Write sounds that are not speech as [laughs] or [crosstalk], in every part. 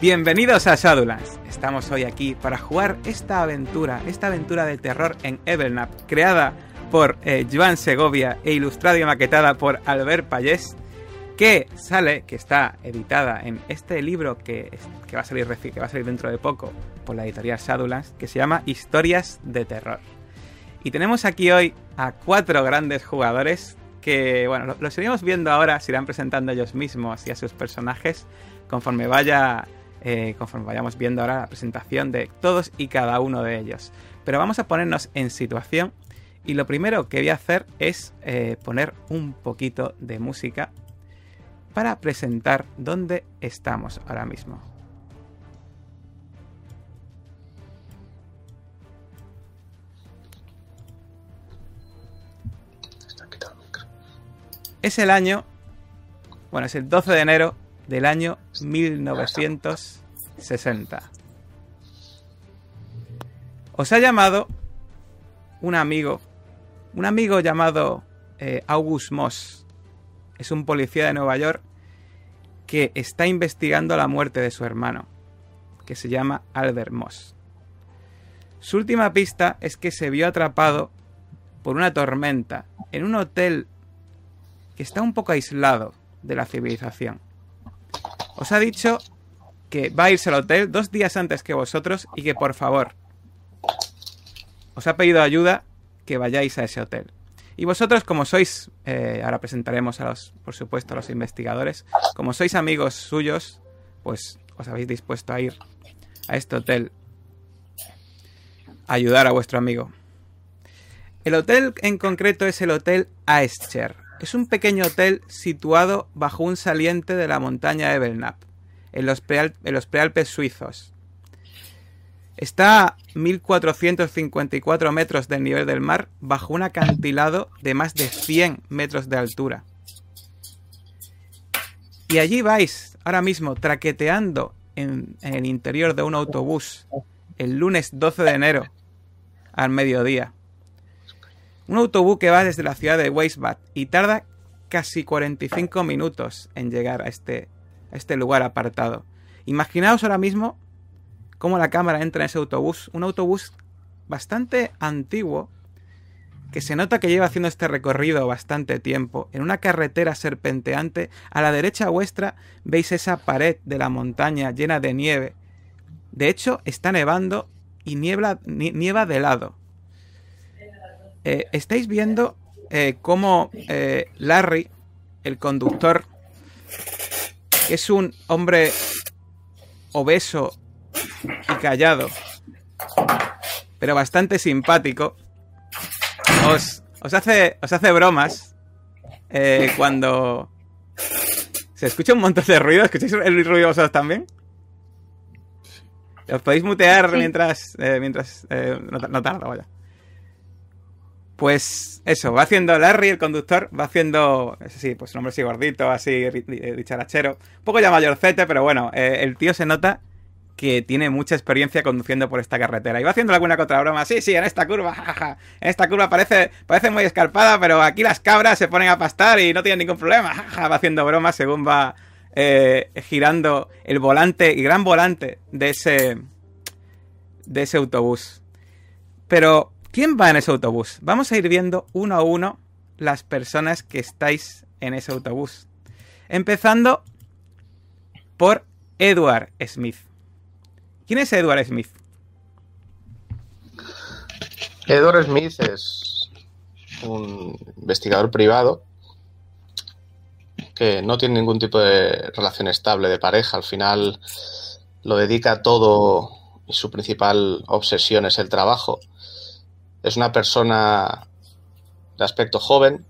Bienvenidos a Shadowlands. Estamos hoy aquí para jugar esta aventura, esta aventura de terror en Evernapp, creada por eh, Joan Segovia e ilustrada y maquetada por Albert Payés, que sale, que está editada en este libro que, va a salir, va a dentro de poco por la editorial Shadowlands, que se llama Historias de Terror. Y tenemos aquí hoy a cuatro grandes jugadores que, bueno, los iremos viendo ahora, se irán presentando ellos mismos y a sus personajes conforme vaya eh, conforme vayamos viendo ahora la presentación de todos y cada uno de ellos. Pero vamos a ponernos en situación y lo primero que voy a hacer es eh, poner un poquito de música para presentar dónde estamos ahora mismo. Es el año, bueno, es el 12 de enero del año 1960. Os ha llamado un amigo, un amigo llamado eh, August Moss. Es un policía de Nueva York que está investigando la muerte de su hermano, que se llama Albert Moss. Su última pista es que se vio atrapado por una tormenta en un hotel que está un poco aislado de la civilización. Os ha dicho que va a irse al hotel dos días antes que vosotros y que por favor os ha pedido ayuda que vayáis a ese hotel. Y vosotros, como sois, eh, ahora presentaremos a los, por supuesto, a los investigadores, como sois amigos suyos, pues os habéis dispuesto a ir a este hotel a ayudar a vuestro amigo. El hotel en concreto es el Hotel Aescher. Es un pequeño hotel situado bajo un saliente de la montaña Evelnap, en los, en los prealpes suizos. Está a 1454 metros del nivel del mar, bajo un acantilado de más de 100 metros de altura. Y allí vais, ahora mismo, traqueteando en, en el interior de un autobús, el lunes 12 de enero, al mediodía. Un autobús que va desde la ciudad de Weisbad y tarda casi 45 minutos en llegar a este, este lugar apartado. Imaginaos ahora mismo cómo la cámara entra en ese autobús, un autobús bastante antiguo, que se nota que lleva haciendo este recorrido bastante tiempo. En una carretera serpenteante, a la derecha vuestra veis esa pared de la montaña llena de nieve. De hecho, está nevando y niebla, nieva de lado. Eh, estáis viendo eh, cómo eh, Larry, el conductor, es un hombre obeso y callado, pero bastante simpático, os, os, hace, os hace bromas cuando se escucha un montón de ruido. ¿Escucháis el ruido vosotros también? Os podéis mutear mientras, mientras no, no tarda, vaya. Pues eso, va haciendo Larry, el conductor, va haciendo, sí, pues un hombre así gordito, así dicharachero, un poco ya mayorcete, pero bueno, eh, el tío se nota que tiene mucha experiencia conduciendo por esta carretera. Y va haciendo alguna otra broma, sí, sí, en esta curva, [laughs] jaja, en esta curva parece, parece muy escarpada, pero aquí las cabras se ponen a pastar y no tienen ningún problema, [laughs] jaja, va haciendo bromas según va eh, girando el volante, y gran volante de ese, de ese autobús. Pero ¿Quién va en ese autobús? Vamos a ir viendo uno a uno las personas que estáis en ese autobús. Empezando por Edward Smith. ¿Quién es Edward Smith? Edward Smith es un investigador privado que no tiene ningún tipo de relación estable de pareja. Al final lo dedica todo y su principal obsesión es el trabajo es una persona de aspecto joven,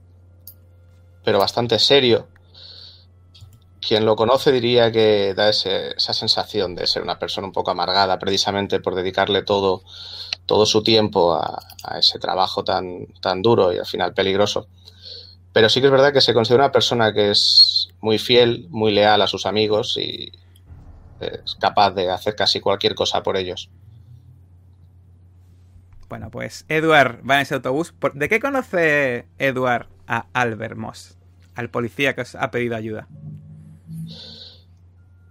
pero bastante serio. Quien lo conoce diría que da esa sensación de ser una persona un poco amargada, precisamente por dedicarle todo, todo su tiempo a, ese trabajo tan, tan duro y al final peligroso. Pero sí que es verdad que se considera una persona que es muy fiel, muy leal a sus amigos y es capaz de hacer casi cualquier cosa por ellos. Bueno, pues Edward va en ese autobús. ¿De qué conoce Edward a Albert Moss? Al policía que os ha pedido ayuda.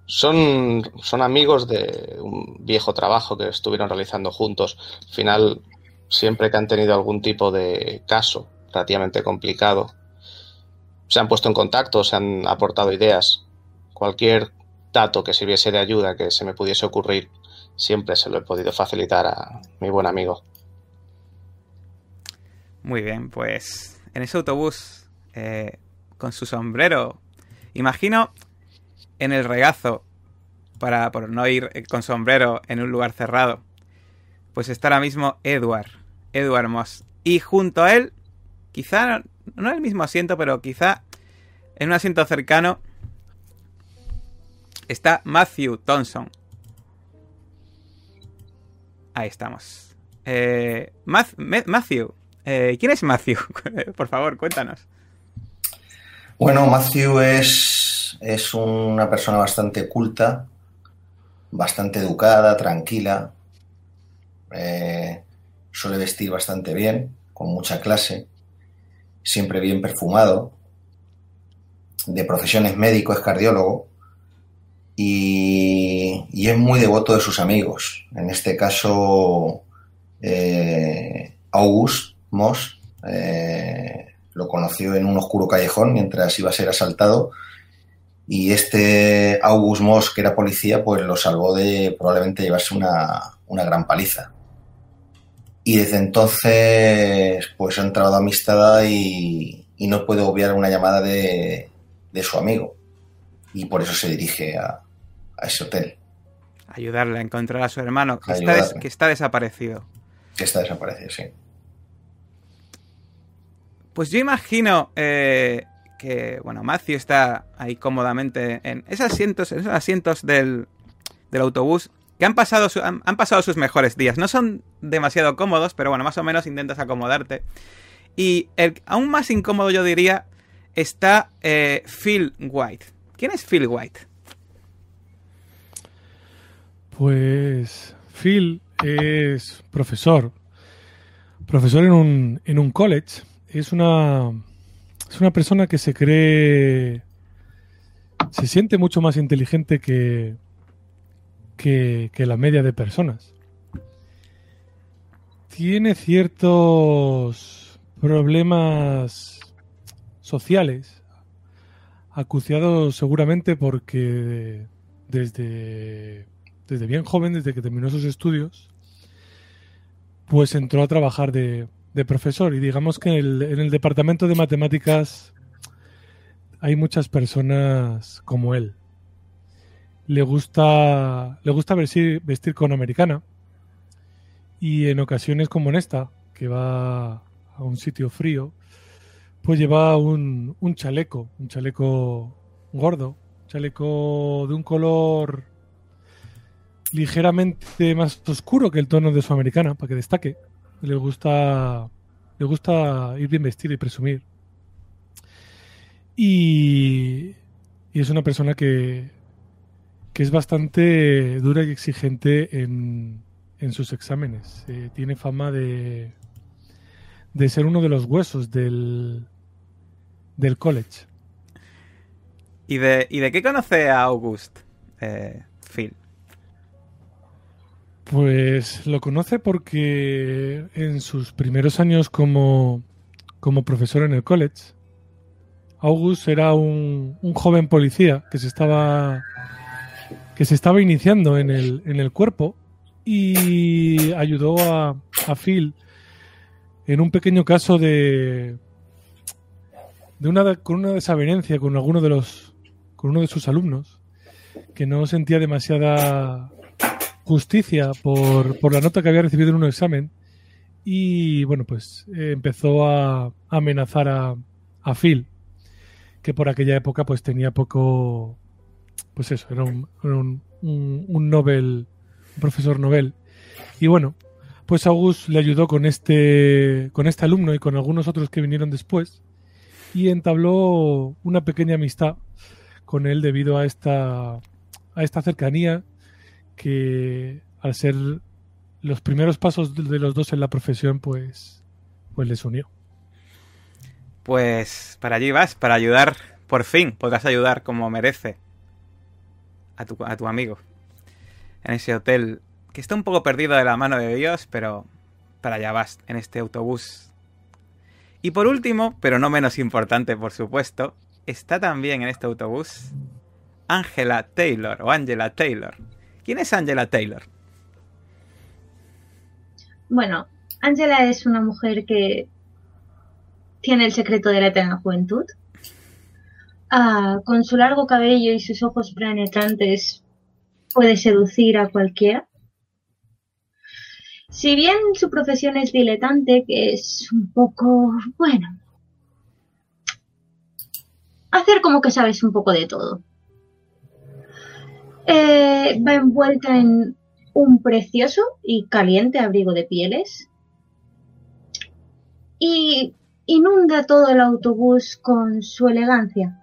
Son, son amigos de un viejo trabajo que estuvieron realizando juntos. Al final, siempre que han tenido algún tipo de caso relativamente complicado, se han puesto en contacto, se han aportado ideas. Cualquier dato que sirviese de ayuda que se me pudiese ocurrir, siempre se lo he podido facilitar a mi buen amigo. Muy bien, pues en ese autobús, eh, con su sombrero, imagino en el regazo, para por no ir con sombrero en un lugar cerrado, pues está ahora mismo Edward, Edward Moss. Y junto a él, quizá, no en el mismo asiento, pero quizá en un asiento cercano, está Matthew Thompson. Ahí estamos. Eh, Matthew, eh, ¿quién es Matthew? [laughs] Por favor, cuéntanos. Bueno, Matthew es, es una persona bastante culta, bastante educada, tranquila. Eh, suele vestir bastante bien, con mucha clase, siempre bien perfumado. De profesión es médico, es cardiólogo y, es muy devoto de sus amigos. En este caso, eh, August Moss eh, lo conoció en un oscuro callejón mientras iba a ser asaltado y este August Moss, que era policía, pues lo salvó de probablemente llevarse una, gran paliza. Y desde entonces, pues ha entrado amistad y, y no puede obviar una llamada de, su amigo. Y por eso se dirige a, ese hotel. Ayudarle a encontrar a su hermano, que, está, que está desaparecido. Que está desaparecido, sí. Pues yo imagino eh, que, bueno, Matthew está ahí cómodamente en esos asientos, en esos asientos del, autobús que han pasado, han, pasado sus mejores días. No son demasiado cómodos, pero bueno, más o menos intentas acomodarte. Y el, aún más incómodo yo diría está eh, Phil White. ¿Quién es Phil White? Pues Phil es profesor, profesor en un, en un college es una, es una persona que se cree, se siente mucho más inteligente que, que, la media de personas. Tiene ciertos problemas sociales, acuciados seguramente porque desde, desde bien joven, desde que terminó sus estudios, pues entró a trabajar de, de profesor. Y digamos que en el, departamento de matemáticas hay muchas personas como él. Le gusta, le gusta vestir, vestir con americana. Y en ocasiones como en esta, que va a un sitio frío, pues lleva un, un chaleco, un chaleco gordo, chaleco de un color ligeramente más oscuro que el tono de su americana, para que destaque le gusta, le gusta ir bien vestido y presumir. Y, es una persona que, que es bastante dura y exigente en, en sus exámenes. Eh, tiene fama de, de ser uno de los huesos del, del college. ¿Y de, ¿Y de qué conoce a August, eh, Phil? Pues lo conoce porque en sus primeros años como, profesor en el college, August era un, joven policía que se estaba que se estaba iniciando en el, en el cuerpo y ayudó a, a Phil en un pequeño caso de, de una, con una desavenencia con alguno de los con uno de sus alumnos que no sentía demasiada justicia por, por la nota que había recibido en un examen y bueno, pues eh, empezó a, amenazar a, a, Phil, que por aquella época pues tenía poco, pues eso, era un, un, un, Nobel, un profesor Nobel. Y bueno, pues August le ayudó con este, con este alumno y con algunos otros que vinieron después y entabló una pequeña amistad con él debido a esta, a esta cercanía que al ser los primeros pasos de los dos en la profesión, pues, pues les unió. Pues para allí vas, para ayudar, por fin podrás ayudar como merece a tu, a tu amigo. En ese hotel que está un poco perdido de la mano de Dios, pero para allá vas, en este autobús. Y por último, pero no menos importante por supuesto, está también en este autobús Angela Taylor o Angela Taylor. ¿Quién es Angela Taylor? Bueno, Angela es una mujer que tiene el secreto de la eterna juventud. Ah, con su largo cabello y sus ojos penetrantes puede seducir a cualquiera. Si bien su profesión es diletante, que es un poco, bueno, hacer como que sabes un poco de todo. Eh, va envuelta en un precioso y caliente abrigo de pieles y inunda todo el autobús con su elegancia.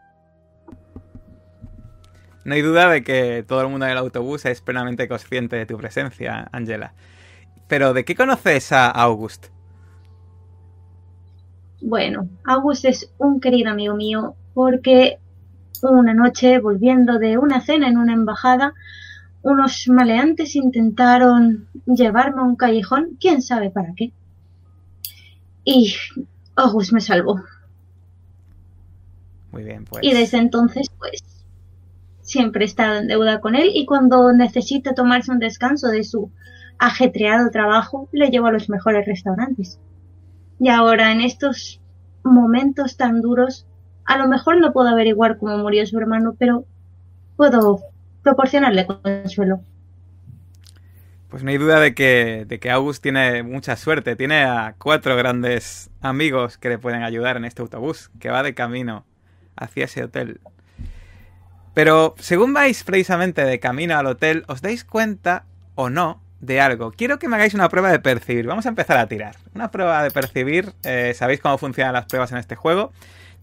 No hay duda de que todo el mundo en el autobús es plenamente consciente de tu presencia, Angela. Pero ¿de qué conoces a August? Bueno, August es un querido amigo mío porque una noche, volviendo de una cena en una embajada, unos maleantes intentaron llevarme a un callejón, quién sabe para qué. Y August me salvó. Muy bien, pues. Y desde entonces, pues, siempre he estado en deuda con él y cuando necesita tomarse un descanso de su ajetreado trabajo, le llevo a los mejores restaurantes. Y ahora, en estos momentos tan duros, a lo mejor no puedo averiguar cómo murió su hermano, pero puedo proporcionarle consuelo. Pues no hay duda de que, de que August tiene mucha suerte. Tiene a cuatro grandes amigos que le pueden ayudar en este autobús que va de camino hacia ese hotel. Pero según vais precisamente de camino al hotel, os dais cuenta o no de algo. Quiero que me hagáis una prueba de percibir. Vamos a empezar a tirar. Una prueba de percibir. Eh, Sabéis cómo funcionan las pruebas en este juego.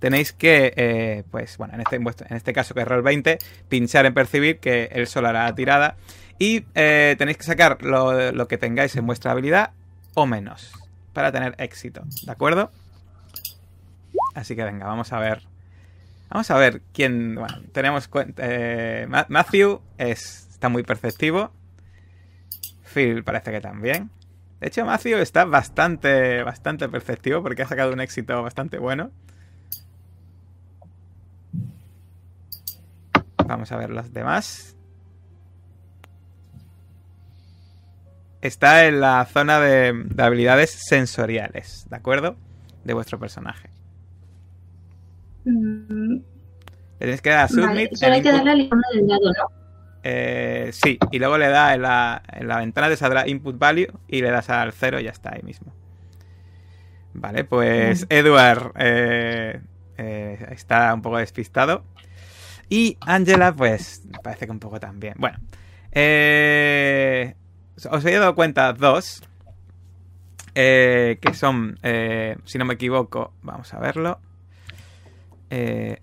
Tenéis que, eh, pues bueno, en este, en este caso que es Roll 20, pinchar en percibir, que él solo hará la tirada. Y eh, tenéis que sacar lo, lo que tengáis en vuestra habilidad o menos para tener éxito. ¿De acuerdo? Así que venga, vamos a ver. Vamos a ver quién. Bueno, tenemos. Eh, Matthew es, está muy perceptivo. Phil parece que también. De hecho, Matthew está bastante, bastante perceptivo porque ha sacado un éxito bastante bueno. Vamos a ver los demás. Está en la zona de, de habilidades sensoriales, ¿de acuerdo? De vuestro personaje. Mm, Le tienes que dar a Submit. vale, solo hay en que input- darle al icono del dado, ¿no? Eh, sí, y luego le da en la, en la ventana te saldrá Input Value y le das al 0 y ya está ahí mismo. Vale, pues Edward eh, eh, está un poco despistado. Y Angela, pues parece que un poco también. Bueno, eh, os he dado cuenta dos. eh, que son, eh, si no me equivoco, vamos a verlo. Eh,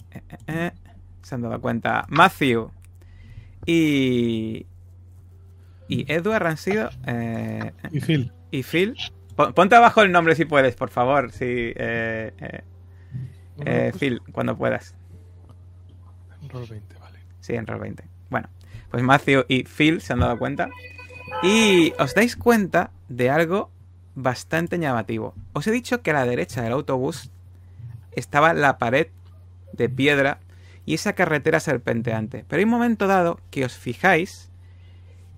se han dado cuenta Matthew y. Y Edward han sido. Y Phil. y Phil. Pon- Ponte abajo el nombre si puedes, por favor. Si, pues, Phil, cuando puedas. Roll 20, vale. Sí, en Roll 20. Bueno, pues Matthew y Phil se han dado cuenta. Y os dais cuenta de algo bastante llamativo. Os he dicho que a la derecha del autobús estaba la pared de piedra y esa carretera serpenteante. Pero hay un momento dado que os fijáis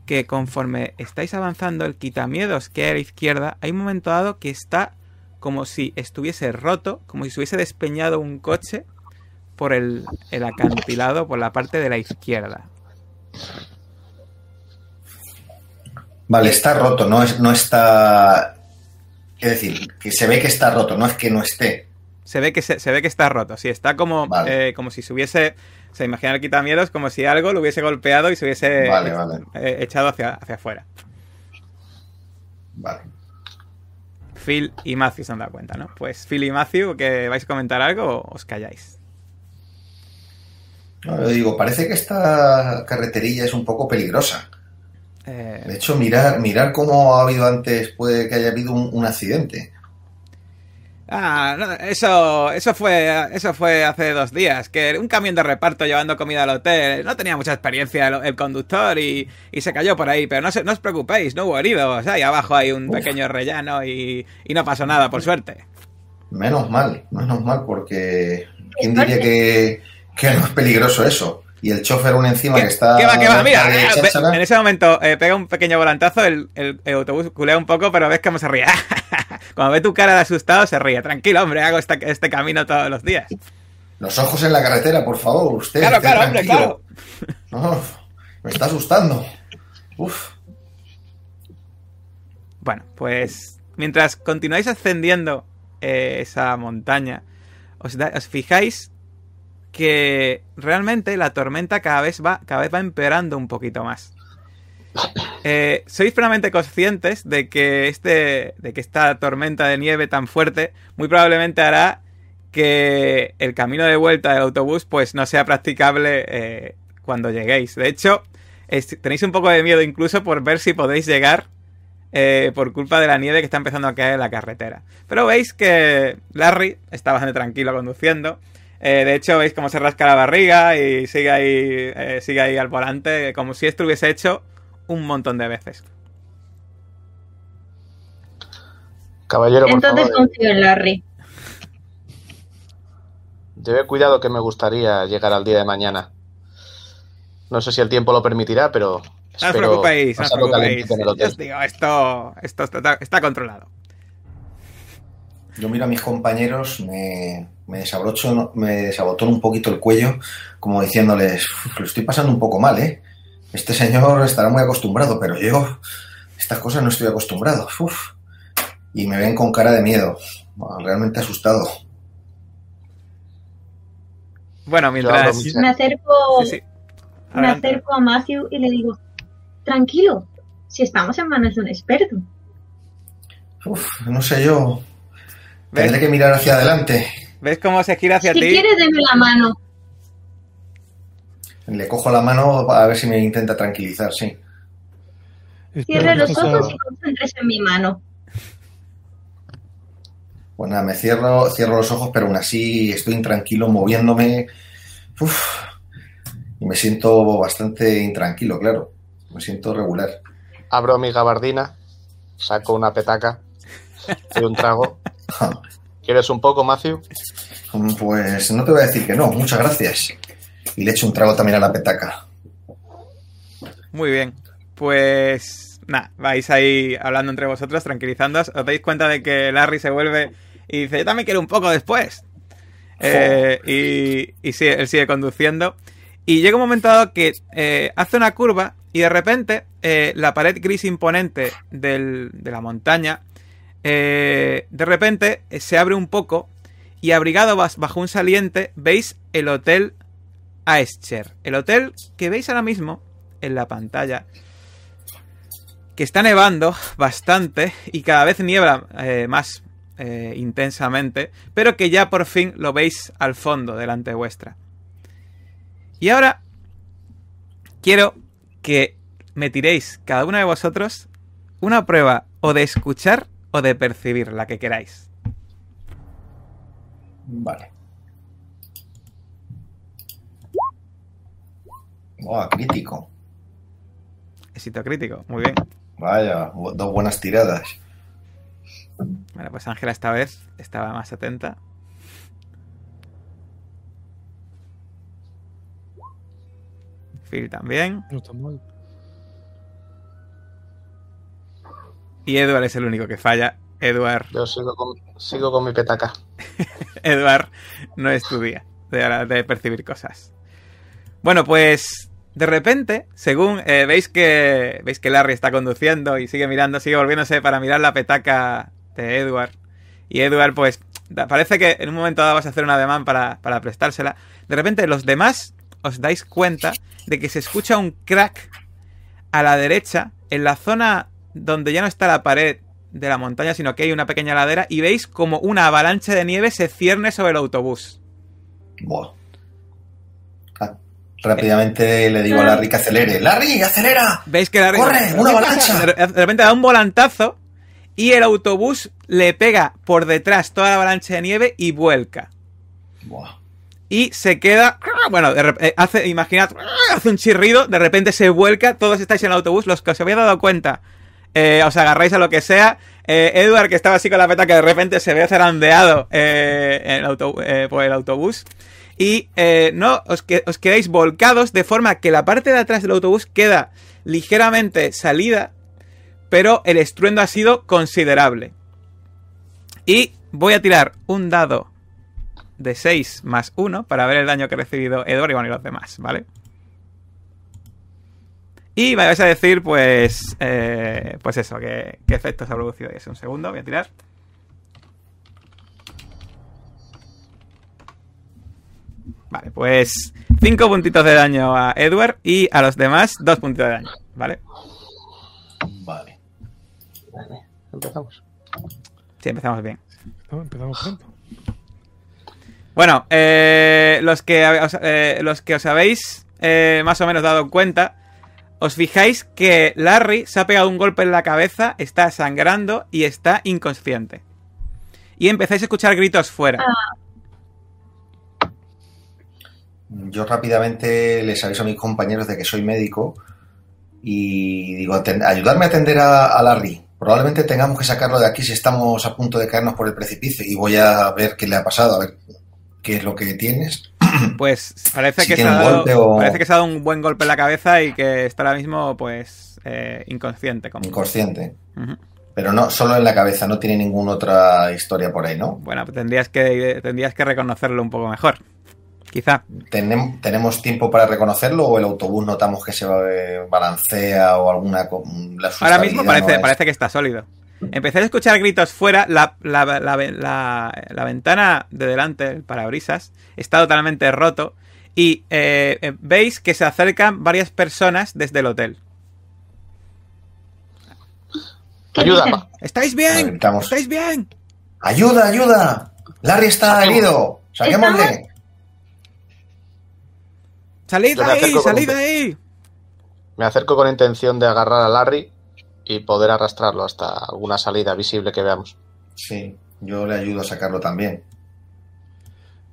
que conforme estáis avanzando el quitamiedos que hay a la izquierda, hay un momento dado que está como si estuviese roto, como si se hubiese despeñado un coche por el, el acantilado, por la parte de la izquierda. Vale, está roto, no, es, no está. Es decir, que se ve que está roto, no es que no esté. Se ve que se, se ve que está roto, sí, está como, Vale. eh, como si se hubiese. O sea, imaginar el quitamiedos como si algo lo hubiese golpeado y se hubiese Vale, vale. eh, echado hacia, hacia afuera. Vale. Phil y Matthew se han dado cuenta, ¿no? Pues Phil y Matthew, que vais a comentar algo o os calláis. No, yo digo, parece que esta carreterilla es un poco peligrosa. Eh, De hecho, mirar, mirar cómo ha habido antes, puede que haya habido un, un accidente. Ah, no, eso, eso fue, eso fue hace dos días, que un camión de reparto llevando comida al hotel, no tenía mucha experiencia el, el conductor y, y, se cayó por ahí, pero no, se, no os preocupéis, no hubo heridos, ahí abajo hay un Uf. pequeño rellano y, y, no pasó nada, por suerte. Menos mal, menos mal, porque ¿quién diría que, que no es peligroso eso? Y el chofer un encima que está... ¿Qué va, qué va? Mira, eh, en ese momento eh, pega un pequeño volantazo, el, el, el, autobús culea un poco, pero ves cómo se ríe. [laughs] Cuando ve tu cara de asustado, se ríe. Tranquilo, hombre, hago este, este camino todos los días. Los ojos en la carretera, por favor, usted. Claro, claro, hombre, claro. Me está asustando. Uf. Bueno, pues mientras continuáis ascendiendo eh, esa montaña, os, da, os fijáis que realmente la tormenta cada vez va, cada vez va empeorando un poquito más. [laughs] Eh, sois plenamente conscientes de que este. de que esta tormenta de nieve tan fuerte muy probablemente hará que el camino de vuelta del autobús pues no sea practicable eh, cuando lleguéis. De hecho, es, tenéis un poco de miedo incluso por ver si podéis llegar eh, por culpa de la nieve que está empezando a caer en la carretera. Pero veis que Larry está bastante tranquilo conduciendo. Eh, de hecho, veis cómo se rasca la barriga y sigue ahí, eh, sigue ahí al volante, como si esto hubiese hecho un montón de veces. Caballero, por Entonces favor, confío en Larry. lleve cuidado que me gustaría llegar al día de mañana. No sé si el tiempo lo permitirá, pero No os preocupéis, no os preocupéis. Yo os digo, esto, esto está, está controlado. Yo miro a mis compañeros, me, me desabrocho, me desabotono un poquito el cuello, como diciéndoles, "Uf, lo estoy pasando un poco mal, ¿eh? Este señor estará muy acostumbrado, pero yo, estas cosas no estoy acostumbrado. Uf. Y me ven con cara de miedo, realmente asustado. Bueno, mientras. Me acerco, Sí, sí. me acerco a Matthew y le digo, tranquilo, si estamos en manos de un experto. Uf, no sé yo, ¿Ves? tendré que mirar hacia adelante. ¿Ves cómo se gira hacia si ti? quieres, deme la mano. Le cojo la mano a ver si me intenta tranquilizar, sí. Cierre los ojos y concéntrese en mi mano. Pues nada, me cierro, cierro los ojos, pero aún así estoy intranquilo, moviéndome. Uf, y me siento bastante intranquilo, claro. Me siento regular. Abro mi gabardina, saco una petaca y un trago. [laughs] ¿Quieres un poco, Matthew? Pues no te voy a decir que no, muchas gracias. Y le echo un trago también a la petaca. Muy bien. Pues nada, vais ahí hablando entre vosotros, tranquilizándoos. Os dais cuenta de que Larry se vuelve y dice, yo también quiero un poco después. Eh, y, y sí, él sigue conduciendo. Y llega un momento dado que eh, hace una curva y de repente eh, la pared gris imponente del- de la montaña, eh, de repente eh, se abre un poco y abrigado bajo un saliente veis el hotel Aescher. El hotel que veis ahora mismo en la pantalla. Que está nevando [laughs] bastante y cada vez niebla eh, más intensamente, pero que ya por fin lo veis al fondo delante vuestra. Y ahora quiero que me tiréis cada uno de vosotros una prueba o de escuchar o de percibir, la que queráis. Vale. Buah, crítico. Éxito crítico, muy bien. Vaya, dos buenas tiradas. Bueno, pues Ángela esta vez estaba más atenta. Phil también. No está mal. Y Edward es el único que falla. Edward, Yo sigo con, sigo con mi petaca. [laughs] Edward no es tu día de, de percibir cosas. Bueno, pues de repente, según eh, veis que veis que Larry está conduciendo y sigue mirando, sigue volviéndose para mirar la petaca de Edward. Y Edward, pues, da- parece que en un momento dado vas a hacer un ademán para, para prestársela. De repente, los demás os dais cuenta de que se escucha un crack a la derecha, en la zona donde ya no está la pared de la montaña, sino que hay una pequeña ladera, y veis como una avalancha de nieve se cierne sobre el autobús. Buah. Ah, Rápidamente le digo a Larry que acelere. ¡Larry, acelera! ¿Veis que Larry... ¡Corre! ¡Una avalancha! De, repente da un volantazo y el autobús le pega por detrás toda la avalancha de nieve y vuelca. Buah. Y se queda, bueno, eh, hace, imaginad, hace un chirrido, de repente se vuelca, todos estáis en el autobús, los que os habéis dado cuenta, eh, os agarráis a lo que sea. Eh, Edward, que estaba así con la peta, que de repente se ve zarandeado eh, en el eh, por el autobús. Y eh, no os quedáis volcados de forma que la parte de atrás del autobús queda ligeramente salida, pero el estruendo ha sido considerable. Y voy a tirar un dado de 6 más 1 para ver el daño que ha recibido Edward y, bueno, y los demás, ¿vale? Y me vais a decir, pues, eh, pues eso, qué, qué efectos ha producido eso. Un segundo, voy a tirar. Vale, pues 5 puntitos de daño a Edward y a los demás 2 puntitos de daño, ¿vale? Vale. Vale, empezamos. Sí, empezamos bien. No, empezamos pronto. Bueno, eh, los, que, os- eh, los que os habéis eh, más o menos dado cuenta, os fijáis que Larry se ha pegado un golpe en la cabeza, está sangrando y está inconsciente. Y empezáis a escuchar gritos fuera. Yo rápidamente les aviso a mis compañeros de que soy médico y digo, "Aten- ayudarme a atender a, a Larry. Probablemente tengamos que sacarlo de aquí si estamos a punto de caernos por el precipicio y voy a ver qué le ha pasado, a ver qué es lo que tienes. [clears throat] Pues parece, Si que se ha dado, o- parece que se ha dado un buen golpe en la cabeza y que está ahora mismo, pues, eh, inconsciente. Como... Inconsciente. Pero no, solo en la cabeza, no tiene ninguna otra historia por ahí, ¿no? Bueno, pues tendrías que, tendrías que reconocerlo un poco mejor. Quizá. ¿Tenem- ¿Tenemos tiempo para reconocerlo o el autobús notamos que se eh, balancea o alguna... la Ahora mismo parece, no es? parece que está sólido. Empecé a escuchar gritos fuera. La, la- la- la- la ventana de delante, el parabrisas, está totalmente roto. Y eh, eh, veis que se acercan varias personas desde el hotel. ¿Qué Ayuda. ¿Estáis bien? ¿Estáis bien? ¡Ayuda, ayuda! ¡Larry está herido! ¡Saquémosle! ¡Salid de ahí! ¡Salid de ahí! Me acerco con intención de agarrar a Larry y poder arrastrarlo hasta alguna salida visible que veamos. Sí, yo le ayudo a sacarlo también.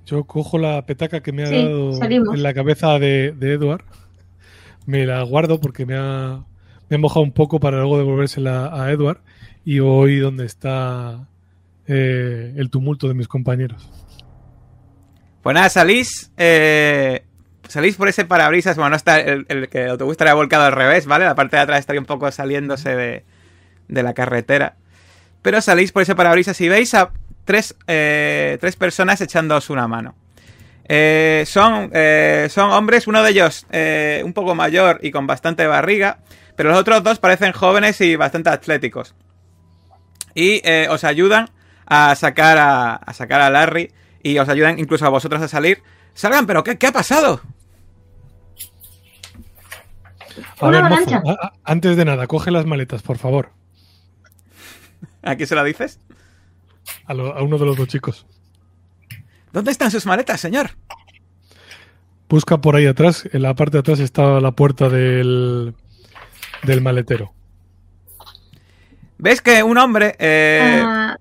Yo cojo la petaca que me ha Sí, dado salimos. en la cabeza de, de Edward, me la guardo porque me ha, me ha mojado un poco para luego devolvérsela a Edward y voy donde está eh, el tumulto de mis compañeros. Pues nada, salís. eh, salís por ese parabrisas. Bueno, no está el, el que el autobús estaría volcado al revés, ¿vale? La parte de atrás estaría un poco saliéndose de, de la carretera. Pero salís por ese parabrisas y veis a tres, eh, tres personas echándoos una mano. Eh, son, eh, son hombres, uno de ellos un poco mayor y con bastante barriga, pero los otros dos parecen jóvenes y bastante atléticos. Y os ayudan a sacar a, a sacar a Larry y os ayudan incluso a vosotros a salir. Salgan, pero ¿qué, qué ha pasado? A Una ver, mozo, avalancha. a- a- antes de nada, coge las maletas, por favor, ¿A quién se lo dices? a, lo- a uno de los dos chicos. ¿Dónde están sus maletas, señor? Busca por ahí atrás, en la parte de atrás está la puerta del, del maletero. ¿Ves que un hombre, eh, Ah,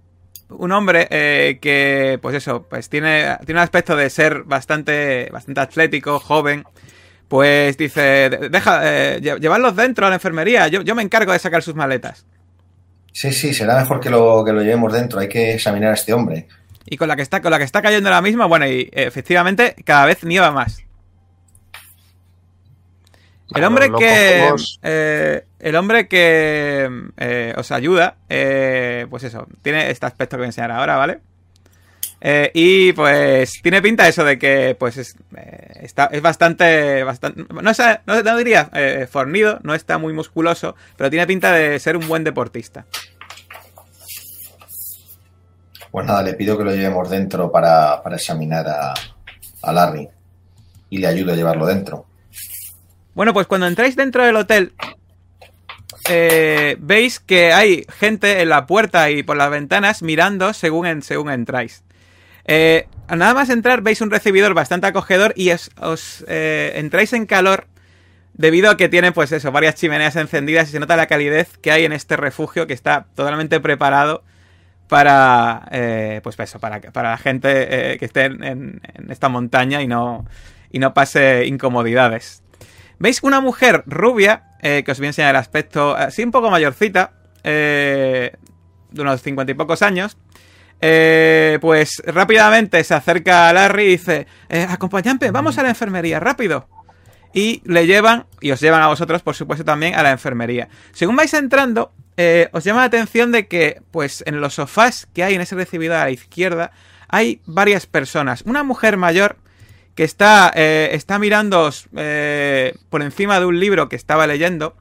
un hombre eh, que, pues eso, pues tiene, tiene un aspecto de ser bastante, bastante atlético, joven, pues dice, "De- deja, eh, lle- llevadlos dentro a la enfermería, yo, yo me encargo de sacar sus maletas. Sí, sí, será mejor que lo, que lo llevemos dentro. Hay que examinar a este hombre. Y con la que está, con la que está cayendo ahora mismo, bueno, y efectivamente cada vez nieva más. El hombre que. eh, el hombre que eh, os ayuda, eh, pues eso, tiene este aspecto que voy a enseñar ahora, ¿vale? Eh, y pues tiene pinta eso de que pues es, eh, está, es bastante, bastante no, no, no diría eh, fornido, no está muy musculoso, pero tiene pinta de ser un buen deportista. Pues nada, le pido que lo llevemos dentro para, para examinar a, a Larry. Y le ayudo a llevarlo dentro. Bueno, pues cuando entráis dentro del hotel, eh, veis que hay gente en la puerta y por las ventanas mirando según, en- según entráis. Eh, nada más entrar veis un recibidor bastante acogedor y os eh, entráis en calor debido a que tiene, pues eso, varias chimeneas encendidas y se nota la calidez que hay en este refugio que está totalmente preparado para, eh, pues eso, para, para la gente eh, que esté en, esta montaña y no, y no pase incomodidades. ¿Veis una mujer rubia, que os voy a enseñar el aspecto, así un poco mayorcita, de unos cincuenta y pocos años, pues rápidamente se acerca a Larry y dice, acompañante, vamos a la enfermería, rápido y le llevan, y os llevan a vosotros, por supuesto, también a la enfermería. Según vais entrando, eh, os llama la atención de que, pues, en los sofás que hay en ese recibidor a la izquierda, hay varias personas. Una mujer mayor que está, eh, está mirando eh, por encima de un libro que estaba leyendo.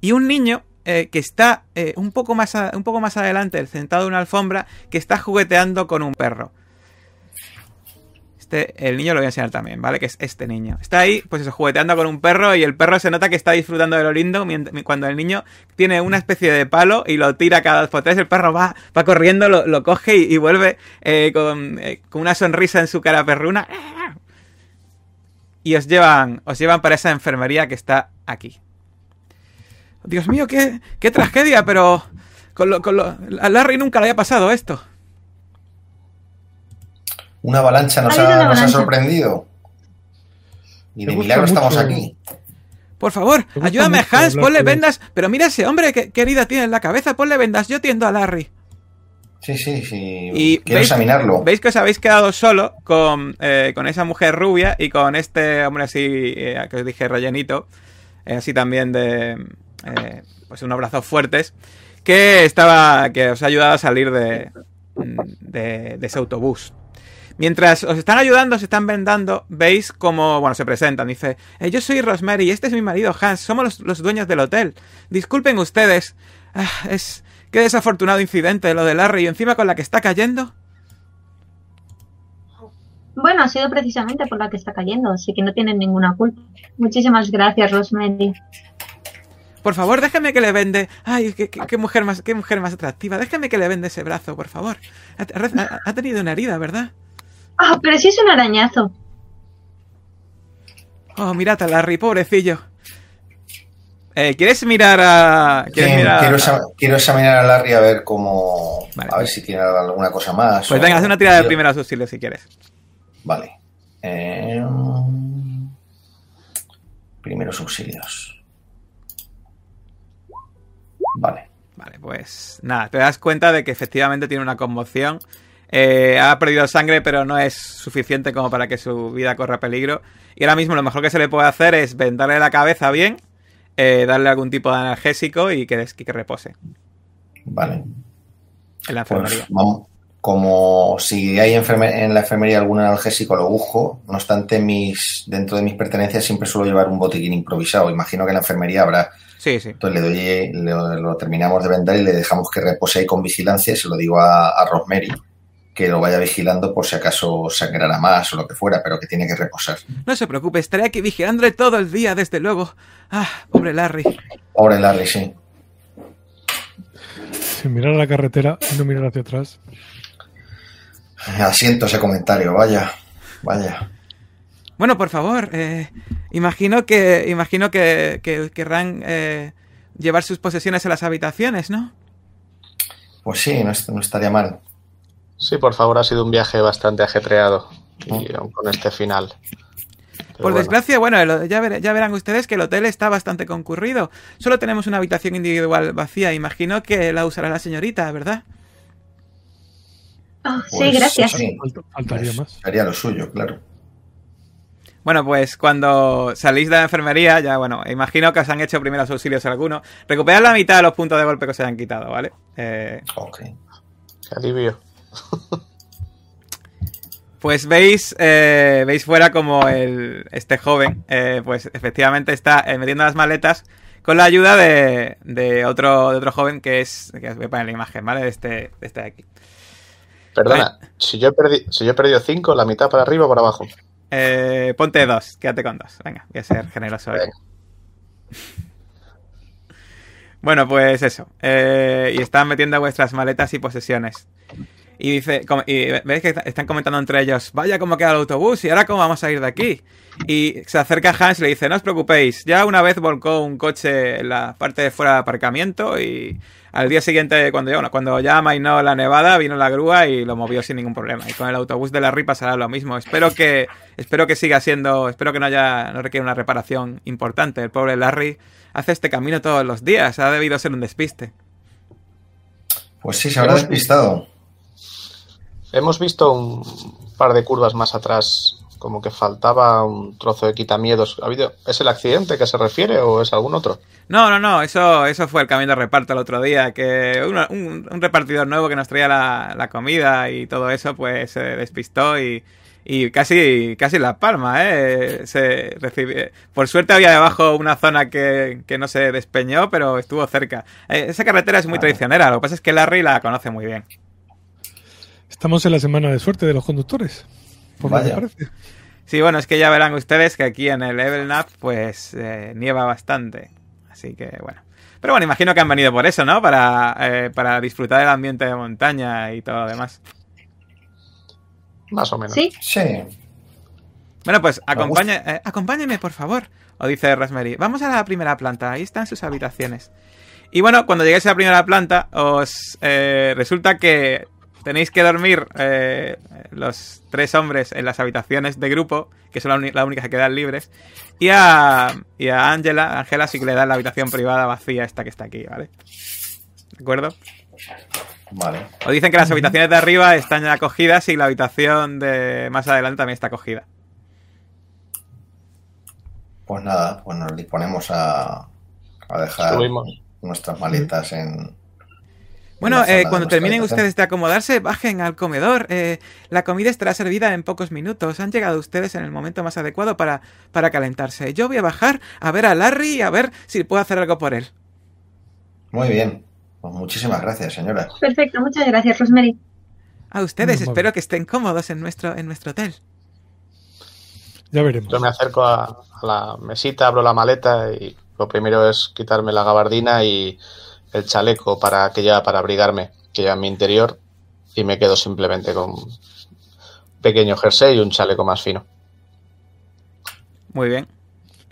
Y un niño que está un, poco más un poco más adelante, sentado en una alfombra, que está jugueteando con un perro. Este, el niño lo voy a enseñar también, ¿vale? Que es este niño. Está ahí, pues eso, jugueteando con un perro y el perro se nota que está disfrutando de lo lindo cuando el niño tiene una especie de palo y lo tira cada dos por tres. El perro va, va corriendo, lo, coge y, vuelve eh, eh, con, una sonrisa en su cara perruna. Y os llevan, os llevan para esa enfermería que está aquí. Dios mío, qué, qué tragedia, pero con a Larry nunca le había pasado esto. Una avalancha nos, ha, sorprendido. Y de milagro estamos aquí. Por favor, ayúdame, Hans, ponle vendas. Pero mira ese hombre, qué, herida tiene en la cabeza, ponle vendas. Yo tiendo a Larry. Sí, sí, sí. Y Quiero examinarlo. Veis que os habéis quedado solo con, eh, con esa mujer rubia y con este hombre así, eh, que os dije, rellenito. Eh, así también de. Pues unos brazos fuertes. Que estaba. que os ha ayudado a salir de, de, ese autobús. Mientras os están ayudando, se están vendando, veis cómo, bueno, se presentan. Dice, eh, yo soy Rosemary y este es mi marido Hans, somos los, dueños del hotel. Disculpen ustedes, ah, es... Qué desafortunado incidente lo de Larry y encima con la que está cayendo. Bueno, ha sido precisamente por la que está cayendo, así que no tienen ninguna culpa. Muchísimas gracias, Rosemary. Por favor, déjeme que le vende. Ay, qué, mujer más, qué mujer más atractiva. Déjeme que le vende ese brazo, por favor. ha tenido una herida, ¿verdad? Ah, pero sí es un arañazo. Oh, mirad a Larry, pobrecillo. Eh, ¿Quieres mirar a.? quiero, examinar a Larry a ver cómo. A ver si tiene alguna cosa más. Pues venga, haz una tirada de primeros auxilios si quieres. Vale. Eh, primeros auxilios. Pues nada, te das cuenta de que efectivamente tiene una conmoción eh, ha perdido sangre, pero no es suficiente como para que su vida corra peligro. Y ahora mismo lo mejor que se le puede hacer es vendarle la cabeza bien, eh, darle algún tipo de analgésico y que, que repose. Vale. En la enfermería. Pues como si hay en la enfermería algún analgésico, lo busco. No obstante, mis, dentro de mis pertenencias siempre suelo llevar un botiquín improvisado. Imagino que en la enfermería habrá. Sí, sí. Entonces le doy, lo, terminamos de vender y le dejamos que repose ahí con vigilancia. Y se lo digo a, a Rosemary que lo vaya vigilando por si acaso sangrará más o lo que fuera, pero que tiene que reposar. No se preocupe, estaré aquí vigilándole todo el día, desde luego. Ah, pobre Larry. Pobre Larry, sí. Sin mirar a la carretera y no mirar hacia atrás. Asiento ese comentario, vaya, vaya. Bueno, por favor, eh, imagino que imagino que, querrán eh, llevar sus posesiones a las habitaciones, ¿no? Pues sí, no estaría mal. Sí, por favor, ha sido un viaje bastante ajetreado y oh. con este final. por desgracia, bueno, ya, verán ustedes que el hotel está bastante concurrido. Solo tenemos una habitación individual vacía. Imagino que la usará la señorita, ¿verdad? Oh, sí, pues, gracias. faltaría más. Sería lo suyo, claro. Bueno, pues cuando salís de la enfermería, ya bueno, imagino que os han hecho primeros auxilios algunos. Recuperad la mitad de los puntos de golpe que os hayan quitado, ¿vale? Eh... Ok. Qué alivio. [laughs] Pues veis, eh, veis fuera como el, este joven, eh, pues efectivamente está eh, metiendo las maletas con la ayuda de, de, otro, de otro joven que es, que os voy a poner la imagen, ¿vale? De este, de este de aquí. Perdona, si, yo he si yo he perdido cinco, ¿la mitad para arriba o para abajo? Ponte dos, quédate con dos. Venga, voy a ser generoso. Bueno, pues eso. y están metiendo vuestras maletas y posesiones. Y dice, y ves que están comentando entre ellos, vaya cómo queda el autobús y ahora cómo vamos a ir de aquí. Y se acerca Hans y le dice, no os preocupéis, ya una vez volcó un coche en la parte de fuera de aparcamiento y al día siguiente, cuando ya, cuando ya amainó la nevada, vino la grúa y lo movió sin ningún problema. Y con el autobús de la RI pasará lo mismo. Espero que, espero que siga siendo, espero que no haya, no requiera una reparación importante. El pobre Larry hace este camino todos los días, ha debido ser un despiste. Pues sí, se habrá despistado. Hemos visto un par de curvas más atrás, como que faltaba un trozo de quitamiedos. ¿Ha habido, ¿Es el accidente que se refiere o es algún otro? No, no, no, eso, eso fue el camión de reparto el otro día, que un, un- un repartidor nuevo que nos traía la, la comida y todo eso, pues se despistó y, y casi, casi la palma, ¿eh? Se recibi- Por suerte había debajo una zona que, que no se despeñó, pero estuvo cerca. Eh, esa carretera es muy Vale. traicionera, lo que pasa es que Larry la conoce muy bien. Estamos en la semana de suerte de los conductores. Por lo que Vaya. parece. Sí, bueno, es que ya verán ustedes que aquí en el Evelnap, pues eh, nieva bastante. Así que, bueno. Pero bueno, imagino que han venido por eso, ¿no? Para, eh, para disfrutar del ambiente de montaña y todo lo demás. Más o menos. Sí, Sí. Bueno, pues acompañe, eh, acompáñeme, por favor. O dice Rosemary. Vamos a la primera planta, ahí están sus habitaciones. Y bueno, cuando lleguéis a la primera planta, os eh, resulta que tenéis que dormir eh, los tres hombres en las habitaciones de grupo, que son las únicas que quedan libres. Y a, y a Angela, Angela sí que le da la habitación privada vacía esta que está aquí, ¿vale? ¿De acuerdo? Vale. Os dicen que las habitaciones de arriba están ya cogidas y la habitación de más adelante también está cogida. Pues nada, pues nos disponemos a, a dejar Subimos. nuestras maletas en. Bueno, eh, cuando terminen ustedes de acomodarse, bajen al comedor. Eh, la comida estará servida en pocos minutos. Han llegado ustedes en el momento más adecuado para, para calentarse. Yo voy a bajar a ver a Larry y a ver si puedo hacer algo por él. Muy bien. Pues muchísimas gracias, señora. perfecto. Muchas gracias, Rosemary. A ustedes, espero que estén cómodos en nuestro, en nuestro hotel. Ya veremos. Yo me acerco a, a la mesita, abro la maleta y lo primero es quitarme la gabardina y el chaleco para que lleva para abrigarme, que lleva en mi interior, y me quedo simplemente con un pequeño jersey y un chaleco más fino. Muy bien.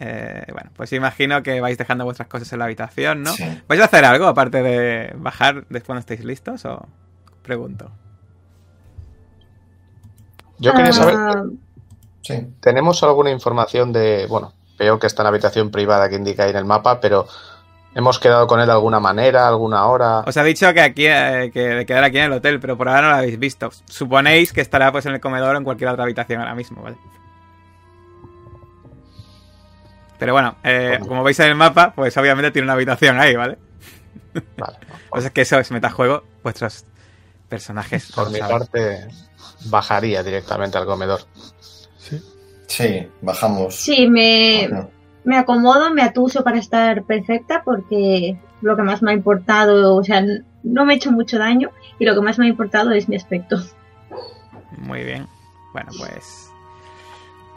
Eh, bueno, pues imagino que vais dejando vuestras cosas en la habitación, ¿no? Sí. ¿Vais a hacer algo aparte de bajar después cuando estéis listos o pregunto? Yo quería saber, Ah, Sí. ¿tenemos alguna información de, bueno, veo que está en la habitación privada que indica ahí en el mapa, pero ¿hemos quedado con él de alguna manera, alguna hora? Os ha dicho que aquí eh, que de quedar aquí en el hotel, pero por ahora no lo habéis visto. Suponéis que estará pues en el comedor o en cualquier otra habitación ahora mismo, ¿vale? Pero bueno, eh, como veis en el mapa, pues obviamente tiene una habitación ahí, ¿vale? Vale, [laughs] Pues es que eso es metajuego, vuestros personajes. por mi saben. parte bajaría directamente al comedor. Sí. Sí, bajamos. sí, me, Bueno, me acomodo, me atuso para estar perfecta porque lo que más me ha importado, o sea, no me he hecho mucho daño y lo que más me ha importado es mi aspecto. Muy bien. Bueno, pues.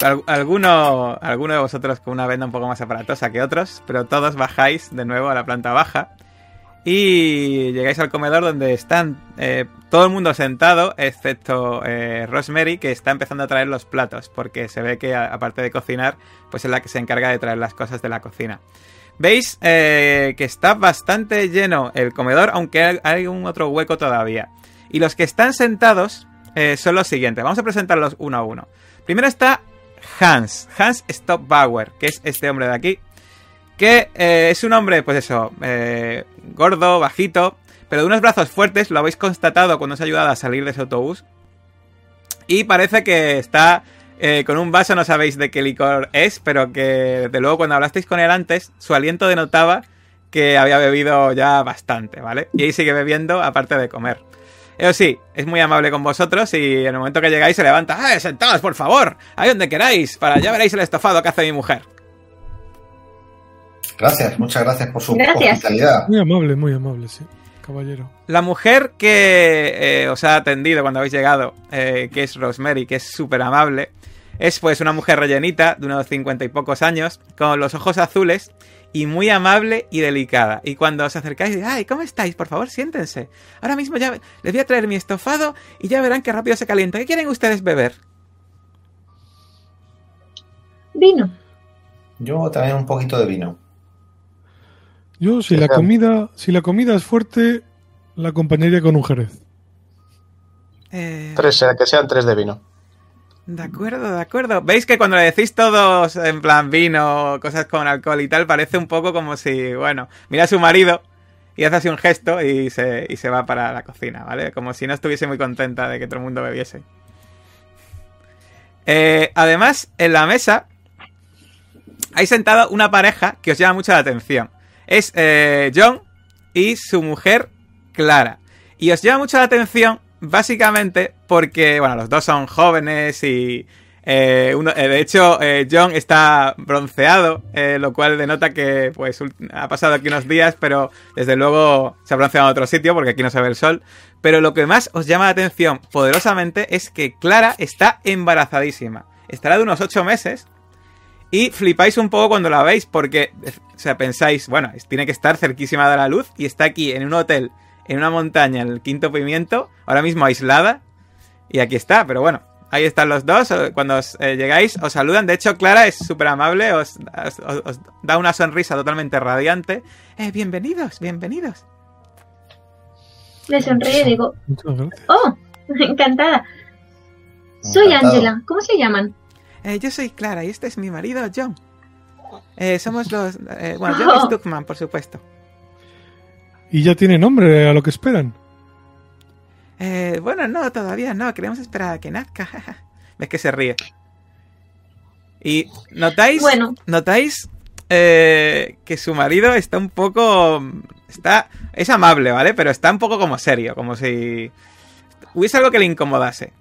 al- alguno, alguno de vosotros con una venda un poco más aparatosa que otros, pero todos bajáis de nuevo a la planta baja. Y llegáis al comedor donde están eh, todo el mundo sentado, excepto eh, Rosemary, que está empezando a traer los platos, porque se ve que aparte de cocinar, pues es la que se encarga de traer las cosas de la cocina. Veis eh, que está bastante lleno el comedor, aunque hay- un otro hueco todavía. Y los que están sentados eh, son los siguientes. Vamos a presentarlos uno a uno. Primero está Hans, Hans Stockbauer, que es este hombre de aquí. Que es un hombre, pues eso, gordo, bajito, pero de unos brazos fuertes, lo habéis constatado cuando os ha ayudado a salir de ese autobús. Y parece que está eh, con un vaso, no sabéis de qué licor es, pero que de luego cuando hablasteis con él antes, su aliento denotaba que había bebido ya bastante, ¿vale? Y ahí sigue bebiendo aparte de comer. Eso sí, es muy amable con vosotros y en el momento que llegáis se levanta. ¡Eh, sentados, por favor! Ahí donde queráis, para ya veréis el estofado que hace mi mujer. Gracias, muchas gracias por su Gracias. hospitalidad. Muy amable, muy amable, sí. Caballero. La mujer que eh, os ha atendido cuando habéis llegado, eh, que es Rosemary, que es súper amable, es pues una mujer rellenita de unos cincuenta y pocos años, con los ojos azules y muy amable y delicada. Y cuando os acercáis, ay, ¿cómo estáis? Por favor, siéntense. Ahora mismo ya les voy a traer mi estofado y ya verán que rápido se calienta. ¿Qué quieren ustedes beber? Vino. Yo también un poquito de vino. Yo, si la comida, si la comida es fuerte, la acompañaría con un jerez. Eh, Tres, que sean tres de vino. De acuerdo, de acuerdo. ¿Veis que cuando le decís todos en plan vino, cosas con alcohol y tal, parece un poco como si, bueno, mira a su marido y hace así un gesto y se, y se va para la cocina, ¿vale? Como si no estuviese muy contenta de que todo el mundo bebiese. Eh, además, en la mesa hay sentada una pareja que os llama mucho la atención. Es eh, John y su mujer Clara. Y os llama mucho la atención básicamente porque, bueno, los dos son jóvenes y... eh, uno- eh, de hecho, John está bronceado, lo cual denota que pues ha pasado aquí unos días, pero desde luego se ha bronceado en otro sitio porque aquí no se ve el sol. Pero lo que más os llama la atención poderosamente es que Clara está embarazadísima. Estará de unos 8 meses y flipáis un poco cuando la veis porque, sea, pensáis, bueno, tiene que estar cerquísima de la luz y está aquí en un hotel, en una montaña, en el quinto pimiento, ahora mismo aislada. Y aquí está, pero bueno, ahí están los dos. Cuando os, eh, llegáis, os saludan. De hecho, Clara es súper amable, os, os- os- os da una sonrisa totalmente radiante. Eh, bienvenidos, bienvenidos. Le sonríe y digo, oh, [laughs] encantada. Soy. Angela. ¿Cómo se llaman? Eh, yo soy Clara y este es mi marido, John. Eh, somos los... eh, bueno. [laughs] Stuckman, por supuesto. Y ya tiene nombre a lo que esperan. Eh, bueno, no, todavía no. Queremos esperar a que nazca. [laughs] Ves que se ríe. Y notáis, Bueno. notáis eh, que su marido está un poco, está, es amable, ¿vale? Pero está un poco como serio, como si hubiese algo que le incomodase.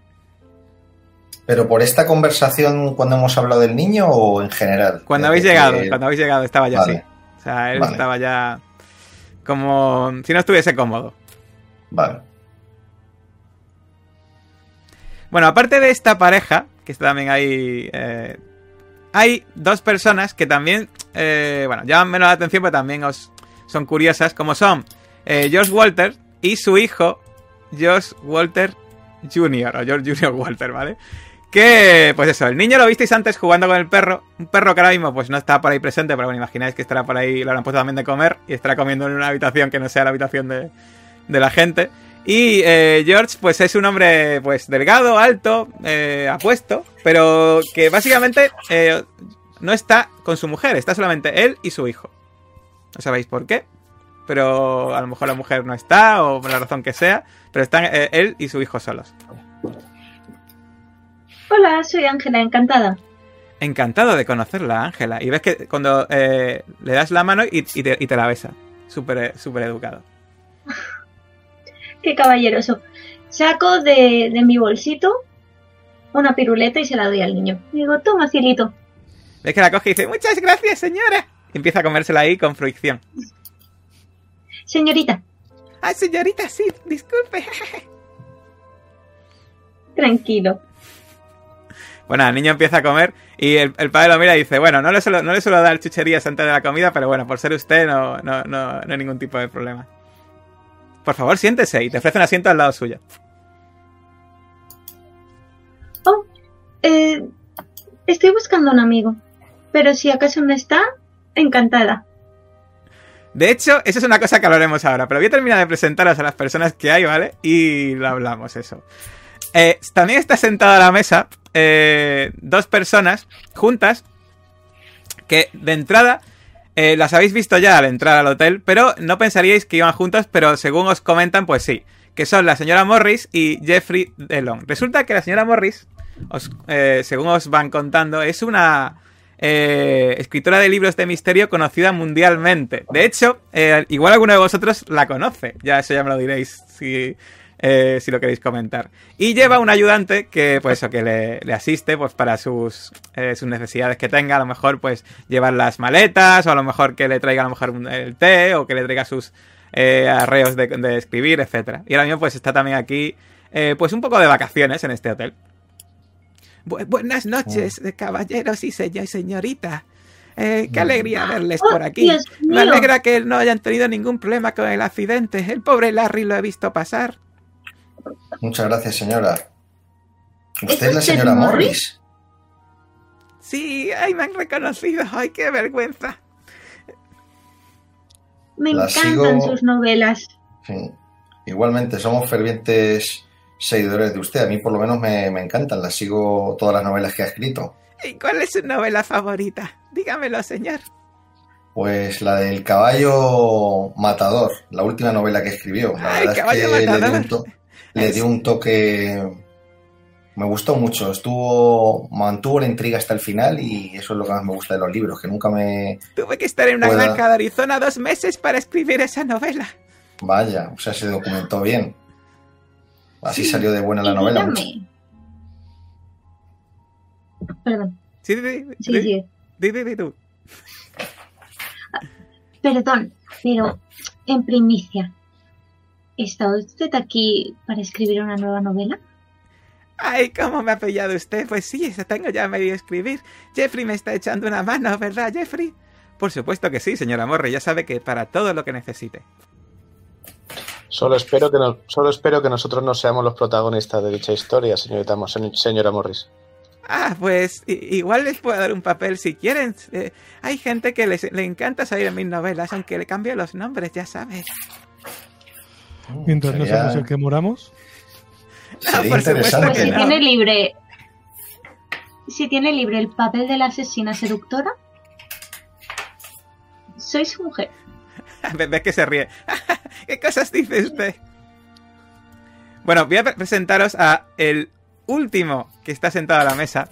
¿Pero por esta conversación cuando hemos hablado del niño o en general? Cuando De habéis que- llegado, cuando habéis llegado estaba ya Vale. así. O sea, él Vale. estaba ya como si no estuviese cómodo. Vale. Bueno, aparte de esta pareja, que está también ahí, eh, hay dos personas que también, eh, bueno, llaman menos la atención, pero también os son curiosas, como son eh, George Walter y su hijo, George Walter Jr., o George Jr. Walter, ¿vale? Que, pues eso, el niño lo visteis antes jugando con el perro, un perro que ahora mismo pues no está por ahí presente, pero bueno, imagináis que estará por ahí, lo habrán puesto también de comer y estará comiendo en una habitación que no sea la habitación de, de la gente. Y eh, George, pues es un hombre, pues delgado, alto, eh, apuesto, pero que básicamente eh, no está con su mujer, está solamente él y su hijo. No sabéis por qué, pero a lo mejor la mujer no está, o por la razón que sea, pero están él y su hijo solos. Hola, soy Ángela, encantada. Encantado de conocerla, Ángela. Y ves que cuando eh, le das la mano y, y te, y te la besa. Súper eh, súper educado. Qué caballeroso. Saco de, de mi bolsito una piruleta y se la doy al niño. Digo, toma, cielito. Ves que la coge y dice, muchas gracias, señora. Y empieza a comérsela ahí con fruición. Señorita, Ah, señorita, sí, disculpe. [laughs] tranquilo. Bueno, el niño empieza a comer y el, el padre lo mira y dice, bueno, no le, suelo, no le suelo dar chucherías antes de la comida, pero bueno, por ser usted no, no, no, no hay ningún tipo de problema. Por favor, siéntese y te ofrece un asiento al lado suyo. Oh, eh, estoy buscando un amigo. Pero si acaso no está, encantada. De hecho, eso es una cosa que hablaremos ahora, pero voy a terminar de presentaros a las personas que hay, ¿vale? Y lo hablamos eso. Eh, también está sentada a la mesa eh, dos personas juntas que de entrada eh, las habéis visto ya al entrar al hotel, pero no pensaríais que iban juntos, pero según os comentan, pues sí, que son la señora Morris y Jeffrey Delon. Resulta que la señora Morris, os, eh, según os van contando, es una eh, escritora de libros de misterio conocida mundialmente. De hecho, igual alguno de vosotros la conoce, ya eso ya me lo diréis si, eh, si lo queréis comentar. Y lleva un ayudante que, pues, eso, que le, le asiste, pues, para sus, eh, sus necesidades que tenga. A lo mejor, pues, llevar las maletas, o a lo mejor que le traiga a lo mejor un- el té, o que le traiga sus eh, arreos de, de escribir, etcétera. Y ahora mismo, pues, está también aquí, eh, pues, un poco de vacaciones en este hotel. Bu- buenas noches, caballeros y señor- señorita. Eh, qué alegría verles Oh, por aquí. Me alegra que no hayan tenido ningún problema con el accidente. El pobre Larry lo he visto pasar. Muchas gracias, señora. ¿Usted ¿Es la señora Morris? Morris? Sí, ay, me han reconocido. Ay, qué vergüenza. Me La encantan sigo- sus novelas. Sí. Igualmente, somos fervientes seguidores de usted. A mí por lo menos me, me encantan. Las sigo todas las novelas que ha escrito. ¿Y cuál es su novela favorita? Dígamelo, señor. Pues la del caballo matador, la última novela que escribió. La Ay, verdad es que le dio, Matador. un to- le dio un toque. Me gustó mucho. Estuvo, mantuvo la intriga hasta el final y eso es lo que más me gusta de los libros, que nunca me. Tuve que estar en una Pueda- granja de Arizona dos meses para escribir esa novela. Vaya, o sea, se documentó bien. Así Sí. salió de buena la Y novela. dígame. Perdón, Sí, sí, sí. sí, tú. Perdón, pero en primicia, ¿está usted aquí para escribir una nueva novela? Ay, ¿cómo me ha pillado usted? Pues sí, tengo ya medio escribir. Jeffrey me está echando una mano, ¿verdad, Jeffrey? Por supuesto que sí, señora Morri. Ya sabe que para todo lo que necesite. Solo espero que no, solo espero que nosotros no seamos los protagonistas de dicha historia, señorita, señora Morris. Ah, pues igual les puedo dar un papel si quieren. Eh, hay gente que les, le encanta salir en mis novelas, aunque le cambio los nombres, ya sabes. Mientras no Sería- seamos el que moramos. [laughs] Sería por supuesto interesante. Pues que si no. tiene libre. Si tiene libre el papel de la asesina seductora. Soy su mujer. [laughs] Ve- Ves que se ríe. [laughs] ¿Qué cosas dice usted? Bueno, voy a pre- presentaros a el último que está sentado a la mesa.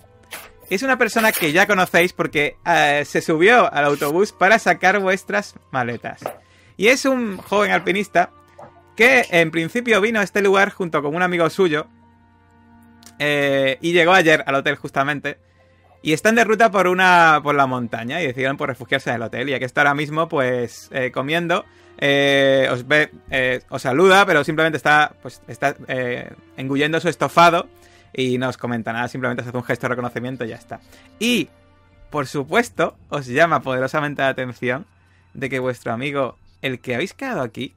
Es una persona que ya conocéis porque eh, se subió al autobús para sacar vuestras maletas. Y es un joven alpinista que en principio vino a este lugar junto con un amigo suyo. eh, y llegó ayer al hotel justamente. Y están de ruta por una por la montaña y decidieron por refugiarse en el hotel. Y aquí está ahora mismo, pues, eh, comiendo. eh, os ve, eh, os saluda, pero simplemente está, pues, está engullendo su estofado. Y no os comenta nada, simplemente os hace un gesto de reconocimiento y ya está. Y, por supuesto, os llama poderosamente la atención de que vuestro amigo, el que habéis quedado aquí,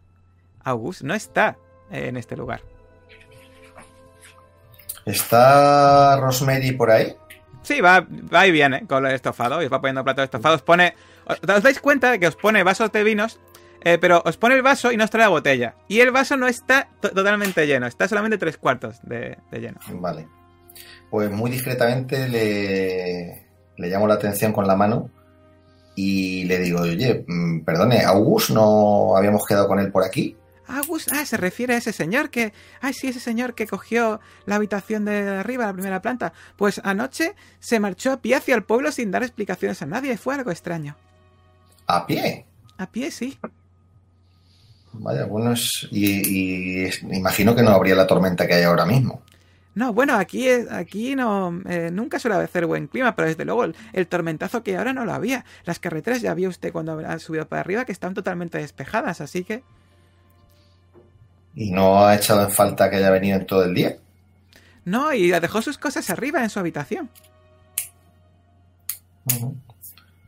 August, no está en este lugar. ¿Está Rosemary por ahí? Sí, va, va y viene con el estofado y os va poniendo platos de estofado. Os pone. Os, os dais cuenta de que os pone vasos de vinos, eh, pero os pone el vaso y no os trae la botella. Y el vaso no está to- totalmente lleno, está solamente tres cuartos de, de lleno. Vale. Pues muy discretamente le, le llamo la atención con la mano y le digo, oye, mm, perdone, August, ¿no habíamos quedado con él por aquí? Ah, ah, se refiere a ese señor que. Ay, sí, ese señor que cogió la habitación de arriba, la primera planta. Pues anoche se marchó a pie hacia el pueblo sin dar explicaciones a nadie. Fue algo extraño. A pie. A pie, sí. Vaya, bueno, es, y, y es- imagino que no habría la tormenta que hay ahora mismo. No, bueno, aquí, aquí no, eh, nunca suele hacer buen clima, pero desde luego el, el tormentazo que ahora no lo había. Las carreteras ya vio usted cuando han subido para arriba que están totalmente despejadas, así que ¿Y no ha echado en falta que haya venido en todo el día? no, y dejó sus cosas arriba en su habitación.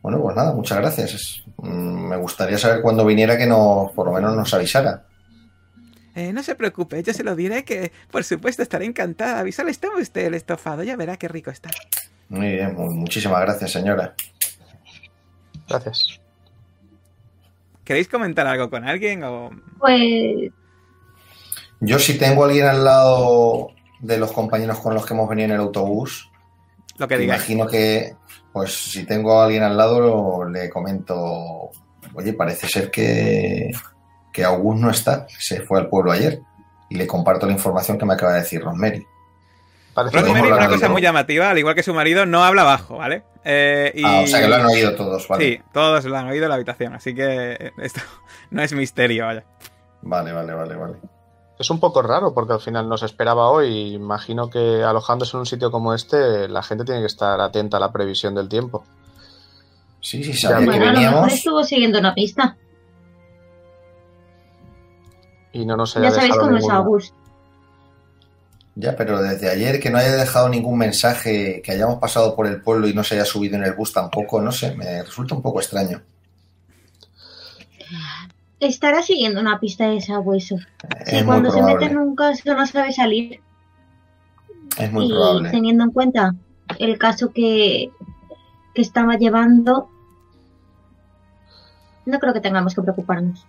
Bueno, pues nada, muchas gracias. Mm, me gustaría saber cuándo viniera que nos, por lo menos nos avisara. Eh, no se preocupe, yo se lo diré que, por supuesto, estaré encantada. Avisarle, tome usted el estofado, ya verá qué rico está. Muy bien, mu- muchísimas gracias, señora. Gracias. ¿Queréis comentar algo con alguien o...? Pues Yo si tengo a alguien al lado de los compañeros con los que hemos venido en el autobús, Lo que imagino que, pues si tengo a alguien al lado, le comento, oye, parece ser que, que August no está, se fue al pueblo ayer. Y le comparto la información que me acaba de decir Rosemary. Parece Rosemary, una cosa muy llamativa, al igual que su marido, no habla bajo, ¿vale? Eh, y... Ah, o sea que lo han oído todos, vale. Sí, todos lo han oído en la habitación, así que esto [laughs] no es misterio, vaya. Vale, vale, vale, vale. Es un poco raro porque al final nos esperaba hoy. Imagino que alojándose en un sitio como este, la gente tiene que estar atenta a la previsión del tiempo. Sí, sí, sabía que bueno, mejor veníamos. estuvo siguiendo una pista. Y no nos haya Ya sabéis dejado cómo es August. Ya, pero desde ayer que no haya dejado ningún mensaje, que hayamos pasado por el pueblo y no se haya subido en el bus tampoco, no sé, me resulta un poco extraño. Estará siguiendo una pista de sabueso. Es Si cuando se mete en un caso no sabe salir. Es muy y probable. teniendo en cuenta el caso que, que estaba llevando, no creo que tengamos que preocuparnos.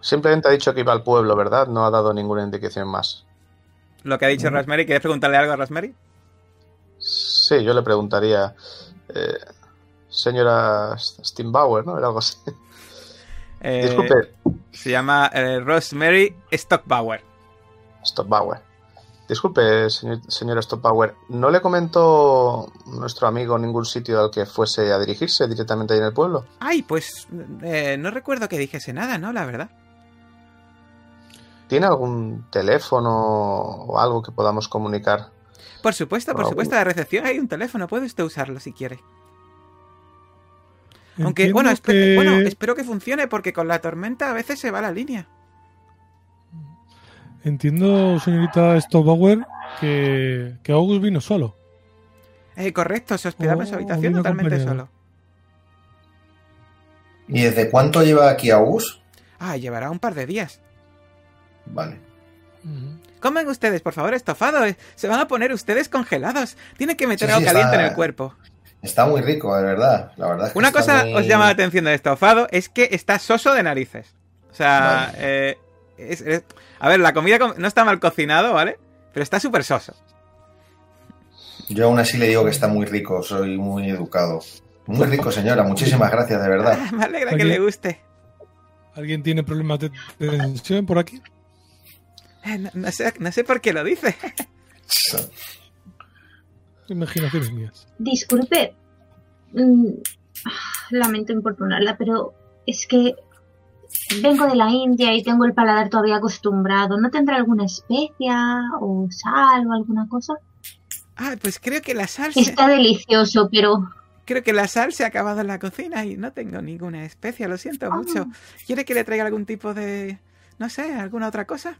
Simplemente ha dicho que iba al pueblo, ¿verdad? No ha dado ninguna indicación más. Lo que ha dicho Rosemary, ¿quieres preguntarle algo a Rosemary? Sí, yo le preguntaría, eh, señora Steinbauer, ¿no? Era algo así. Eh, Disculpe, Se llama eh, Rosemary Stockbauer. Stopbauer. Disculpe, señor- señora Stopbauer, ¿no le comentó nuestro amigo ningún sitio al que fuese a dirigirse directamente ahí en el pueblo? Ay, pues eh, no recuerdo que dijese nada, ¿no? La verdad. ¿Tiene algún teléfono o algo que podamos comunicar? Por supuesto, por supuesto, la recepción hay un teléfono, puede usted usarlo si quiere. Aunque, bueno, que- bueno, espero que funcione porque con la tormenta a veces se va la línea. Entiendo, señorita Stobauer, que, que August vino solo. Eh, correcto, se hospedaba en su Oh, habitación totalmente solo. ¿Y desde cuánto lleva aquí August? Ah, llevará un par de días. Vale. Comen ustedes, por favor, estofado. eh. Se van a poner ustedes congelados. Tienen que meter Sí, algo sí, caliente está- en el cuerpo. Está muy rico, de verdad. La verdad es que Una cosa muy- os llama la atención del estofado es que está soso de narices. O sea, Vale. eh, es- es- a ver, la comida com- no está mal cocinado, ¿vale? Pero está súper soso. Yo aún así le digo que está muy rico, soy muy educado. Muy rico, señora. Muchísimas gracias, de verdad. [laughs] Ah, me alegra que le guste. ¿Alguien tiene problemas de de tensión por aquí? Eh, no, no sé, no sé por qué lo dice. Imaginaciones mías. Disculpe, mm, ah, lamento importunarla, pero es que vengo de la India y tengo el paladar todavía acostumbrado. ¿No tendrá alguna especia o sal o alguna cosa? Ah, pues creo que la sal se, Está delicioso, pero creo que la sal se ha acabado en la cocina y no tengo ninguna especia, lo siento mucho. ¿Quiere que le traiga algún tipo de no sé, alguna otra cosa?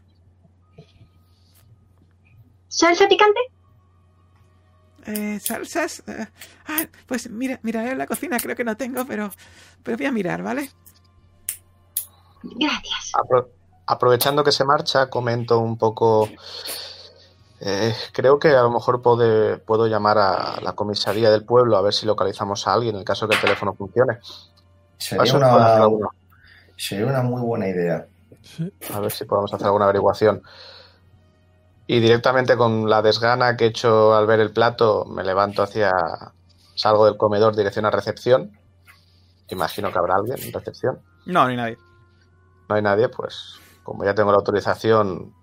¿salsa picante? Eh, salsas. eh, ah, pues mira, miraré en la cocina, creo que no tengo, pero, pero voy a mirar, ¿vale? Gracias. Apro- aprovechando que se marcha, comento un poco. eh, creo que a lo mejor puede- puedo llamar a la comisaría del pueblo a ver si localizamos a alguien en el caso que el teléfono funcione. Sería una, sería una muy buena idea. A ver si podemos hacer alguna averiguación. Y directamente con la desgana que he hecho al ver el plato, me levanto hacia. Salgo del comedor, dirección a recepción. Imagino que habrá alguien en recepción. No, ni nadie. No hay nadie, pues como ya tengo la autorización,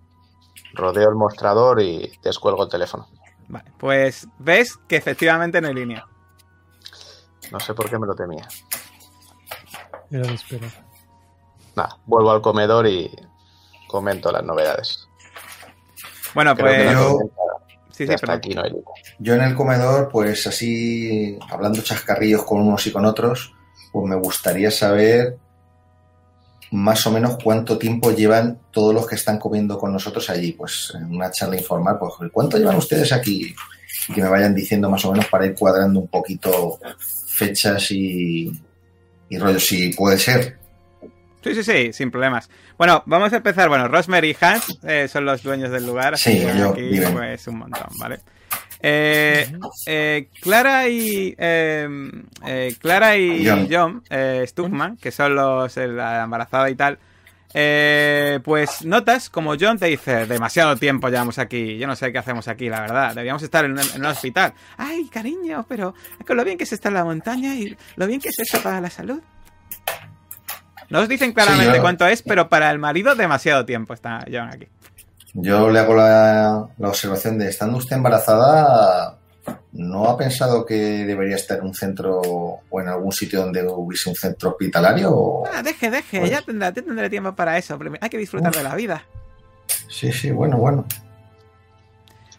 rodeo el mostrador y descuelgo el teléfono. Vale, pues ves que efectivamente no hay línea. No sé por qué me lo temía. Era de esperar. Nada, vuelvo al comedor y comento las novedades. Bueno, pues. yo- Sí, aquí no. Yo en el comedor, pues así, hablando chascarrillos con unos y con otros, pues me gustaría saber más o menos cuánto tiempo llevan todos los que están comiendo con nosotros allí. Pues en una charla informal, pues ¿cuánto llevan ustedes aquí? Y que me vayan diciendo más o menos para ir cuadrando un poquito fechas y, y rollos, si puede ser. Sí, sí, sí, sin problemas. Bueno, vamos a empezar. Bueno, Rosemary y Hans eh, son los dueños del lugar. así Sí, que yo, aquí pues un montón, ¿vale? Eh, eh, Clara y eh, eh, Clara y John. John, eh, Stuckman, que son los eh, la embarazada y tal, eh, pues notas como John te dice demasiado tiempo llevamos aquí, yo no sé qué hacemos aquí, la verdad, deberíamos estar en un, en un hospital. Ay, cariño, pero con lo bien que se está en la montaña y lo bien que es eso para la salud. No os dicen claramente Sí, yo- cuánto es, pero para el marido demasiado tiempo está John aquí. Yo le hago la, la observación de, estando usted embarazada, ¿no ha pensado que debería estar en un centro o en algún sitio donde hubiese un centro hospitalario? O- Ah, deje, deje, Pues- ya tendré, ya tendré tiempo para eso. Hay que disfrutar Uf. de la vida. Sí, sí, bueno, bueno.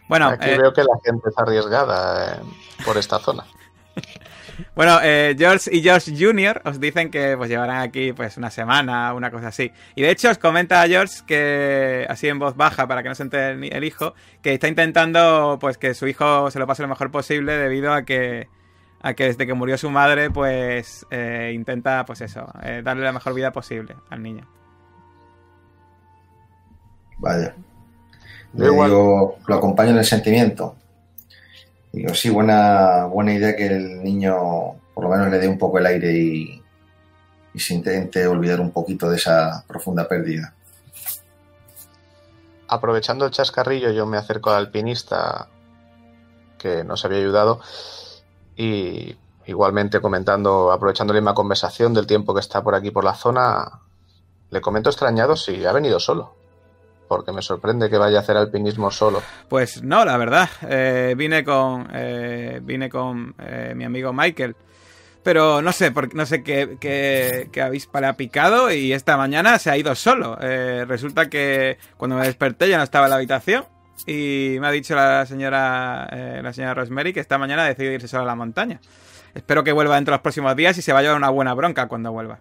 Bueno, Aquí eh, veo que la gente es arriesgada eh, por esta zona. [laughs] Bueno, eh, George y George Jr. os dicen que pues llevarán aquí pues una semana, una cosa así. Y de hecho os comenta a George que, así en voz baja, para que no se entere el, hijo, que está intentando pues que su hijo se lo pase lo mejor posible debido a que a que desde que murió su madre, pues eh, intenta, pues eso, eh, darle la mejor vida posible al niño. Vaya. Yo Le igual- digo, lo acompaño en el sentimiento. Digo, sí, buena, buena idea que el niño por lo menos le dé un poco el aire y, y se intente olvidar un poquito de esa profunda pérdida. Aprovechando el chascarrillo, yo me acerco al alpinista que nos había ayudado y igualmente comentando, aprovechando la misma conversación del tiempo que está por aquí por la zona, le comento extrañado si ha venido solo, porque me sorprende que vaya a hacer alpinismo solo. Pues no, la verdad. eh, vine con. eh, vine con eh, mi amigo Michael. Pero no sé, por, no sé qué, qué, qué avispa le ha picado y esta mañana se ha ido solo. Eh, resulta que cuando me desperté ya no estaba en la habitación y me ha dicho la señora, eh, la señora Rosemary que esta mañana ha decidido irse sola a la montaña. Espero que vuelva dentro de los próximos días y se vaya a llevar una buena bronca cuando vuelva.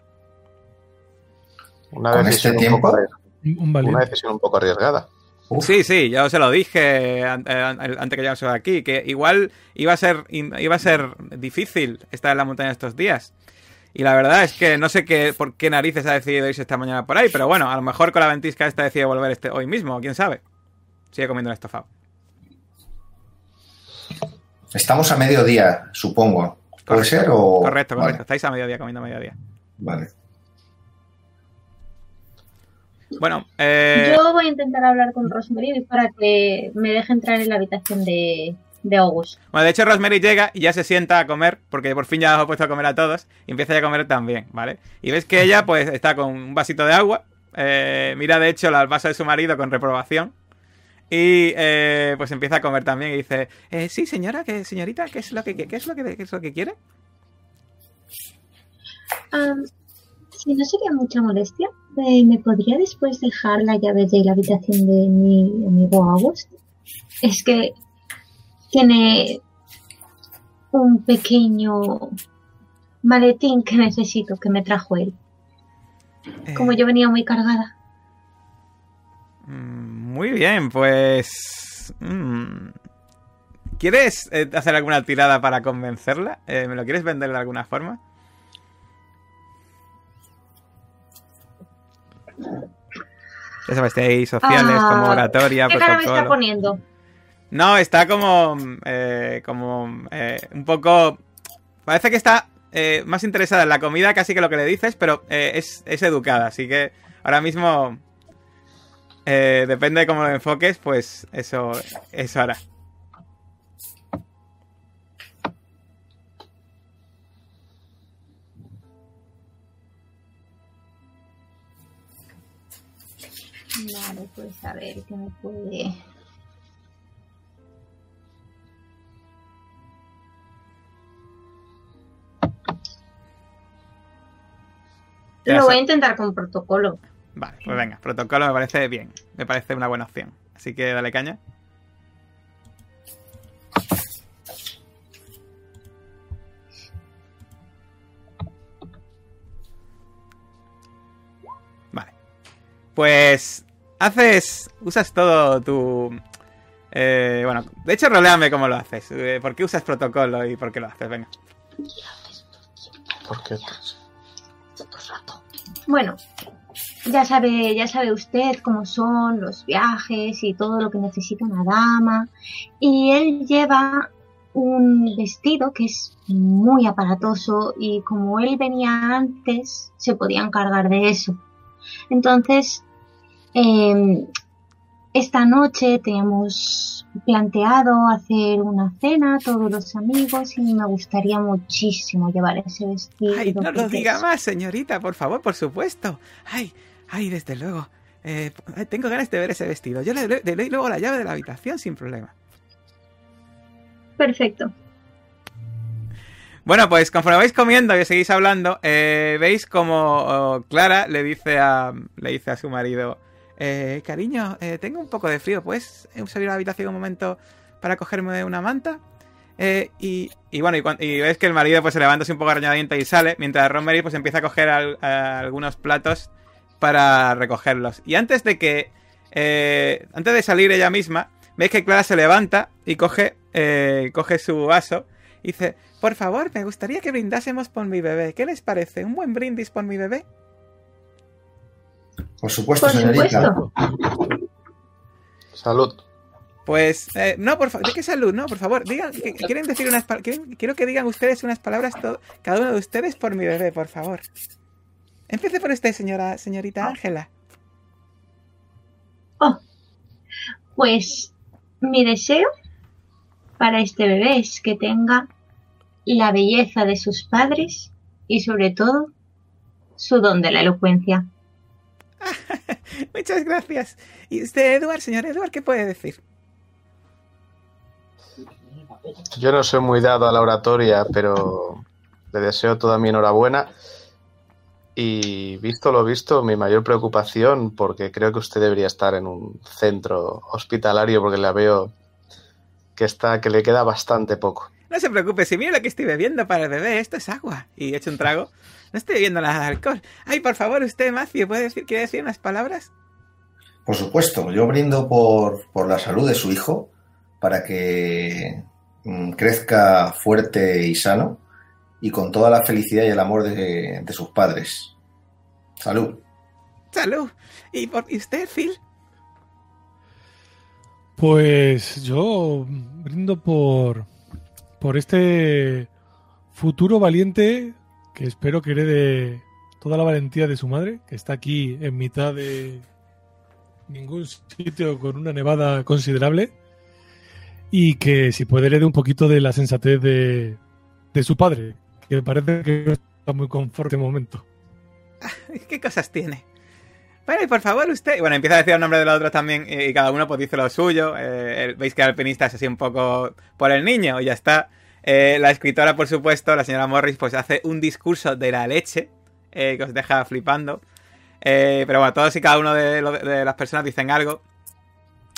Una Con decisión, este un poco, tiempo, Un una decisión un poco arriesgada. Uf, Sí, sí, yo se lo dije eh, an- antes que llegase aquí, que igual iba a ser iba a ser difícil estar en la montaña estos días. Y la verdad es que no sé qué, por qué narices ha decidido irse esta mañana por ahí, pero bueno, a lo mejor con la ventisca esta decide volver este hoy mismo, quién sabe. Sigue comiendo el estofado. Estamos a mediodía, supongo. ¿Puede Correcto. ser o...? Correcto, correcto. Vale, Estáis a mediodía comiendo a mediodía. vale. Bueno, eh, Yo voy a intentar hablar con Rosemary para que me deje entrar en la habitación de, de August. bueno, de hecho Rosemary llega y ya se sienta a comer, porque por fin ya os he puesto a comer a todos, y empieza ya a comer también, ¿vale? Y ves que ella pues está con un vasito de agua, eh, mira de hecho el vaso de su marido con reprobación, y eh, pues empieza a comer también y dice, eh, sí señora, que señorita, ¿qué es lo que, qué es lo que, qué es lo que quiere? Am, si no sería mucha molestia, eh, ¿me podría después dejar la llave de la habitación de mi amigo August? Es que tiene un pequeño maletín que necesito que me trajo él. Eh, Como yo venía muy cargada. mm, Muy bien, pues... mm, ¿Quieres eh, hacer alguna tirada para convencerla? Eh, ¿Me lo quieres vender de alguna forma? Ya sabes, tenéis sociales Ah, como oratoria, ¿Qué cara me está poniendo? No, está como. eh, como. eh, un poco. Parece que está eh, más interesada en la comida casi que lo que le dices, pero es, es educada, así que ahora mismo. depende de cómo lo enfoques, pues eso, eso hará. Vale, pues a ver qué me puede. Lo voy a intentar con protocolo. Vale, pues venga, protocolo me parece bien. Me parece una buena opción. Así que dale caña. Vale. Pues haces. Usas todo tu. eh, bueno, de hecho, roleame cómo lo haces. Eh, ¿Por qué usas protocolo y por qué lo haces? Venga. Porque Bueno, ya sabe, ya sabe usted cómo son los viajes y todo lo que necesita una dama. Y él lleva un vestido que es muy aparatoso y como él venía antes, se podía encargar de eso. Entonces, eh, esta noche teníamos planteado hacer una cena todos los amigos y me gustaría muchísimo llevar ese vestido. Ay, no lo diga es- más, señorita, por favor, por supuesto. Ay, ay, desde luego. Eh, tengo ganas de ver ese vestido. Yo le, le- le doy luego la llave de la habitación sin problema. Perfecto. Bueno, pues conforme vais comiendo y seguís hablando, eh, veis como oh, Clara le dice a, le dice a su marido, eh, cariño, eh, tengo un poco de frío, ¿puedes eh, salir a la habitación un momento para cogerme una manta? Eh, y, y bueno, y, y ves que el marido pues se levanta así un poco arañadiente y sale, mientras Rosemary pues empieza a coger algunos platos para recogerlos. Y antes de que, eh, antes de salir ella misma, veis que Clara se levanta y coge, eh, coge su vaso y dice, por favor, me gustaría que brindásemos por mi bebé. ¿Qué les parece? ¿Un buen brindis por mi bebé? Por supuesto, Por señorita. supuesto. Salud. Pues, eh, no, por favor, ¿de qué salud? No, por favor, digan, que- quieren decir unas quieren- quiero que digan ustedes unas palabras, cada uno de ustedes por mi bebé, por favor. Empiece por usted, señora, señorita Ángela. Oh, pues mi deseo para este bebé es que tenga la belleza de sus padres y sobre todo su don de la elocuencia. [laughs] Muchas gracias. ¿Y usted, Edward, señor Edward, qué puede decir? Yo no soy muy dado a la oratoria, pero le deseo toda mi enhorabuena. Y visto lo visto, mi mayor preocupación, porque creo que usted debería estar en un centro hospitalario, porque la veo que está, que le queda bastante poco. No se preocupe, si mira lo que estoy bebiendo para el bebé, esto es agua. Y echo un trago. No estoy bebiendo nada de alcohol. Ay, por favor, usted, Matthew, ¿puede decir, ¿quiere decir unas palabras? Por supuesto, yo brindo por, por la salud de su hijo para que mm, crezca fuerte y sano y con toda la felicidad y el amor de, de sus padres. Salud. Salud. ¿Y, por, ¿y usted, Phil? Pues yo brindo por, por este futuro valiente que espero que herede toda la valentía de su madre, que está aquí en mitad de ningún sitio con una nevada considerable, y que si puede herede un poquito de la sensatez de, de su padre, que me parece que no está muy conforme en este momento. [laughs] ¿Qué cosas tiene? Bueno, y por favor, usted. Bueno, empieza a decir el nombre de los otros también, y, cada uno pues dice lo suyo. Eh, Veis que el alpinista es así un poco por el niño, y ya está. Eh, la escritora, por supuesto, la señora Morris, pues hace un discurso de la leche eh, que os deja flipando. Eh, pero bueno, todos y cada uno de, las personas dicen algo.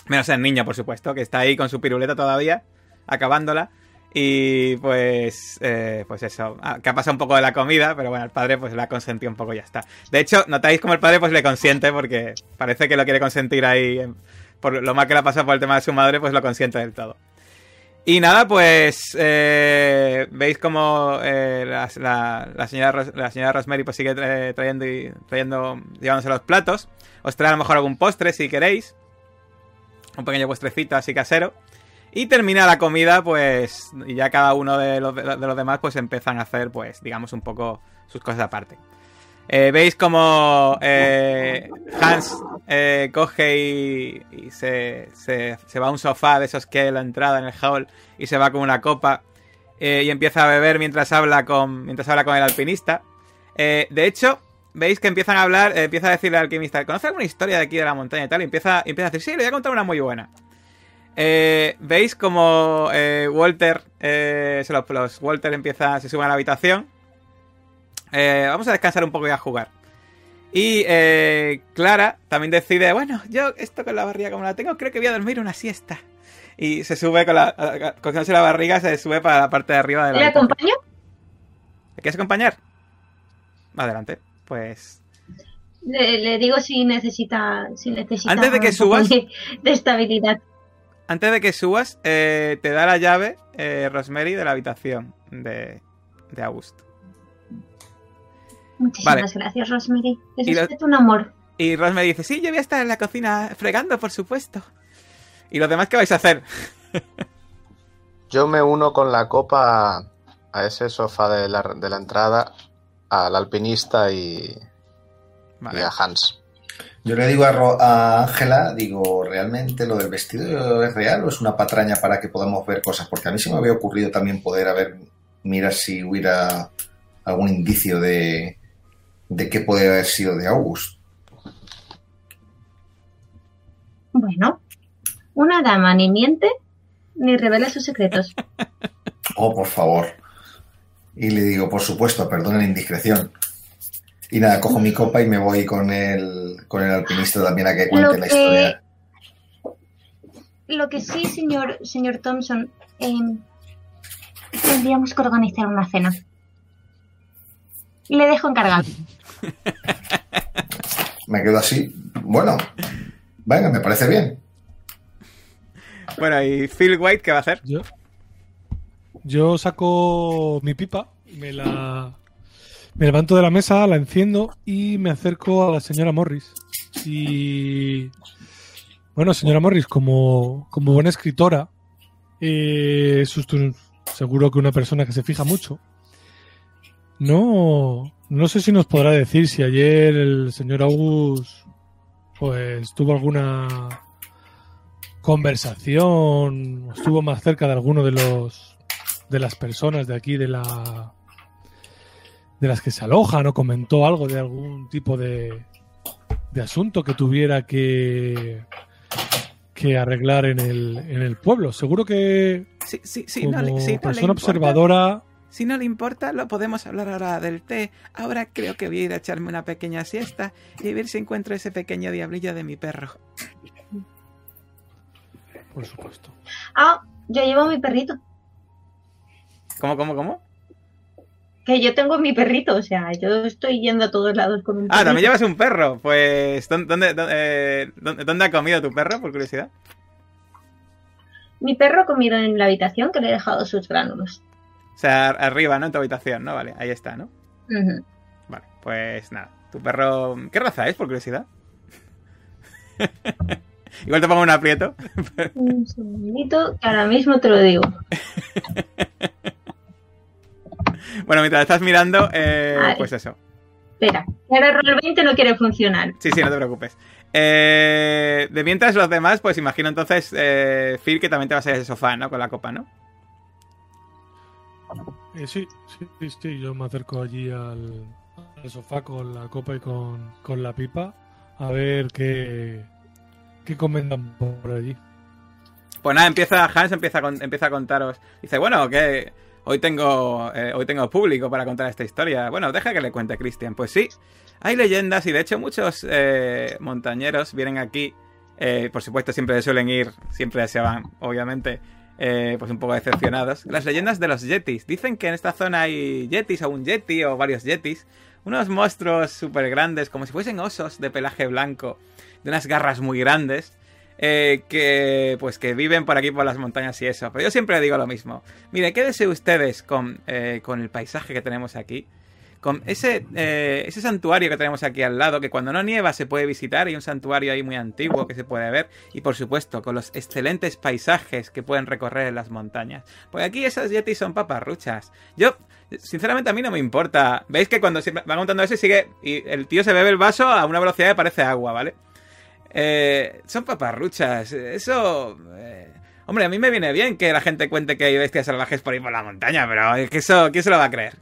Menos el niño, por supuesto, que está ahí con su piruleta todavía, acabándola. Y pues, eh, pues eso, ah, que ha pasado un poco de la comida, pero bueno, el padre pues la consentió un poco y ya está. De hecho, notáis como el padre pues le consiente porque parece que lo quiere consentir ahí, por lo mal que le ha pasado por el tema de su madre, pues lo consiente del todo. Y nada, pues eh, veis como eh, la, la- señora la señora Rosemary pues sigue tra- trayendo y trayendo, llevándose los platos. Os trae a lo mejor algún postre si queréis. Un pequeño postrecito así casero. Y termina la comida, pues, y ya cada uno de los, de los demás, pues empiezan a hacer, pues, digamos, un poco sus cosas aparte. Eh, Veis como eh, Hans eh, coge y, y se, se- va a un sofá de esos que hay en la entrada en el hall y se va con una copa eh, y empieza a beber mientras habla con, mientras habla con el alpinista. De hecho, veis que empiezan a hablar, empieza a decirle al alquimista, ¿conoce alguna historia de aquí de la montaña y tal? Y empieza, empieza a decir, sí, le voy a contar una muy buena. Veis como Walter, se los, los Walter empieza, se suben a la habitación. Eh, vamos a descansar un poco y a jugar. Y eh, Clara también decide, bueno, yo esto con la barriga como la tengo, creo que voy a dormir una siesta. Y se sube con la, cogiéndose la barriga, se sube para la parte de arriba de la ¿Le acompaño? ¿Me quieres acompañar? Adelante. Pues Le, le digo si necesita, si necesita Antes de que subas- de, de estabilidad. antes de que subas, eh, te da la llave eh, Rosemary de la habitación de, de August. Muchísimas Vale. gracias, Rosemary. Es Y lo- usted un amor. Y Rosemary dice, sí, yo voy a estar en la cocina fregando, por supuesto. ¿Y los demás qué vais a hacer? [laughs] Yo me uno con la copa a ese sofá de la, de la entrada, al alpinista y, Vale. y a Hans. Yo le digo a a Ángela, digo, ¿realmente lo del vestido es real o es una patraña para que podamos ver cosas? Porque a mí se me había ocurrido también poder haber, mirar si hubiera algún indicio de, de qué puede haber sido de August. Bueno, una dama ni miente ni revela sus secretos. [laughs] Oh, por favor. Y le digo, por supuesto, perdone la indiscreción. Y nada, cojo mi copa y me voy con el, con el alpinista también a que cuente Lo la que, historia. lo que sí, señor, señor Thompson, em, tendríamos que organizar una cena. Le dejo encargado. [laughs] Me quedo así. Bueno, venga, me parece bien. Bueno, ¿y Phil White qué va a hacer? Yo, yo saco mi pipa, me la me levanto de la mesa, la enciendo y me acerco a la señora Morris. Y bueno, señora Morris, como, como buena escritora, eh, es usted seguro que una persona que se fija mucho. No, no sé si nos podrá decir si ayer el señor August pues tuvo alguna conversación, estuvo más cerca de alguno de los de las personas de aquí de la de las que se alojan o comentó algo de algún tipo de, de asunto que tuviera que que arreglar en el, en el pueblo. Seguro que Sí, sí, sí, como no, no persona observadora Si no le importa, lo podemos hablar ahora del té. Ahora creo que voy a ir a echarme una pequeña siesta y ver si encuentro ese pequeño diablillo de mi perro. por supuesto. Ah, yo llevo mi perrito. ¿Cómo, cómo, cómo? Que yo tengo mi perrito, o sea, yo estoy yendo a todos lados con un Ah, también perrito. llevas un perro. Pues, ¿dónde, dónde, dónde, eh, dónde ha comido tu perro, por curiosidad? Mi perro ha comido en la habitación que le he dejado sus gránulos. O sea, ar- arriba, ¿no? En tu habitación, ¿no? Vale, ahí está, ¿no? Vale, pues nada. Tu perro... ¿Qué raza es, por curiosidad? [laughs] Igual te pongo un aprieto. [laughs] Un segundito, que ahora mismo te lo digo. Bueno, mientras estás mirando, eh, Vale. pues eso. Espera, que ahora roll 20 no quiere funcionar. Sí, sí, no te preocupes. Eh, de mientras los demás, pues imagino entonces, eh, Phil, que también te vas a ir a ese sofá, ¿no? Con la copa, ¿no? Eh, sí, sí, sí, yo me acerco allí al, sofá con la copa y con, con la pipa a ver qué, qué comentan por allí. Pues nada, empieza Hans empieza empieza a contaros. Dice, bueno, que hoy tengo eh, hoy tengo público para contar esta historia. Bueno, deja que le cuente Cristian. Pues sí, hay leyendas y de hecho muchos eh, montañeros vienen aquí. eh, por supuesto, siempre suelen ir, siempre se van, obviamente, eh, pues un poco decepcionados. Las leyendas de los yetis. Dicen que en esta zona hay yetis o un yeti o varios yetis. Unos monstruos súper grandes, como si fuesen osos de pelaje blanco, de unas garras muy grandes eh, que pues que viven por aquí por las montañas y eso. Pero yo siempre digo lo mismo. Mire, quédense ustedes con, eh, con el paisaje que tenemos aquí. Con ese, eh, ese santuario que tenemos aquí al lado, que cuando no nieva se puede visitar, hay un santuario ahí muy antiguo que se puede ver, y por supuesto con los excelentes paisajes que pueden recorrer en las montañas. Pues aquí esas yetis son paparruchas. Yo, sinceramente a mí no me importa. Veis que cuando se va contando eso y sigue, y el tío se bebe el vaso a una velocidad que parece agua, ¿vale? Eh, son paparruchas. Eso. eh, hombre, a mí me viene bien que la gente cuente que hay bestias salvajes por ahí por la montaña, pero es que eso, ¿quién se lo va a creer?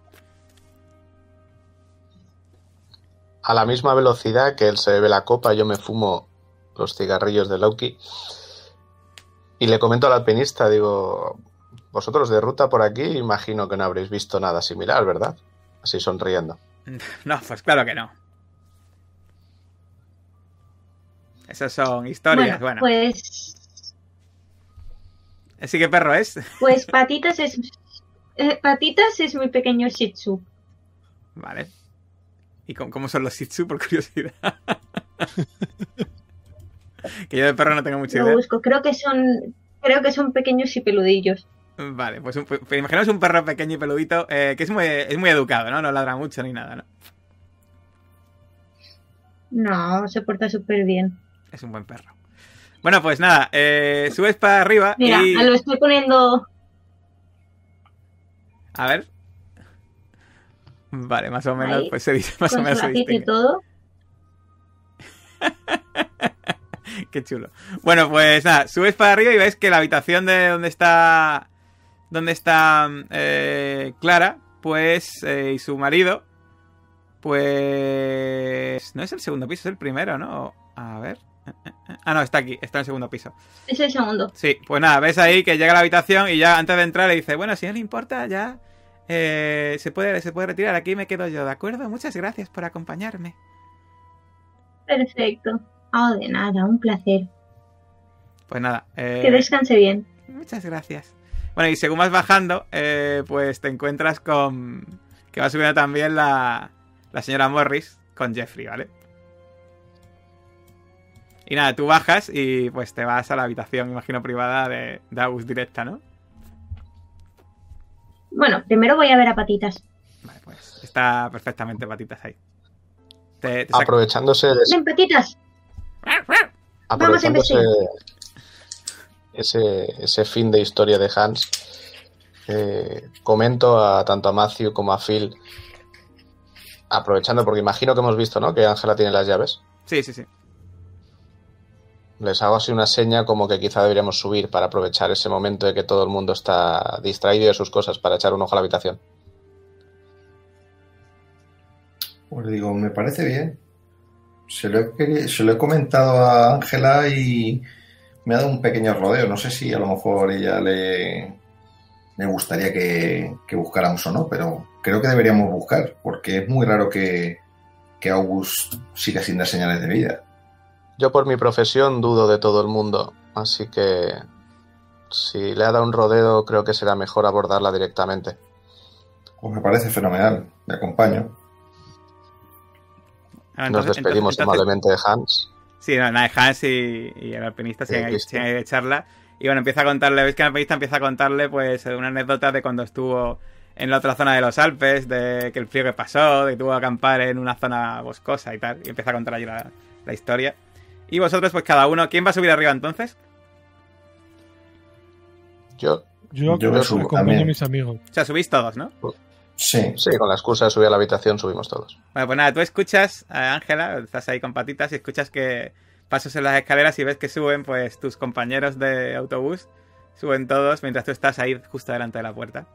A la misma velocidad que él se bebe la copa, yo me fumo los cigarrillos de Loki. Y le comento al alpinista, digo, vosotros de ruta por aquí, imagino que no habréis visto nada similar, ¿verdad? Así sonriendo. [laughs] No, pues claro que no. Esas son historias, bueno. Pues, Así que perro es. pues [laughs] Patitas es... eh, Patitas es mi pequeño Shih Tzu. Vale. ¿Y cómo, cómo son los Shih por curiosidad? [laughs] que yo de perro no tengo mucha Lo idea. busco. Creo que son... Creo que son pequeños y peludillos. Vale, pues, un, pues imaginaos un perro pequeño y peludito eh, que es muy, es muy educado, ¿no? No ladra mucho ni nada, ¿no? No, se porta súper bien. Es un buen perro. Bueno, pues nada, eh, subes para arriba Mira, y... lo estoy poniendo... A ver. Vale, más o menos, Ahí, pues se dice, [laughs] más o con menos su se y todo. [laughs] Qué chulo. Bueno, pues nada, subes para arriba y ves que la habitación de donde está. Donde está eh, Clara, pues. eh, y su marido. Pues. No es el segundo piso, es el primero, ¿no? A ver. Ah, no, está aquí, está en el segundo piso. Es el segundo. Sí, pues nada, ves ahí que llega a la habitación y ya antes de entrar le dice, bueno, si no le importa, ya eh, se, puede, se puede retirar, aquí me quedo yo, ¿de acuerdo? Muchas gracias por acompañarme. Perfecto. Oh, de nada, un placer. Pues nada, eh, Que descanse bien. muchas gracias. Bueno, y según vas bajando, eh, pues te encuentras con... Que va subiendo también la, la señora Morris con Jeffrey, ¿vale? Y nada, tú bajas y pues te vas a la habitación, imagino, privada de, de August directa, ¿no? Bueno, primero voy a ver a patitas. Vale, pues está perfectamente patitas ahí. Te, te saca- Aprovechándose de Ven, patitas. Vamos a aprovechándose ese, ese fin de historia de Hans, eh, comento a tanto a Matthew como a Phil, aprovechando, porque imagino que hemos visto, ¿no? Que Ángela tiene las llaves. Sí, sí, sí. Les hago así una seña como que quizá deberíamos subir para aprovechar ese momento de que todo el mundo está distraído de sus cosas para echar un ojo a la habitación. Pues digo, me parece bien. Se lo he, comentado a Ángela y me ha dado un pequeño rodeo. No sé si a lo mejor ella le, le gustaría que, que buscáramos o no, pero creo que deberíamos buscar, porque es muy raro que, que August siga sin dar señales de vida. Yo por mi profesión dudo de todo el mundo, así que si le ha dado un rodeo creo que será mejor abordarla directamente. Pues me parece fenomenal. Le acompaño. Ah, Nos despedimos entonces- amablemente de Hans. Sí, no, nada, Hans y, y el alpinista ahí, listo. siguen ahí de charla. Y bueno, empieza a contarle, veis que el alpinista empieza a contarle pues una anécdota de cuando estuvo en la otra zona de los Alpes, de que el frío que pasó, de que tuvo que acampar en una zona boscosa y tal. Y empieza a contar allí la, la historia. Y vosotros, pues cada uno, ¿quién va a subir arriba entonces? Yo, Yo, Yo me acompaño subo a también. mis amigos. O sea, subís todos, ¿no? Sí. sí, con la excusa de subir a la habitación subimos todos. Bueno, pues nada, tú escuchas a Ángela, estás ahí con patitas y escuchas que pasos en las escaleras y ves que suben pues tus compañeros de autobús, suben todos mientras tú estás ahí justo delante de la puerta.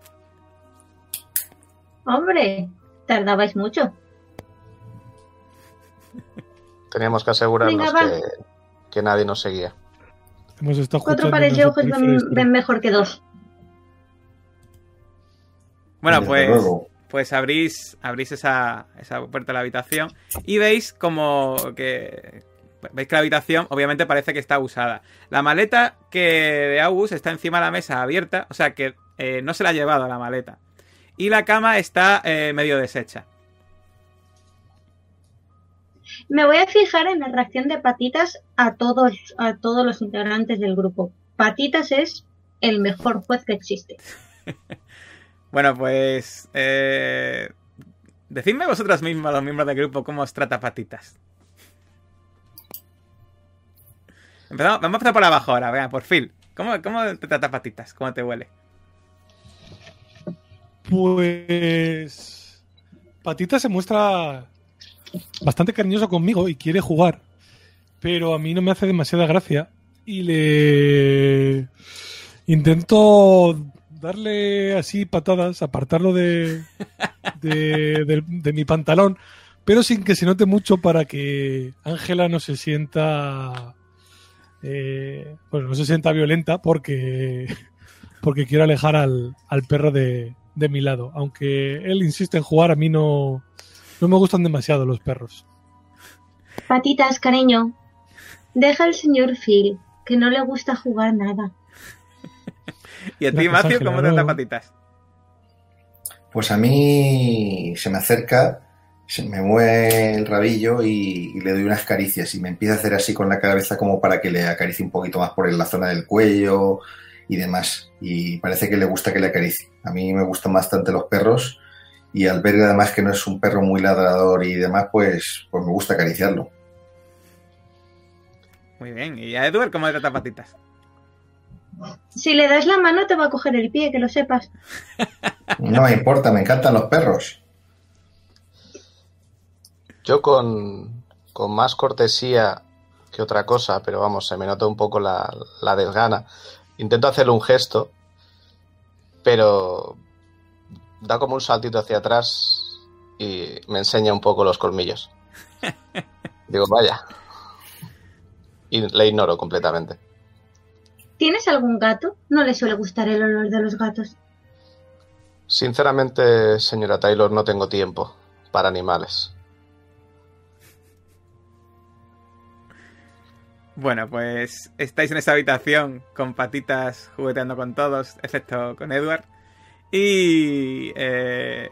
Hombre, tardabais mucho. Teníamos que asegurarnos Venga, que, que nadie nos seguía. Hemos estado Cuatro pares de ojos ven, mejor que dos. Bueno, pues, pues abrís, abrís esa, esa puerta de la habitación y veis como que... Veis que la habitación obviamente parece que está usada. La maleta que de August está encima de la mesa abierta, o sea que eh, no se la ha llevado la maleta. Y la cama está eh, medio deshecha. Me voy a fijar en la reacción de Patitas a todos, a todos los integrantes del grupo. Patitas es el mejor juez que existe. [laughs] Bueno, pues... Eh, decidme vosotros mismos, los miembros del grupo, cómo os trata Patitas. Empezamos, vamos a empezar por abajo ahora, venga, por Phil. ¿Cómo, ¿Cómo te trata Patitas? ¿Cómo te huele? Pues. Patita se muestra bastante cariñoso conmigo y quiere jugar, pero a mí no me hace demasiada gracia y le intento darle así patadas, apartarlo de, de, [laughs] de- de mi pantalón, pero sin que se note mucho para que Ángela no se sienta. eh, bueno, no se sienta violenta porque porque quiero alejar al, al perro de, de mi lado. Aunque él insiste en jugar, a mí no, no me gustan demasiado los perros. Patitas, cariño, deja al señor Phil, que no le gusta jugar nada. [laughs] ¿Y a ti, Ángela, cómo te no. Patitas? Pues a mí se me acerca, se me mueve el rabillo y, y le doy unas caricias y me empieza a hacer así con la cabeza como para que le acaricie un poquito más por la zona del cuello y demás. Y parece que le gusta que le acaricie. A mí me gustan bastante los perros y al ver además que no es un perro muy ladrador y demás, pues, pues me gusta acariciarlo. Muy bien. ¿Y a Edward cómo te trata Patitas? Si le das la mano te va a coger el pie, que lo sepas. No me importa, me encantan los perros. Yo con, con más cortesía que otra cosa, pero vamos, se me nota un poco la, la desgana. Intento hacerle un gesto, pero da como un saltito hacia atrás y me enseña un poco los colmillos. [laughs] Digo, vaya. Y le ignoro completamente. ¿Tienes algún gato? No le suele gustar el olor de los gatos. Sinceramente, señora Taylor, no tengo tiempo para animales. Bueno, pues estáis en esa habitación con patitas jugueteando con todos, excepto con Edward. Y... Eh,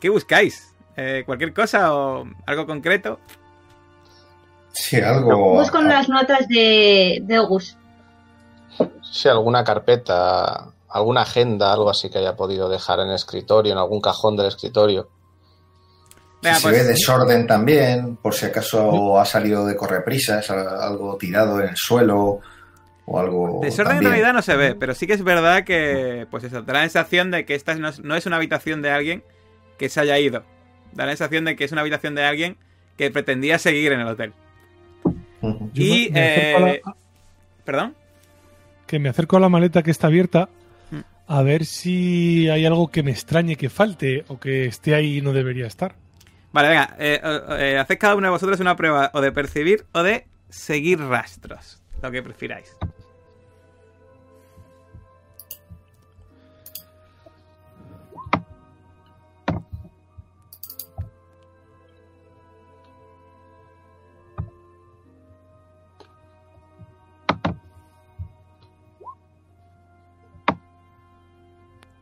¿Qué buscáis? Eh, ¿Cualquier cosa o algo concreto? Sí, algo. Busco en las notas de, de August. Sí, alguna carpeta, alguna agenda, algo así que haya podido dejar en el escritorio, en algún cajón del escritorio. Venga, si se pues- ve desorden también, por si acaso ha salido de correprisas, algo tirado en el suelo o algo. Desorden en también. realidad no se ve, pero sí que es verdad que, pues eso, da la sensación de que esta no es, no es una habitación de alguien que se haya ido. Da la sensación de que es una habitación de alguien que pretendía seguir en el hotel. Y, me- me acerco a la- eh, ¿Perdón? que me acerco a la maleta que está abierta Mm. a ver si hay algo que me extrañe que falte o que esté ahí y no debería estar. Vale, venga, eh, eh, haced cada uno de vosotros una prueba o de percibir o de seguir rastros, lo que prefiráis.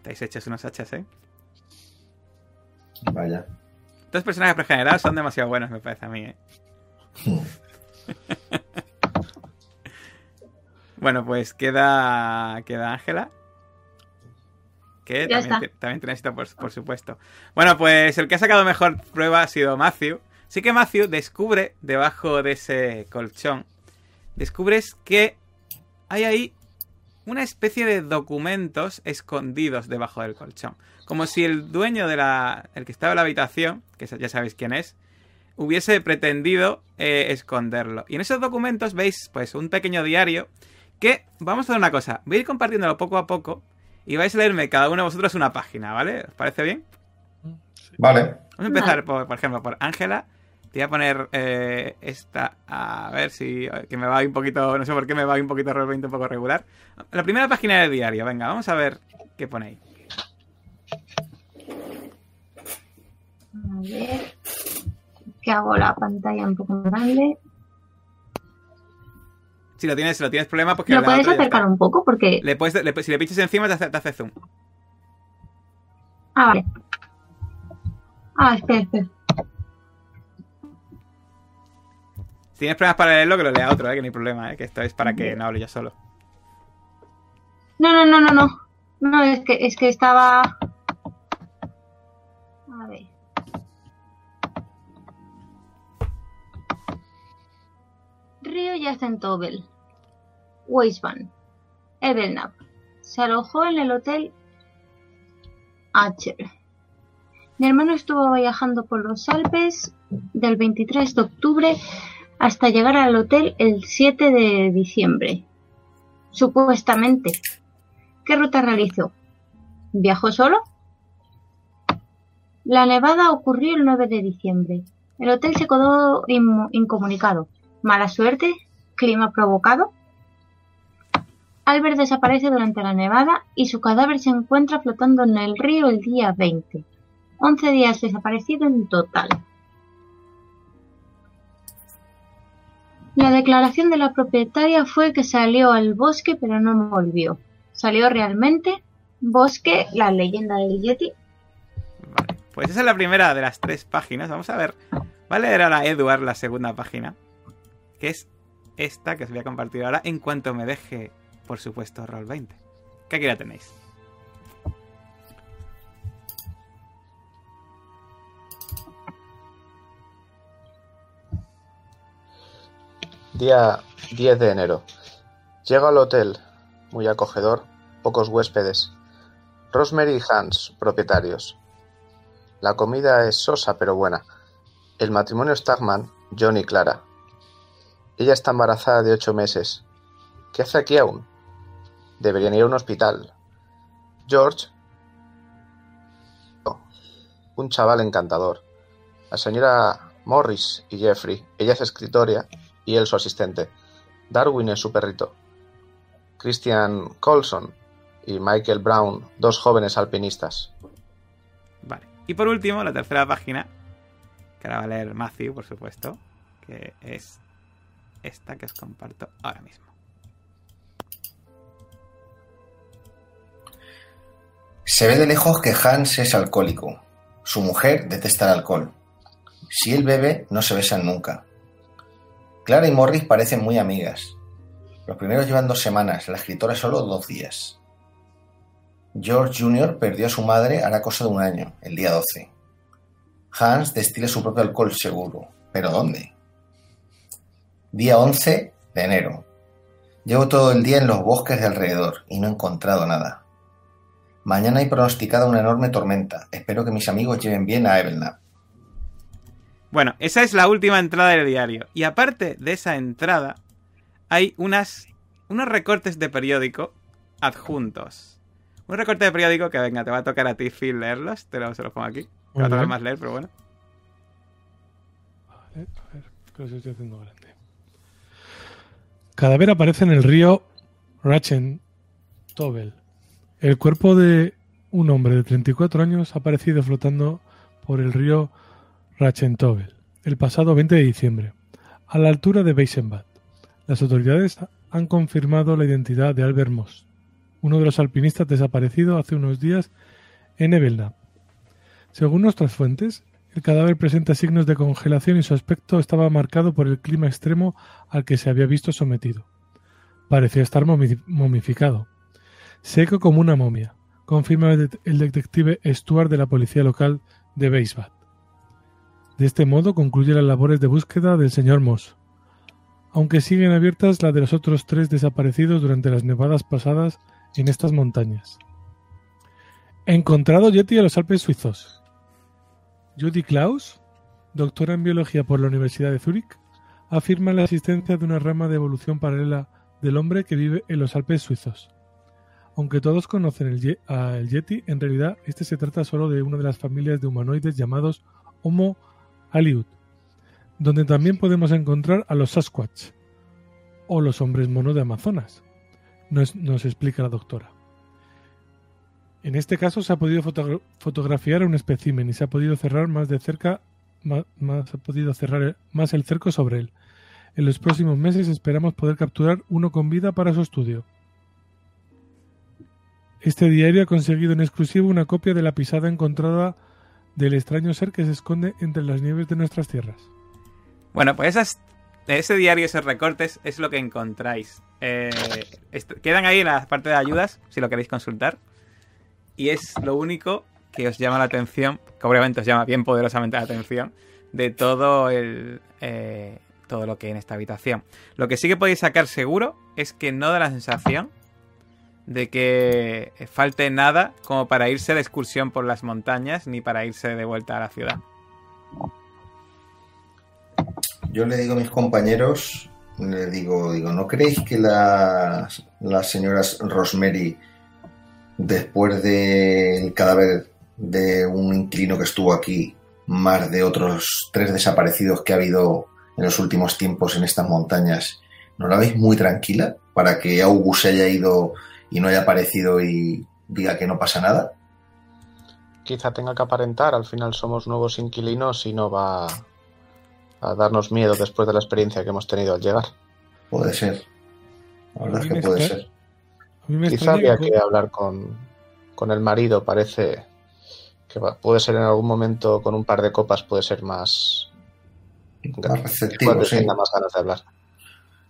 Estáis hechos unos hachas, ¿eh? Vaya. Dos personajes pregenerados son demasiado buenos, me parece a mí, ¿eh? [laughs] Bueno, pues queda queda Ángela. Que Ya también, está. ti- también tiene éxito, por, por supuesto. Bueno, pues el que ha sacado mejor prueba ha sido Matthew. Sí que Matthew descubre debajo de ese colchón, descubres que hay ahí una especie de documentos escondidos debajo del colchón. Como si el dueño de la. el que estaba en la habitación, que ya sabéis quién es, hubiese pretendido eh, esconderlo. Y en esos documentos veis, pues, un pequeño diario que, vamos a hacer una cosa, voy a ir compartiéndolo poco a poco y vais a leerme cada uno de vosotros una página, ¿vale? ¿Os parece bien? Vale. Vamos a empezar, por, por ejemplo, por Ángela. Te voy a poner eh, esta, a ver si, que me va un poquito, no sé por qué me va un poquito roll 20 un poco regular. La primera página del diario, venga, vamos a ver qué ponéis. A ver. Que hago la pantalla un poco más grande. Si lo tienes, si lo tienes problema, pues que ¿Lo puedes acercar un poco? Porque. Le puedes, le- si le pinches encima te hace, te hace zoom. Ah, vale. Ah, espera, espera. Si tienes problemas para leerlo, que lo lea otro, ¿eh? que no hay problema, ¿eh? que esto es para que no hable yo solo. No, no, no, no, no. No, es que, es que estaba. A ver. Río yace en Tobel. Weisman. Evelnap. Se alojó en el hotel Acher. Mi hermano estuvo viajando por los Alpes del 23 de octubre hasta llegar al hotel el 7 de diciembre. Supuestamente. ¿Qué ruta realizó? ¿Viajó solo? La nevada ocurrió el 9 de diciembre. El hotel se quedó incomunicado. Mala suerte, clima provocado. Albert desaparece durante la nevada y su cadáver se encuentra flotando en el río el día 20. 11 días desaparecido en total. La declaración de la propietaria fue que salió al bosque pero no volvió. ¿Salió realmente? Bosque, la leyenda del Yeti. Vale, pues esa es la primera de las tres páginas. Vamos a ver. Va a leer ahora Edward la segunda página, que es esta que os voy a compartir ahora en cuanto me deje, por supuesto, Roll 20. Que aquí la tenéis. Día 10 de enero. Llego al hotel, muy acogedor, pocos huéspedes. Rosemary y Hans, propietarios. La comida es sosa pero buena. El matrimonio Stagman, John y Clara. Ella está embarazada de ocho meses. ¿Qué hace aquí aún? Deberían ir a un hospital. George. Un chaval encantador. La señora Morris y Jeffrey. Ella es escritora y él su asistente. Darwin es su perrito. Christian Colson y Michael Brown, dos jóvenes alpinistas. Vale. Y por último, la tercera página, que ahora va a leer Matthew, por supuesto, que es esta que os comparto ahora mismo. Se ve de lejos que Hans es alcohólico. Su mujer detesta el alcohol. Si él bebe, no se besan nunca. Clara y Morris parecen muy amigas. Los primeros llevan dos semanas, la escritora solo dos días. George Jr. perdió a su madre hará cosa de un año, el día 12. Hans destila su propio alcohol seguro. ¿Pero dónde? Día 11 de enero. Llevo todo el día en los bosques de alrededor y no he encontrado nada. Mañana hay pronosticada una enorme tormenta. Espero que mis amigos lleven bien a Evelnap. Bueno, esa es la última entrada del diario. Y aparte de esa entrada, hay unas, unos recortes de periódico adjuntos. Un recorte de periódico que, venga, te va a tocar a ti, Phil, leerlos. Te lo, se los pongo aquí. Me va a tocar más leer, pero bueno. Vale, a ver, que los estoy haciendo grande. Cadáver aparece en el río Rachen Tobel. El cuerpo de un hombre de 34 años ha aparecido flotando por el río Rachentobel el pasado 20 de diciembre, a la altura de Beisenbad. Las autoridades han confirmado la identidad de Albert Moss, uno de los alpinistas desaparecido hace unos días en Evelnap. Según nuestras fuentes, el cadáver presenta signos de congelación y su aspecto estaba marcado por el clima extremo al que se había visto sometido. Parecía estar momificado, seco como una momia, confirma el detective Stuart de la policía local de Beisbad. De este modo concluye las labores de búsqueda del señor Moss, aunque siguen abiertas las de los otros tres desaparecidos durante las nevadas pasadas en estas montañas. Encontrado Yeti a los Alpes suizos. Judy Klaus, doctora en biología por la Universidad de Zúrich, afirma la existencia de una rama de evolución paralela del hombre que vive en los Alpes suizos. Aunque todos conocen el, al Yeti, en realidad este se trata solo de una de las familias de humanoides llamados Homo Aliud, donde también podemos encontrar a los Sasquatch o los hombres monos de Amazonas, nos, explica la doctora. En este caso se ha podido fotografiar un espécimen y se ha podido cerrar más de cerca, más, ha podido cerrar más el cerco sobre él. En los próximos meses esperamos poder capturar uno con vida para su estudio. Este diario ha conseguido en exclusivo una copia de la pisada encontrada del extraño ser que se esconde entre las nieves de nuestras tierras. Bueno, pues esas, ese diario, esos recortes, es lo que encontráis. Eh, quedan ahí en la parte de ayudas, si lo queréis consultar. Y es lo único que os llama la atención, que obviamente os llama bien poderosamente la atención, de todo el... Eh, todo lo que hay en esta habitación. Lo que sí que podéis sacar seguro es que no da la sensación de que falte nada como para irse de excursión por las montañas ni para irse de vuelta a la ciudad. Yo le digo a mis compañeros, le digo, digo, ¿no creéis que las, señoras Rosemary, después del cadáver de un inclino que estuvo aquí, más de otros tres desaparecidos que ha habido en los últimos tiempos en estas montañas, ¿no la veis muy tranquila para que August haya ido y no haya aparecido y diga que no pasa nada? Quizá tenga que aparentar, al final somos nuevos inquilinos y no va a darnos miedo después de la experiencia que hemos tenido al llegar. Puede ser. La verdad es que puede ser. Quizá había que hablar con, con el marido, parece que puede ser en algún momento con un par de copas, puede ser más, más receptivo, sí. más ganas de hablar.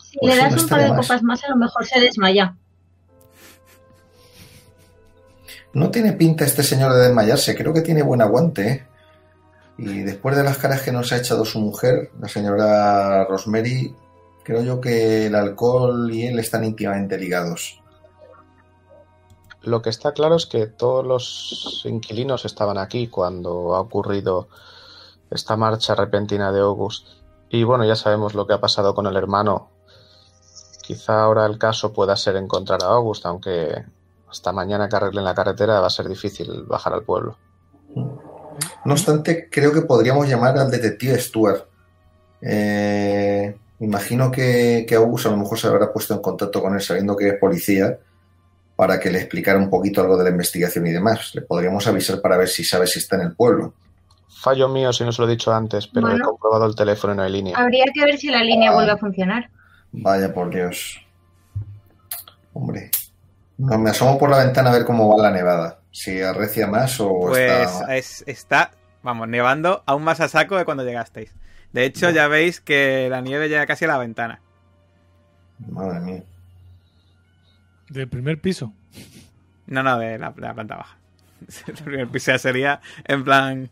Si pues le das un par de copas más, a lo mejor se desmaya. No tiene pinta este señor de desmayarse, creo que tiene buen aguante. ¿eh? Y después de las caras que nos ha echado su mujer, la señora Rosemary, creo yo que el alcohol y él están íntimamente ligados. Lo que está claro es que todos los inquilinos estaban aquí cuando ha ocurrido esta marcha repentina de August. Y bueno, ya sabemos lo que ha pasado con el hermano. Quizá ahora el caso pueda ser encontrar a August, aunque hasta mañana que arreglen la carretera va a ser difícil bajar al pueblo. No obstante, creo que podríamos llamar al detective Stuart. Eh, imagino que, que August a lo mejor se habrá puesto en contacto con él sabiendo que es policía para que le explicara un poquito algo de la investigación y demás. Le podríamos avisar para ver si sabe si está en el pueblo. Fallo mío si no se lo he dicho antes, pero Bueno. he comprobado el teléfono y no hay línea. Habría que ver si la línea vuelve a funcionar. Vaya por Dios. Hombre. No, me asomo por la ventana a ver cómo va la nevada. Si arrecia más o Pues está... es- está, vamos, nevando aún más a saco de cuando llegasteis. De hecho, ya veis que la nieve llega casi a la ventana. Madre mía. Del primer piso. No, no, de la, de la planta baja. [laughs] El primer piso ya sería en plan.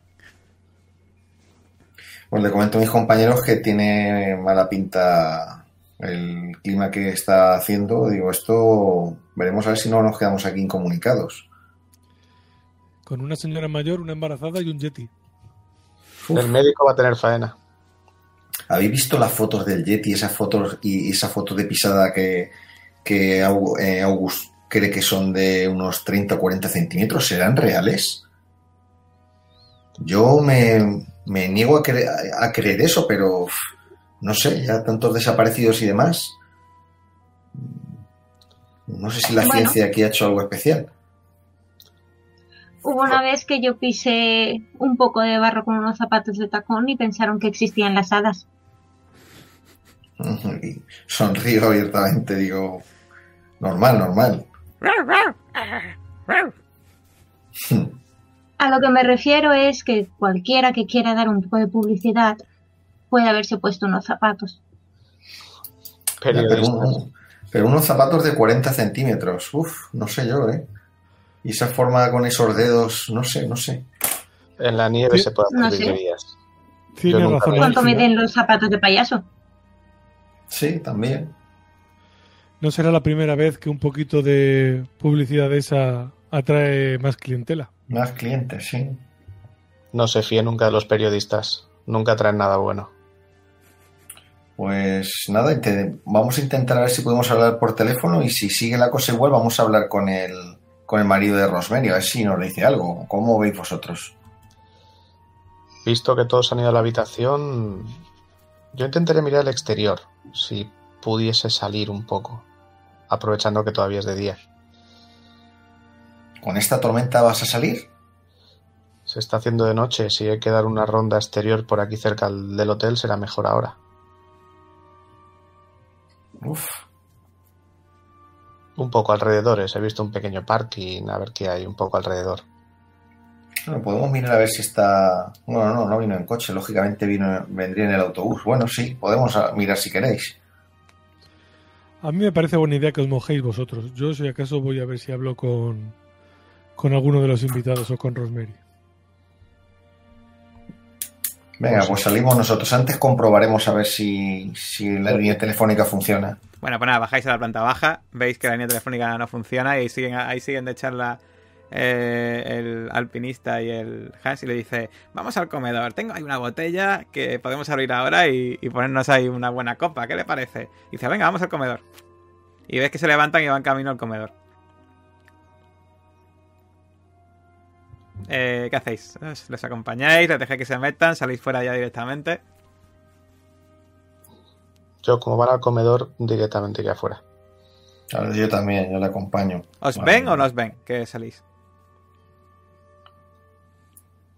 Pues le comento a mis compañeros que tiene mala pinta el clima que está haciendo. Digo, esto veremos a ver si no nos quedamos aquí incomunicados. Con una señora mayor, una embarazada y un yeti. El médico va a tener faena. ¿Habéis visto las fotos del Yeti, esas fotos y esa foto de pisada que, que eh, August cree que son de unos 30 o 40 centímetros? ¿Serán reales? Yo me, me niego a, cre- a creer eso, pero no sé, ya tantos desaparecidos y demás. No sé si la Bueno. ciencia aquí ha hecho algo especial. Hubo una vez que yo pisé un poco de barro con unos zapatos de tacón y pensaron que existían las hadas. Y sonrío abiertamente, digo, normal, normal. A lo que me refiero es que cualquiera que quiera dar un poco de publicidad puede haberse puesto unos zapatos. Pero, Periodistas. un- pero unos zapatos de 40 centímetros, uf, no sé yo, ¿eh? Y esa forma con esos dedos, no sé, no sé. En la nieve Sí. se puede No hacer nunca razón. vi. ¿Cuánto miden los zapatos de payaso? Sí, también. No será la primera vez que un poquito de publicidad de esa atrae más clientela. Más clientes, sí. No se fíe nunca de los periodistas. Nunca traen nada bueno. Pues nada, vamos a intentar a ver si podemos hablar por teléfono y si sigue la cosa igual, vamos a hablar con el, con el marido de Rosemary, a ver si nos dice algo. ¿Cómo veis vosotros? Visto que todos han ido a la habitación, yo intentaré mirar el exterior, si pudiese salir un poco, aprovechando que todavía es de día. ¿Con esta tormenta vas a salir? Se está haciendo de noche, si hay que dar una ronda exterior por aquí cerca del hotel será mejor ahora. Uf, Un poco alrededores, he visto un pequeño parking, a ver qué hay un poco alrededor. Bueno, podemos mirar a ver si está. Bueno, no, no vino en coche, lógicamente vino, vendría en el autobús. Bueno, sí, podemos mirar si queréis. A mí me parece buena idea que os mojéis vosotros. Yo, si acaso, voy a ver si hablo con, con alguno de los invitados o con Rosemary. Venga, pues salimos nosotros. Antes comprobaremos a ver si, si la línea telefónica funciona. Bueno, pues nada, bajáis a la planta baja, veis que la línea telefónica no funciona y siguen, ahí siguen de charla eh, el alpinista y el Hans y le dice, vamos al comedor, tengo ahí una botella que podemos abrir ahora y, y ponernos ahí una buena copa, ¿qué le parece? Y dice, venga, vamos al comedor. Y ves que se levantan y van camino al comedor. Eh, ¿Qué hacéis? ¿Les acompañáis? ¿Les dejáis que se metan? ¿Salís fuera ya directamente? Yo, como van al comedor, directamente iría afuera. Claro, yo también, yo le acompaño. ¿Os Vale. ven o no os ven que salís?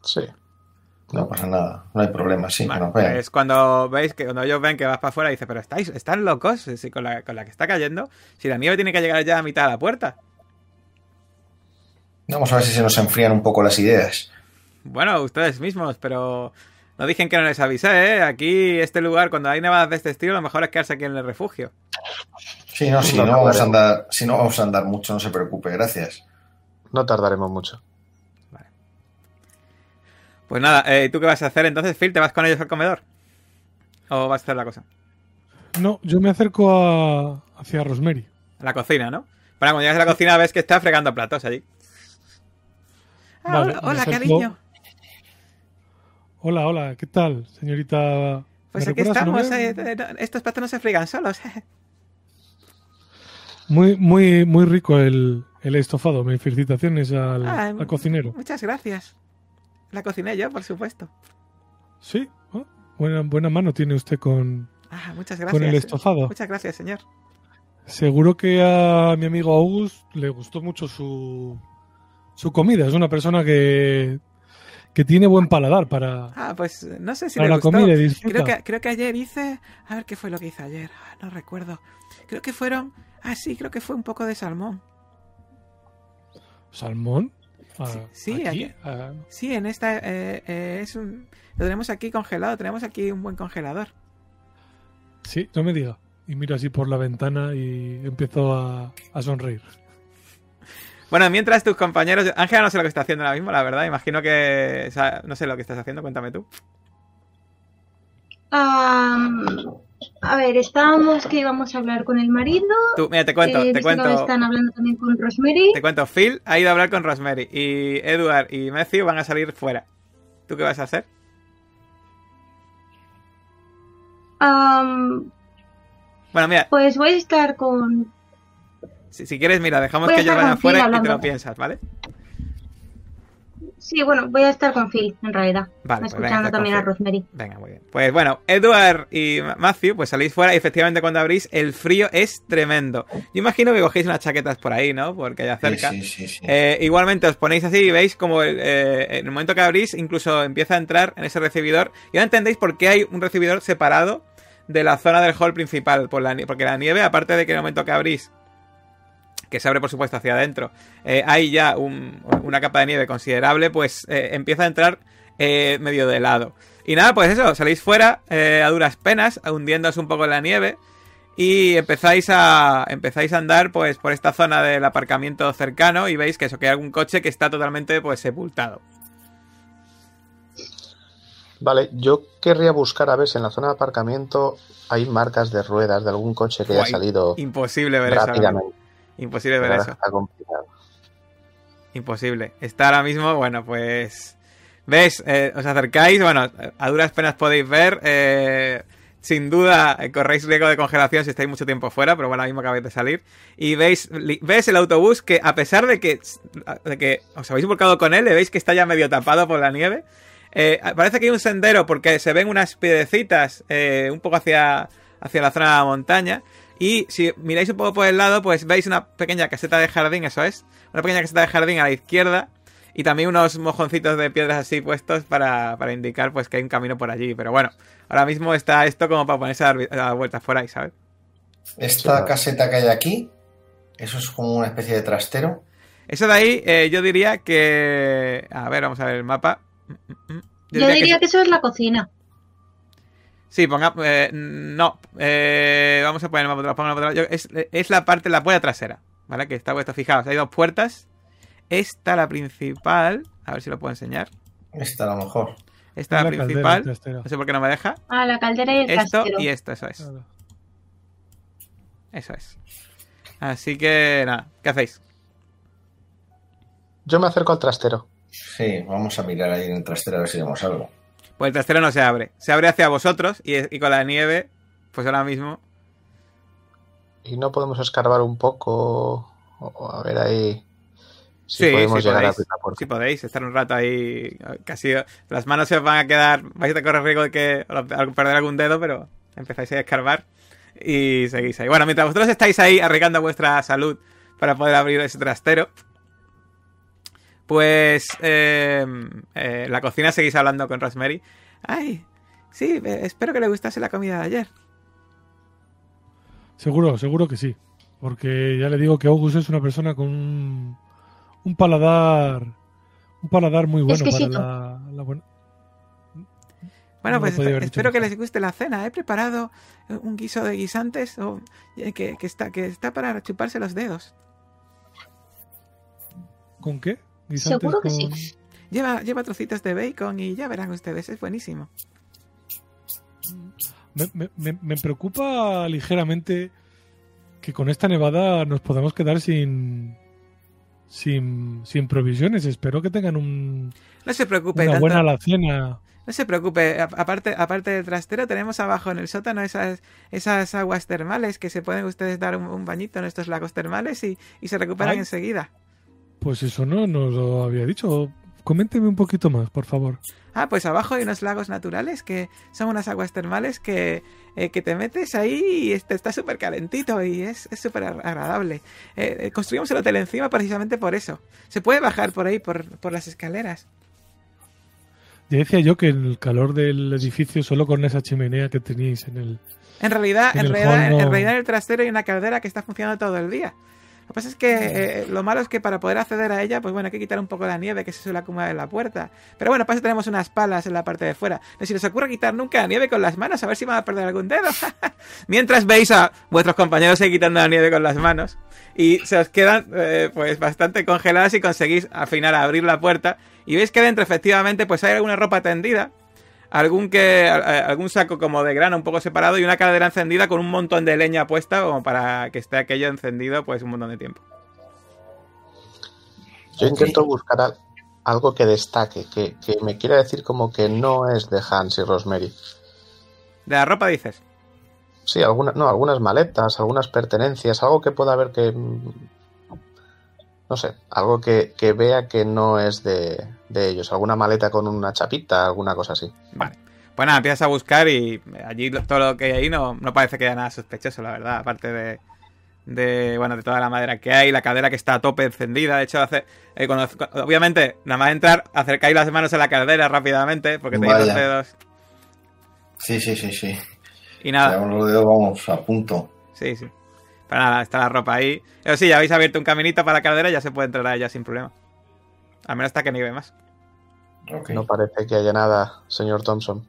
Sí. No pasa nada, no hay problema, sí, Vale, que nos vean. pues cuando veis que cuando ellos ven que vas para afuera, dice, pero estáis, están locos, si con la, con la que está cayendo, si la nieve tiene que llegar ya a mitad de la puerta. Vamos a ver si se nos enfrían un poco las ideas. Bueno, ustedes mismos, pero no dicen que no les avisé, ¿eh? Aquí, este lugar, cuando hay nevadas de este estilo, lo mejor es quedarse aquí en el refugio. Sí, no, si No, vamos a vale. andar, si no vamos a andar mucho, no se preocupe, gracias. No tardaremos mucho. Pues nada, eh, ¿tú qué vas a hacer entonces, Phil? ¿Te vas con ellos al comedor? ¿O vas a hacer la cosa? No, yo me acerco a, hacia Rosemary. A la cocina, ¿no? Para cuando llegas a la cocina ves que está fregando platos allí. Ah, Vale, hola, cariño. Hola, hola, ¿qué tal, señorita? Pues ¿Me aquí estamos. eh, estos platos no se friegan solos. [laughs] Muy, muy, muy rico el, el estofado. Mis felicitaciones al, Ah, al cocinero. Muchas gracias. La cociné yo, por supuesto. Sí, oh, buena, buena mano tiene usted con, Ah, muchas gracias. con el estofado. Muchas gracias, señor. Seguro que a mi amigo August le gustó mucho su, su comida. Es una persona que, que tiene buen paladar para, Ah, pues no sé si para le la gustó. comida. Creo que, creo que ayer hice... A ver qué fue lo que hice ayer. Ah, no recuerdo. Creo que fueron... Ah, sí, creo que fue un poco de salmón. ¿Salmón? Ah, sí, aquí, aquí. ah, Sí, en esta... eh, eh, es un... Lo tenemos aquí congelado. Tenemos aquí un buen congelador. sí, no me diga. Y miro así por la ventana y empiezo a, a sonreír. Bueno, mientras tus compañeros... Ángela no sé lo que está haciendo ahora mismo, la verdad. Imagino que... o sea, no sé lo que estás haciendo. Cuéntame tú. A ver, estábamos que íbamos a hablar con el marido. Tú, mira, te cuento, eh, te cuento... están hablando también con Rosemary. Te cuento, Phil ha ido a hablar con Rosemary y Edward y Matthew van a salir fuera. ¿Tú qué vas a hacer? Bueno, mira, pues voy a estar con. Si, si quieres, mira, dejamos Voy que ellos vayan con Phil fuera y te lo piensas, ¿vale? Sí, bueno, voy a estar con Phil, en realidad. Vale, pues venga, escuchando también a. Rosemary. Venga, muy bien. Pues bueno, Edward y Ma- Matthew, pues salís fuera y efectivamente cuando abrís, el frío es tremendo. Yo imagino que cogéis unas chaquetas por ahí, ¿no? Porque allá cerca. sí, sí, sí. Eh, igualmente os ponéis así y veis como el, eh, en el momento que abrís incluso empieza a entrar en ese recibidor y ahora entendéis por qué hay un recibidor separado de la zona del hall principal por la, porque la nieve aparte de que en el momento que abrís que se abre por supuesto hacia adentro eh, hay ya un- una capa de nieve considerable pues eh, empieza a entrar eh, medio de lado y nada pues eso salís fuera a duras penas hundiéndoos un poco en la nieve y empezáis a empezáis a andar pues por esta zona del aparcamiento cercano y veis que eso que hay algún coche que está totalmente pues sepultado. Vale, yo querría buscar a ver si en la zona de aparcamiento hay marcas de ruedas de algún coche que haya Guay. salido Imposible ver rápidamente. Imposible ver eso. está complicado. Imposible. Está ahora mismo, bueno, pues. ¿Ves? Eh, os acercáis, bueno, a duras penas podéis ver. eh, sin duda eh, corréis riesgo de congelación si estáis mucho tiempo fuera, pero bueno, ahora mismo acabáis de salir. Y veis, ves el autobús que, a pesar de que, de que os habéis volcado con él, le veis que está ya medio tapado por la nieve. Eh, parece que hay un sendero porque se ven unas piedecitas eh, un poco hacia, hacia la zona de la montaña. Y si miráis un poco por el lado, pues veis una pequeña caseta de jardín, eso es. Una pequeña caseta de jardín a la izquierda. Y también unos mojoncitos de piedras así puestos para, para indicar pues que hay un camino por allí. Pero bueno, ahora mismo está esto como para ponerse a dar, a dar vueltas por ahí, ¿sabes? Esta caseta que hay aquí, eso es como una especie de trastero. Eso de ahí, eh, yo diría que... A ver, vamos a ver el mapa. Mm, mm, mm. Yo diría que eso es la cocina. Sí, ponga... eh, no. eh, vamos a poner el mapa el. Yo- es, es la parte, la puerta trasera. ¿Vale? Que está puesto, fijaos, hay dos puertas. Esta, la principal. A ver si lo puedo enseñar. Esta a lo mejor. Esta, la, La principal. No sé por qué no me deja. Ah, la caldera y el Esto trastero. y esto, eso es. Eso es. Así que, nada, ¿qué hacéis? Yo me acerco al trastero. Sí, vamos a mirar ahí en el trastero a ver si vemos algo. Pues el trastero no se abre. Se abre hacia vosotros y, y con la nieve, pues ahora mismo. Y no podemos escarbar un poco. O, a ver ahí. Si Sí, podemos sí llegar podéis. a puerta. Si podéis, estar un rato ahí. Casi. Las manos se os van a quedar. Vais a correr riesgo de que perder algún dedo, pero empezáis a escarbar y seguís ahí. Bueno, mientras vosotros estáis ahí arriesgando vuestra salud para poder abrir ese trastero, pues eh, eh, la cocina seguís hablando con Rosemary. Ay, sí, espero que le gustase la comida de ayer. Seguro, seguro que sí. Porque ya le digo que August es una persona con un, un paladar un paladar muy bueno Exquisito. para la, la buena- Bueno, No pues espero que les guste la cena. He preparado un guiso de guisantes eh, que, que está, que está para chuparse los dedos. ¿Con qué? Guisantes Seguro que con- sí. Lleva, lleva trocitos de bacon y ya verán ustedes, es buenísimo. Me, me- me- me preocupa ligeramente que con esta nevada nos podamos quedar sin sin, sin provisiones. Espero que tengan un, No se preocupe, una tanto- buena alacena. no se preocupe. Aparte, aparte del trastero, tenemos abajo en el sótano esas, esas aguas termales que se pueden ustedes dar un, un bañito en estos lagos termales y, y se recuperan Ay. enseguida. Pues eso no nos lo había dicho. Coménteme un poquito más, por favor. Ah, pues abajo hay unos lagos naturales que son unas aguas termales que, eh, que te metes ahí y este está súper calentito y es súper ag- agradable. Eh, eh, construimos el hotel encima precisamente por eso. Se puede bajar por ahí, por, por las escaleras. Ya decía yo que el calor del edificio solo con esa chimenea que teníais en el... En realidad, En en, el realidad, en realidad en el trastero hay una caldera que está funcionando todo el día. Lo que pasa es que eh, lo malo es que para poder acceder a ella, pues bueno, hay que quitar un poco la nieve que se suele acumular en la puerta. Pero bueno, para eso tenemos unas palas en la parte de fuera. No si les ocurre quitar nunca la nieve con las manos, a ver si van a perder algún dedo. [laughs] Mientras veis a vuestros compañeros ahí quitando la nieve con las manos. Y se os quedan eh, pues bastante congeladas y conseguís al final abrir la puerta. Y veis que dentro efectivamente pues hay alguna ropa tendida algún que algún saco como de grano un poco separado y una caldera encendida con un montón de leña puesta como para que esté aquello encendido pues un montón de tiempo. Yo intento buscar al- algo que destaque, que, que me quiera decir como que no es de Hans y Rosemary. De la ropa dices. Sí, alguna, no, algunas maletas, algunas pertenencias, algo que pueda haber que... mm, No sé, algo que, que vea que no es de, de ellos. Alguna maleta con una chapita, alguna cosa así. Vale. Pues nada, empiezas a buscar y allí todo lo que hay ahí no, no parece que haya nada sospechoso, la verdad. Aparte de, de, bueno, de toda la madera que hay, la caldera que está a tope encendida. De hecho, hace, eh, cuando- obviamente, nada más entrar, acercáis las manos a la caldera rápidamente porque tenéis los dedos. Sí, sí, sí, sí. Y nada, Tenemos los dedos, vamos, a punto. Sí, sí. Pero nada, está la ropa ahí. Pero sí, ya habéis abierto un caminito para la caldera y ya se puede entrar a ella sin problema. Al menos hasta que nieve más. No parece que haya nada, señor Thompson.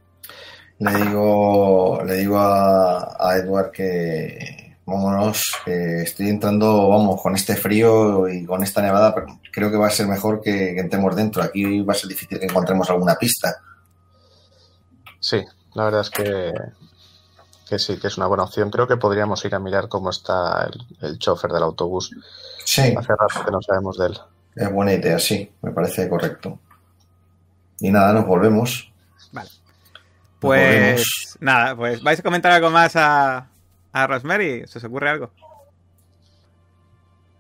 Le digo, le digo a, a Edward que vámonos, que estoy entrando, vamos, con este frío y con esta nevada, pero creo que va a ser mejor que, que entremos dentro. Aquí va a ser difícil que encontremos alguna pista. Sí, la verdad es que, que sí, que es una buena opción. Creo que podríamos ir a mirar cómo está el, el chofer del autobús. Sí, Hace rato que no sabemos de él. es buena idea, sí, me parece correcto. Y nada, nos volvemos. Vale. Pues volvemos. nada, pues vais a comentar algo más a, a Rosemary. ¿Se os ocurre algo?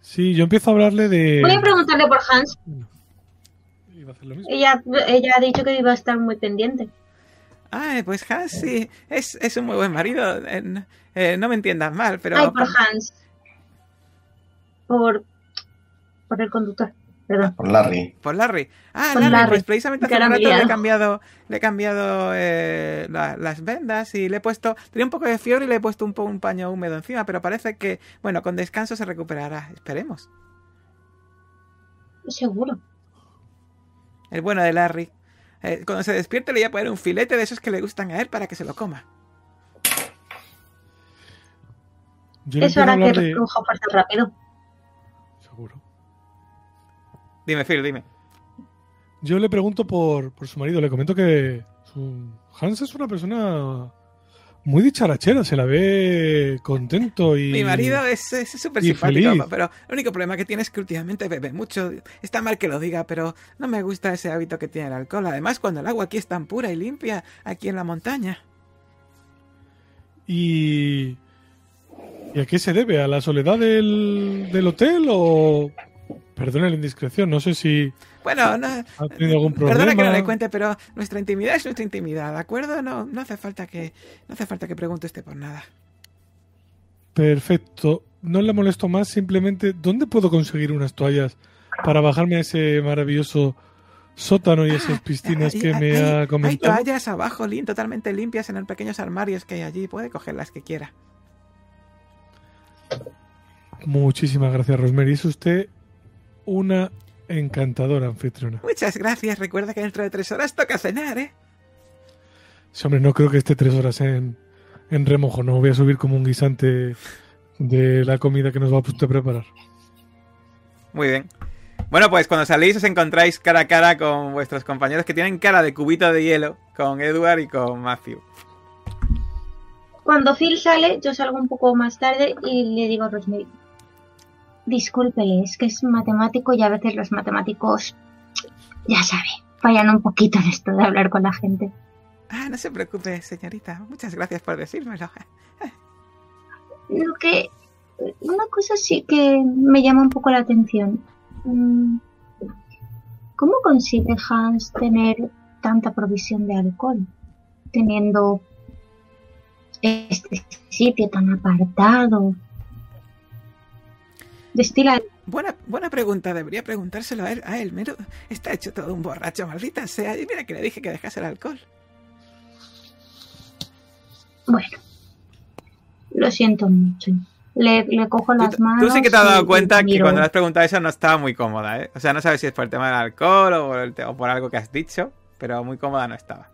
Sí, yo empiezo a hablarle de... Voy a preguntarle por Hans. Iba a hacer lo mismo. Ella, ella ha dicho que iba a estar muy pendiente. Ay, pues Hans sí, es, es un muy buen marido. Eh, no, eh, no me entiendas mal, pero... Ay, por Hans. Por, por el conductor. Perdón. Por Larry. Por Larry. Ah, Por Larry, Larry, pues precisamente hace un rato le he cambiado, le he cambiado eh, la- las vendas y le he puesto, tenía un poco de fiebre y le he puesto un, po- un paño húmedo encima, pero parece que, bueno, con descanso se recuperará, esperemos. Seguro. El bueno de Larry. Eh, cuando se despierte le voy a poner un filete de esos que le gustan a él para que se lo coma. Yo Eso hará que de... recoja fuerza rápido. Dime, Phil, dime. Yo le pregunto por, por su marido, le comento que su- Hans es una persona muy dicharachera, se la ve contento y... Mi marido es súper simpático, feliz. pero el único problema que tiene es que últimamente bebe mucho. Está mal que lo diga, pero no me gusta ese hábito que tiene el alcohol. Además, cuando el agua aquí es tan pura y limpia, aquí en la montaña. Y... ¿Y a qué se debe? ¿A la soledad del, del hotel o...? Perdone la indiscreción, no sé si Bueno, no, ha tenido algún problema. Perdona que no le cuente, pero nuestra intimidad es nuestra intimidad, ¿de acuerdo? No, no hace falta que no hace falta que pregunte usted por nada. Perfecto. No le molesto más, simplemente, ¿dónde puedo conseguir unas toallas para bajarme a ese maravilloso sótano y esas piscinas Ahí- que me ha hay comentado? toallas abajo, Lin, totalmente limpias en los pequeños armarios que hay allí. Puede coger las que quiera. Muchísimas gracias, Rosemary. Es usted una encantadora anfitriona. Muchas gracias. Recuerda que dentro de tres horas toca cenar, ¿eh? Sí, hombre, no creo que esté tres horas en, en remojo. No voy a subir como un guisante de la comida que nos va a usted preparar. Muy bien. Bueno, pues cuando salís os encontráis cara a cara con vuestros compañeros que tienen cara de cubito de hielo, con Edward y con Matthew. Cuando Phil sale, yo salgo un poco más tarde y le digo a Rosemary. Discúlpele, es que es matemático y a veces los matemáticos, ya sabe, fallan un poquito en esto de hablar con la gente. Ah, no se preocupe, señorita. Muchas gracias por decírmelo. Lo que. Una cosa sí que me llama un poco la atención. Mm, ¿Cómo consigue Hans tener tanta provisión de alcohol? Teniendo este sitio tan apartado. Destila buena, buena pregunta, debería preguntárselo a él. A él, está hecho todo un borracho, maldita sea. Y mira que le dije que dejase el alcohol. Bueno, lo siento mucho. Le, le cojo las Tú, manos. tú sí que te has dado cuenta que cuando le has preguntado eso no estaba muy cómoda, ¿eh? O sea, no sabes si es por el tema del alcohol o por, el o por algo que has dicho, pero muy cómoda no estaba.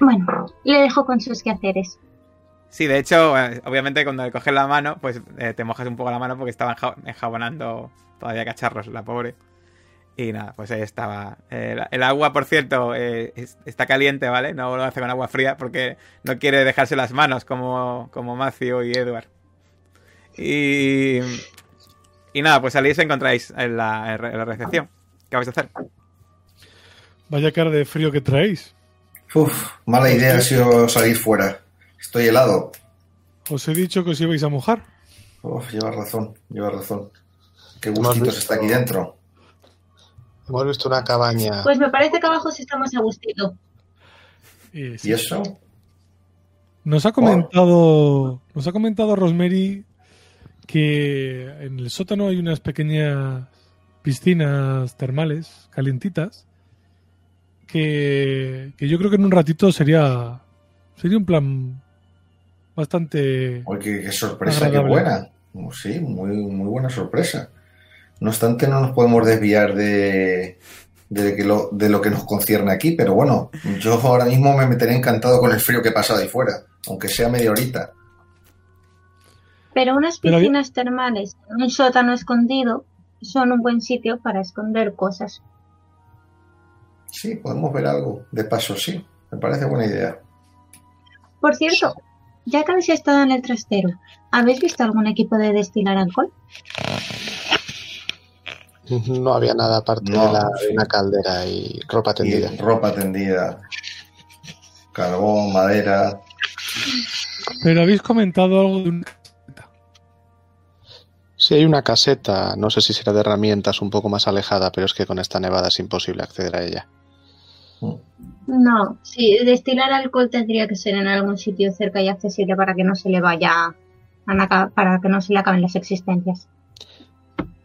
Bueno, le dejo con sus quehaceres. Sí, de hecho, eh, obviamente cuando le coges la mano, pues eh, te mojas un poco la mano porque estaba enja- enjabonando todavía cacharros, la pobre. Y nada, pues ahí estaba. Eh, el agua, por cierto, eh, es- está caliente, ¿vale? No lo hace con agua fría porque no quiere dejarse las manos como, como Matthew y Edward. Y, y nada, pues salís y encontráis en la, en la recepción. ¿Qué vais a hacer? Vaya cara de frío que traéis. Uf, mala idea ha sido salir fuera. Estoy helado. Os he dicho que os ibais a mojar. Uf, llevas razón, llevas razón. Qué gustitos está aquí dentro. Hemos visto una cabaña. Pues me parece que abajo sí estamos a gustito. Eh, sí. ¿Y eso? Nos ha comentado, nos ha comentado Rosemary que en el sótano hay unas pequeñas piscinas termales calientitas que, que yo creo que en un ratito sería sería un plan bastante Oye, qué, qué sorpresa, qué buena. Oh, Sí, muy, muy buena sorpresa. No obstante, no nos podemos desviar de, de, que lo, de lo que nos concierne aquí, pero bueno, yo ahora mismo me meteré encantado con el frío que he pasado ahí fuera, aunque sea media horita. Pero unas Pero piscinas termales en un sótano escondido son un buen sitio para esconder cosas. Sí, podemos ver algo. De paso, sí. Me parece buena idea. Por cierto, ya que habéis estado en el trastero, ¿habéis visto algún equipo de destilar alcohol? No había nada aparte No, de, la- sí. una caldera y ropa Y tendida. ropa tendida, carbón, madera. pero habéis comentado algo de un Sí, hay una caseta, no sé si será de herramientas un poco más alejada, pero es que con esta nevada es imposible acceder a ella. No, sí, destilar alcohol tendría que ser en algún sitio cerca y accesible para que no se le vaya a la- para que no se le acaben las existencias.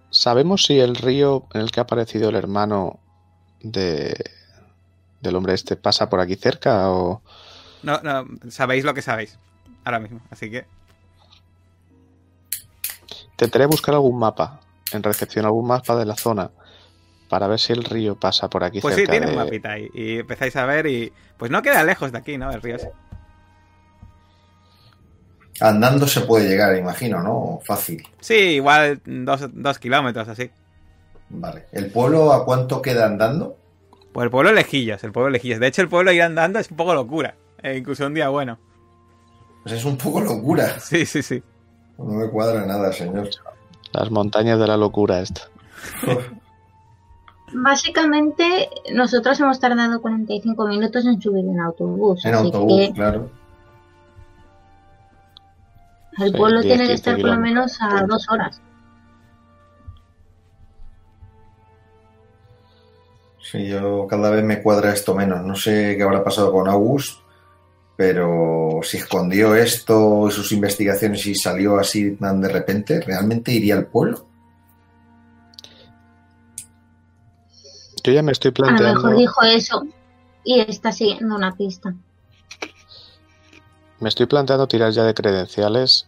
¿Sabemos si el río en el que ha aparecido el hermano de del hombre este pasa por aquí cerca o No, no, sabéis lo que sabéis ahora mismo, así que intentaré buscar algún mapa en recepción, algún mapa de la zona para ver si el río pasa por aquí Pues sí, tiene un mapita ahí. Y empezáis a ver y. Pues no queda lejos de aquí, ¿no? El río ese. Andando se puede llegar, imagino, ¿no? Fácil. Sí, igual dos, dos kilómetros así. Vale. ¿El pueblo a cuánto queda andando? Pues el pueblo Lejillos, el pueblo Lejillos. De hecho, el pueblo ir andando es un poco locura. eh, incluso un día bueno. Pues es un poco locura. [laughs] Sí, sí, sí. No me cuadra nada, señor. las montañas de la locura esta. Básicamente, nosotros hemos tardado 45 minutos en subir en autobús. En así autobús, que claro. el Sí, pueblo 10, tiene que 15 estar por lo menos a dos horas. Sí, yo cada vez me cuadra esto menos. No sé qué habrá pasado con August, pero si escondió esto y sus investigaciones y salió así tan de repente, ¿realmente iría al pueblo? Yo ya me estoy A lo mejor planteando, dijo eso y está siguiendo una pista. me estoy planteando tirar ya de credenciales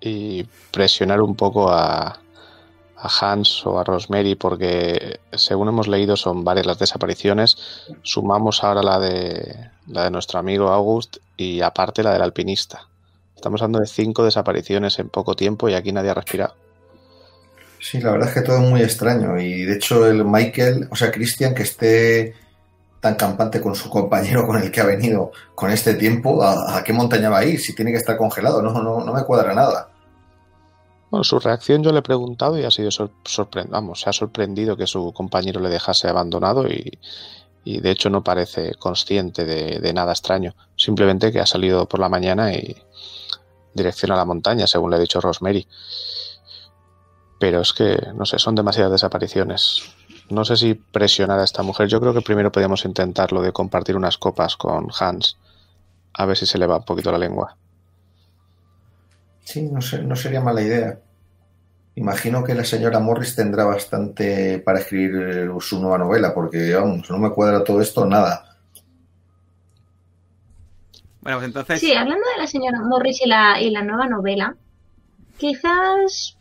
y presionar un poco a, a Hans o a Rosemary porque según hemos leído son varias las desapariciones. Sumamos ahora la de la de nuestro amigo August y aparte la del alpinista. Estamos hablando de cinco desapariciones en poco tiempo y aquí nadie ha respirado. Sí, la verdad es que todo es muy extraño. Y de hecho, el Michael, o sea, Christian, que esté tan campante con su compañero con el que ha venido con este tiempo, ¿a, qué montaña va a ir? Si tiene que estar congelado, no, no, no me cuadra nada. Bueno, su reacción yo le he preguntado y ha sido sorprendido, vamos, se ha sorprendido que su compañero le dejase abandonado y, y de hecho no parece consciente de nada extraño, simplemente que ha salido por la mañana y dirección a la montaña, según le ha dicho Rosemary. Pero es que, no sé, son demasiadas desapariciones. No sé si presionar a esta mujer. Yo creo que primero podríamos intentarlo de compartir unas copas con Hans. A ver si se le va un poquito la lengua. Sí, no, sé, no sería mala idea. Imagino que la señora Morris tendrá bastante para escribir su nueva novela, porque vamos, no me cuadra todo esto nada. Bueno, pues entonces. Sí, hablando de la señora Morris y la, y la nueva novela, quizás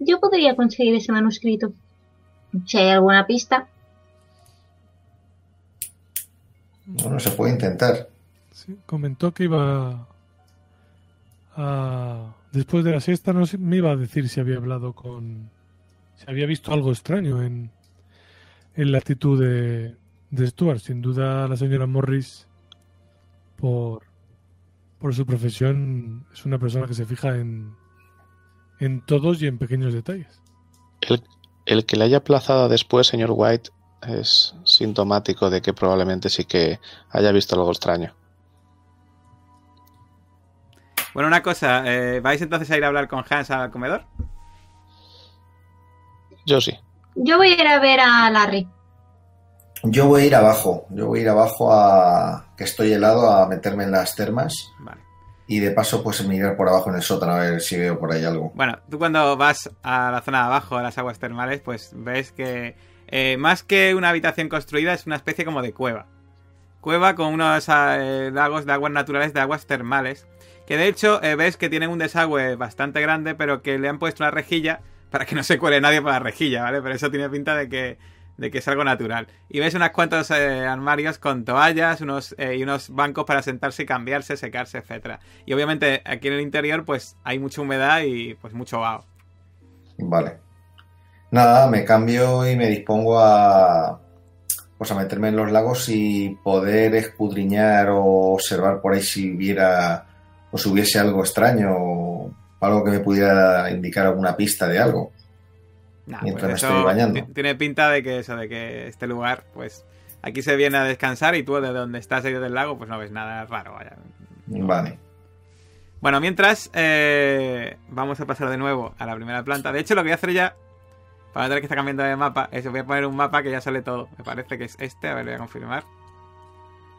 yo podría conseguir ese manuscrito. Si hay alguna pista. Bueno, se puede intentar. Sí, comentó que iba a... Después de la siesta no me iba a decir si había hablado con... Si había visto algo extraño en, en la actitud de, de Stuart. Sin duda la señora Morris, por, por su profesión, es una persona que se fija en, en todos y en pequeños detalles. El, el que le haya aplazado después, señor White, es sintomático de que probablemente sí que haya visto algo extraño. Bueno, una cosa, eh, ¿vais entonces a ir a hablar con Hans al comedor? Yo sí. Yo voy a ir a ver a Larry. Yo voy a ir abajo, yo voy a ir abajo a que estoy helado a meterme en las termas Vale. Y de paso pues mirar por abajo en el sótano a ver si veo por ahí algo. Bueno, tú cuando vas a la zona de abajo, a las aguas termales, pues ves que eh, más que una habitación construida es una especie como de cueva. Cueva con unos eh, lagos de aguas naturales, de aguas termales. Que de hecho eh, ves que tienen un desagüe bastante grande, pero que le han puesto una rejilla para que no se cuele nadie por la rejilla, ¿vale? Pero eso tiene pinta de que, de que es algo natural. Y ves unos cuantos eh, armarios con toallas unos, eh, y unos bancos para sentarse y cambiarse, secarse, etcétera. Y obviamente aquí en el interior pues hay mucha humedad y pues mucho vaho. Vale. Nada, me cambio y me dispongo a pues a meterme en los lagos y poder escudriñar o observar por ahí si hubiera o si hubiese algo extraño o algo que me pudiera indicar alguna pista de algo. Nah, Mientras pues me eso estoy bañando. ti- Tiene pinta de que eso, de que este lugar, pues aquí se viene a descansar y tú de donde estás ahí del lago, pues no ves nada raro, vaya. Vale. Bueno, mientras eh, vamos a pasar de nuevo a la primera planta. De hecho, lo que voy a hacer ya, para tener que está cambiando de mapa, es voy a poner un mapa que ya sale todo. Me parece que es este, a ver, voy a confirmar.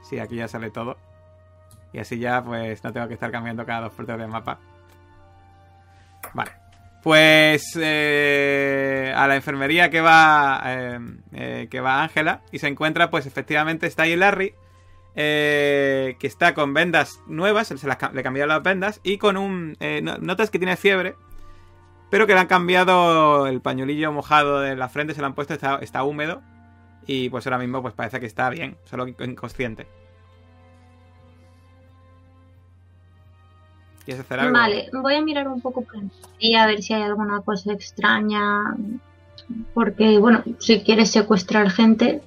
Sí, aquí ya sale todo. Y así ya, pues no tengo que estar cambiando cada dos puertas de mapa. Vale. Pues eh, a la enfermería que va eh, eh, que va Ángela y se encuentra, pues efectivamente está ahí Larry, eh, que está con vendas nuevas, se le cambiaron las vendas y con un... eh, no- notas que tiene fiebre, pero que le han cambiado el pañuelillo mojado de la frente, se lo han puesto, está, está húmedo y pues ahora mismo pues parece que está bien, solo inconsciente. ¿Quieres hacer algo? Vale, voy a mirar un poco por y a ver si hay alguna cosa extraña. Porque, bueno, si quieres secuestrar gente,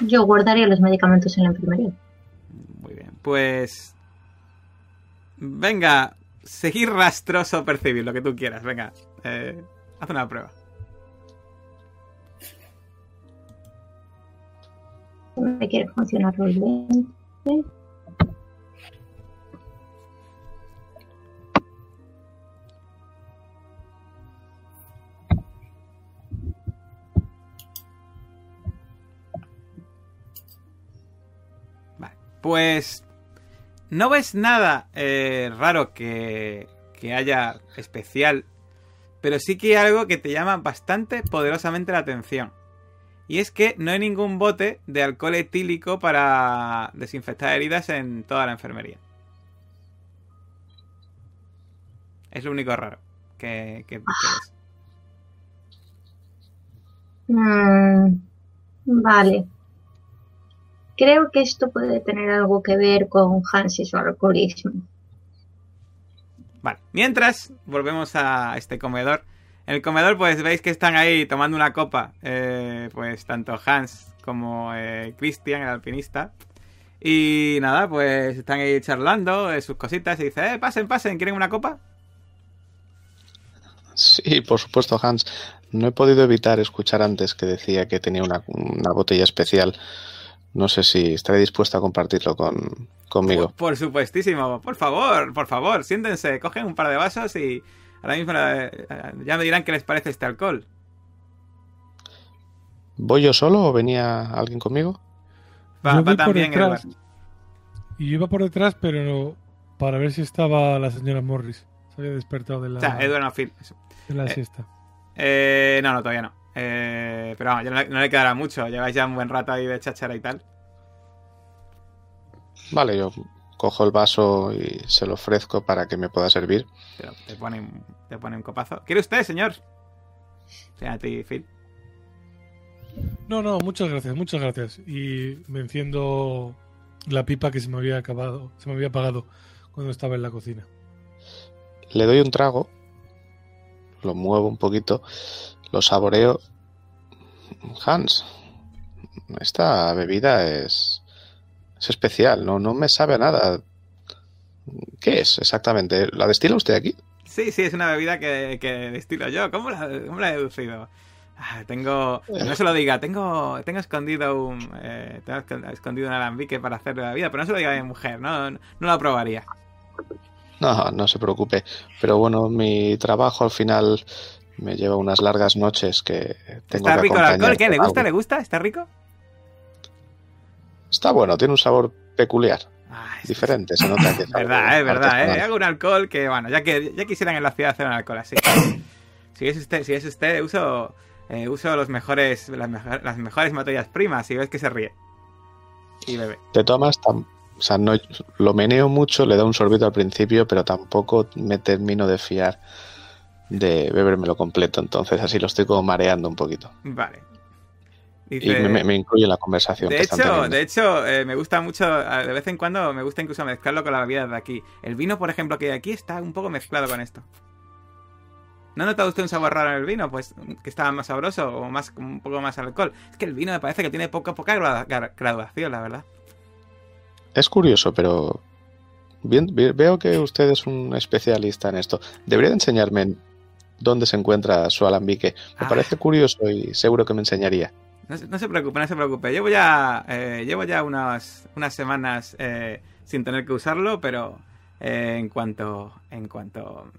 yo guardaría los medicamentos en la enfermería. Muy bien. Pues. Venga, seguir rastroso percibir, lo que tú quieras. Venga, eh, haz una prueba. Me quiere funcionar los 20. Pues. No ves nada eh, raro que, que haya especial, pero sí que hay algo que te llama bastante poderosamente la atención. Y es que no hay ningún bote de alcohol etílico para desinfectar heridas en toda la enfermería. Es lo único raro que, que- que ves. Mm, vale. Creo que esto puede tener algo que ver con Hans y su alcoholismo. Vale, mientras volvemos a este comedor. En el comedor, pues veis que están ahí tomando una copa. eh, pues tanto Hans como eh, Christian, el alpinista. Y nada, pues están ahí charlando de sus cositas y dice, eh, pasen, pasen, ¿quieren una copa? Sí, por supuesto, Hans. No he podido evitar escuchar antes que decía que tenía una, una botella especial. No sé si estaré dispuesto a compartirlo con, conmigo. Por, por supuestísimo, por favor, por favor, siéntense, cogen un par de vasos y ahora mismo eh, ya me dirán qué les parece este alcohol. ¿Voy yo solo o venía alguien conmigo? Va, Yo va voy por también detrás. Edward. Y yo iba por detrás, pero no- para ver si estaba la señora Morris. Se había despertado de la, O sea, Edward no, Phil. eso. de la eh, siesta. Eh, no, no, todavía no. Eh, pero vamos, ya no, le- no le quedará mucho. Lleváis ya un buen rato ahí de cháchara y tal. Vale, yo cojo el vaso y se lo ofrezco para que me pueda servir. Pero te pone, un- te pone un copazo. ¿Quiere usted, señor? Sí, a ti, Phil. No, no, muchas gracias, muchas gracias. Y me enciendo la pipa que se me había acabado, se me había apagado cuando estaba en la cocina. Le doy un trago, lo muevo un poquito, lo saboreo. Hans, esta bebida es, es especial, no, no me sabe a nada. ¿Qué es exactamente? ¿La destila usted aquí? Sí, sí, es una bebida que, que destilo yo. ¿Cómo la, cómo la he deducido? Ah, tengo. No se lo diga, tengo, tengo escondido un. eh, tengo escon- escondido un alambique para hacer la bebida, pero no se lo diga a mi mujer, no, no la probaría. No, no se preocupe. Pero bueno, mi trabajo al final me lleva unas largas noches que tengo ¿Está que rico el alcohol? ¿Qué? ¿Le gusta? agua. ¿Le gusta? ¿Está rico? Está bueno, tiene un sabor peculiar, Ah, es- diferente, se nota que [laughs] es Verdad, es verdad, eh. Hago un alcohol que, bueno, ya que ya quisieran en la ciudad hacer un alcohol así. Si es usted, si es usted, uso, eh, uso los mejores, las, mejor- las mejores materias primas y ves que se ríe. Y bebe. De todas tam- o sea, no, lo meneo mucho, le da un sorbito al principio, pero tampoco me termino de fiar de bebérmelo completo, entonces así lo estoy como mareando un poquito. Vale. Y me, me incluye en la conversación de que hecho, de hecho eh, me gusta mucho, de vez en cuando me gusta incluso mezclarlo con la bebida de aquí. El vino, por ejemplo, que hay aquí está un poco mezclado con esto. ¿No ha notado usted un sabor raro en el vino? Pues que está más sabroso o más un poco más alcohol. Es que el vino me parece que tiene poca, poca gra- gra- graduación, la verdad. Es curioso, pero bien- veo que usted es un especialista en esto. Debería de enseñarme dónde se encuentra su alambique. Me Ah. parece curioso y seguro que me enseñaría. No, se- no se preocupe, no se preocupe. Llevo ya, eh, llevo ya unas, unas semanas eh, sin tener que usarlo, pero eh, en cuanto, en cuanto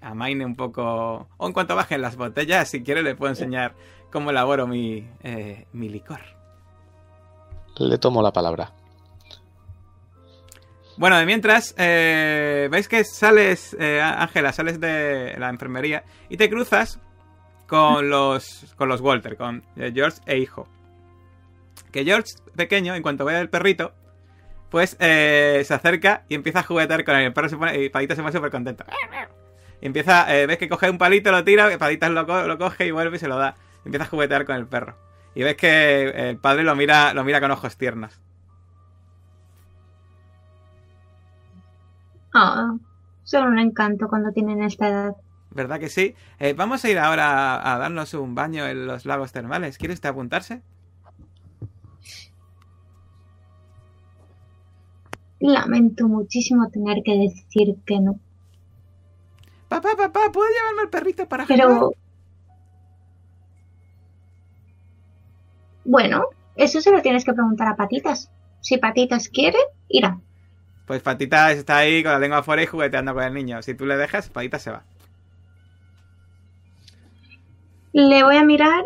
amaine un poco, o en cuanto bajen las botellas, si quiere le puedo enseñar cómo elaboro mi, eh, mi licor. Le tomo la palabra. Bueno, de mientras, eh, veis que sales, eh, Ángela, sales de la enfermería y te cruzas con los, con los Walter, con eh, George e hijo. Que George, pequeño, en cuanto ve al perrito, pues eh, se acerca y empieza a juguetear con él. El perro se pone, y Padita se pone súper contento. Y empieza, ves que coge un palito, lo tira, Padita lo, co- lo coge y vuelve y se lo da. Empieza a juguetear con el perro. Y ves que el padre lo mira, lo mira con ojos tiernos. Ah, son un encanto cuando tienen esta edad. ¿Verdad que sí? Eh, vamos a ir ahora a, a darnos un baño en los lagos termales. ¿Quiere usted apuntarse? Lamento muchísimo tener que decir que no. Papá, papá, ¿puedo llevarme el perrito para jugar? Pero... Bueno, eso se lo tienes que preguntar a Patitas. Si Patitas quiere, irá. Pues Patita está ahí con la lengua afuera y jugueteando con el niño. Si tú le dejas, Patita se va. Le voy a mirar,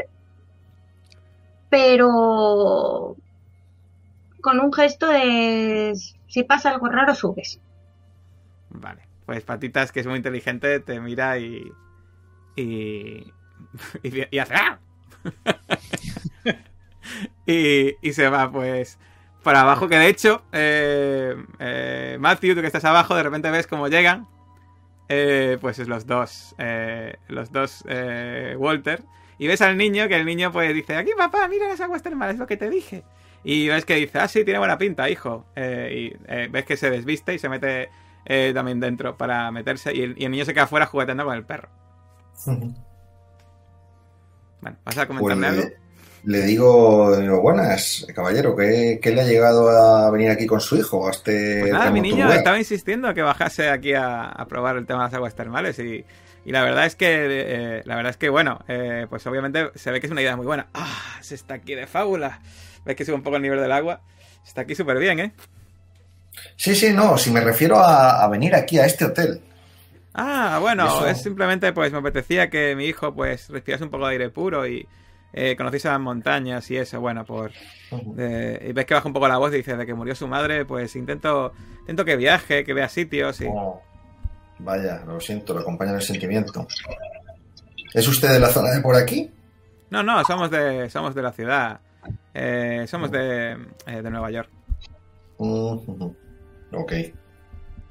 pero con un gesto de si pasa algo raro subes. Vale. Pues Patitas, que es muy inteligente, te mira y. Y. [laughs] Y, y hace. ¡ah! [laughs] y, y se va, pues. Para abajo, que de hecho, eh, eh, Matthew, tú que estás abajo, de repente ves cómo llegan. eh, pues es los dos. eh, los dos eh, Walter. Y ves al niño, que el niño pues dice: Aquí, papá, mira las aguas termales, lo que te dije. Y ves que dice: Ah, sí, tiene buena pinta, hijo. Y ves que se desviste y se mete también dentro para meterse. Y el, y el niño se queda afuera jugueteando con el perro. Bueno, ¿vas a Pues comentarme algo? Le, digo, digo, buenas, caballero, ¿qué, qué le ha llegado a venir aquí con su hijo a este Pues nada, mi niño estaba insistiendo que bajase aquí a, a probar el tema de las aguas termales y, y la verdad es que eh, la verdad es que bueno, eh, pues obviamente se ve que es una idea muy buena. Ah, se está aquí de fábula. Ves que sube un poco el nivel del agua. Está aquí súper bien, ¿eh? Sí, sí, no, si me refiero a, a venir aquí a este hotel. Ah, bueno, Eso. es simplemente pues me apetecía que mi hijo pues respirase un poco de aire puro y eh, conociese las montañas y eso, bueno, por eh, y ves que baja un poco la voz y dice de que murió su madre, pues intento intento que viaje, que vea sitios y Oh. Vaya, lo siento, lo acompaña en el sentimiento. ¿Es usted de la zona de por aquí? No, no, somos de, somos de la ciudad. Eh, somos de, eh, de Nueva York. Ujú. Ok.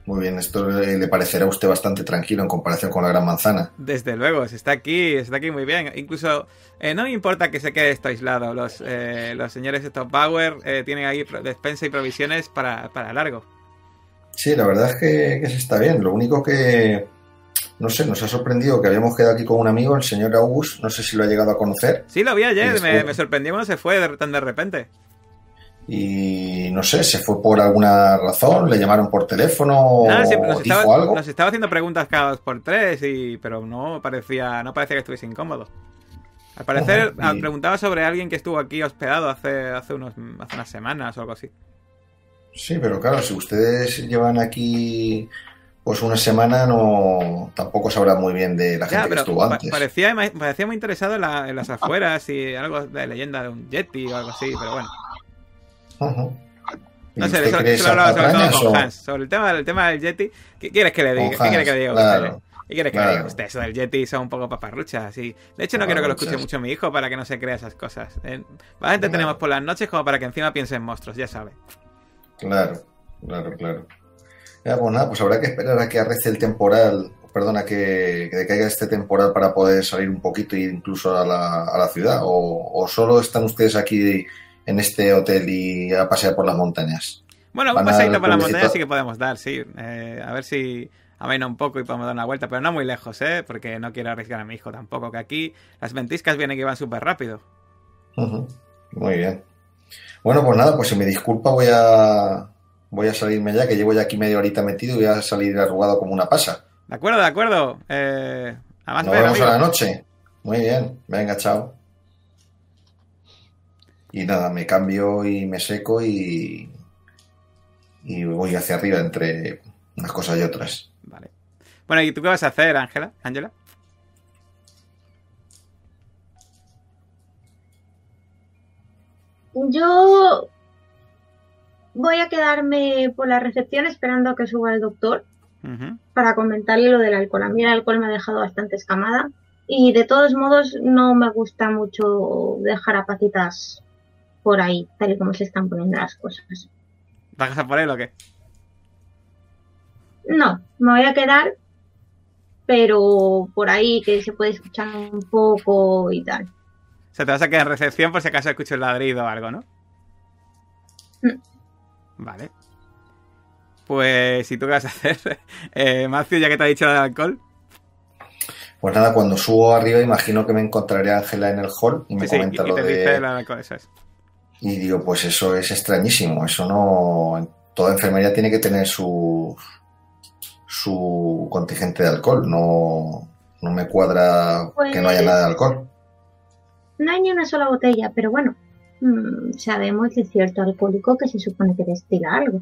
Muy bien, esto le le parecerá a usted bastante tranquilo en comparación con la Gran Manzana. Desde luego, se está aquí, está aquí muy bien. Incluso eh, no me importa que se quede esto aislado. Los, eh, los señores Top Power eh, tienen ahí despensa y provisiones para, para largo. Sí, la verdad es que, que se está bien. Lo único que, no sé, nos ha sorprendido que habíamos quedado aquí con un amigo, el señor August. No sé si lo ha llegado a conocer. Sí, lo vi ayer, me, me sorprendió cuando se fue de- tan de repente. Y no sé, se fue por alguna razón, le llamaron por teléfono sí, o nos, dijo estaba, algo. nos estaba haciendo preguntas cada dos por tres, y, pero no parecía, no parecía que estuviese incómodo. Al parecer, ah, y- preguntaba sobre alguien que estuvo aquí hospedado hace, hace, unos, hace unas semanas o algo así. Sí, pero claro, si ustedes llevan aquí pues una semana, no tampoco sabrán muy bien de la gente Ya, que estuvo antes. parecía, parecía muy interesado en, la- en las afueras y algo de leyenda de un Yeti o algo así, pero bueno. Ujú. ¿Y No sé, eso, eso lo hablaba sobre con Hans. Sobre el tema, el tema del Yeti, ¿qué quieres que le diga? ¿Qué quiere Hans, que le diga claro. ¿Qué quiere que le diga a usted? Eso del Yeti son un poco paparruchas. Y... De hecho, no quiero que lo escuche mucho mi hijo para que no se crea esas cosas. Eh, Bastante Claro. tenemos por las noches como para que encima piense en monstruos, ya sabe. Claro, claro, claro. Ya, pues nada, pues habrá que esperar a que arrece el temporal, perdona, que, que caiga este temporal para poder salir un poquito e incluso a la, a la ciudad. O, ¿O solo están ustedes aquí en este hotel y a pasear por las montañas? Bueno, un dar por la pueblecito. montaña sí que podemos dar, sí. Eh, a ver si amaina un poco y podemos dar una vuelta, pero no muy lejos, ¿eh? Porque no quiero arriesgar a mi hijo tampoco, que aquí las ventiscas vienen que van súper rápido. Ujú, Muy bien. Bueno, pues nada, pues si me disculpa voy a voy a salirme ya, que llevo ya aquí media horita metido y voy a salir arrugado como una pasa. ¿De acuerdo? ¿De acuerdo? Eh, Nos vemos a la noche. Muy bien, venga, chao. Y nada, me cambio y me seco y, y voy hacia arriba entre unas cosas y otras. Vale. Bueno, ¿y tú qué vas a hacer, Ángela? ¿Ángela? Yo voy a quedarme por la recepción esperando a que suba el doctor para comentarle lo del alcohol. A mí el alcohol me ha dejado bastante escamada y de todos modos no me gusta mucho dejar a patitas por ahí, tal y como se están poniendo las cosas. ¿Vas a por él o qué? No, me voy a quedar, pero por ahí que se puede escuchar un poco y tal. O sea, te vas a quedar en recepción por si acaso escucho el ladrido o algo, ¿no? Mm. Vale. Pues, ¿y tú qué vas a hacer? [laughs] Eh, Matthew, ya que te ha dicho del alcohol. Pues nada, cuando subo arriba imagino que me encontraré a Ángela en el hall y me Sí, sí, comenta y lo te dice de... lo del alcohol, eso es. Y digo, pues eso es extrañísimo, eso no... Toda enfermería tiene que tener su, su contingente de alcohol, no, no me cuadra que no haya Pues- nada de alcohol. No hay ni una sola botella, pero bueno, mm, sabemos de cierto alcohólico que se supone que destila algo.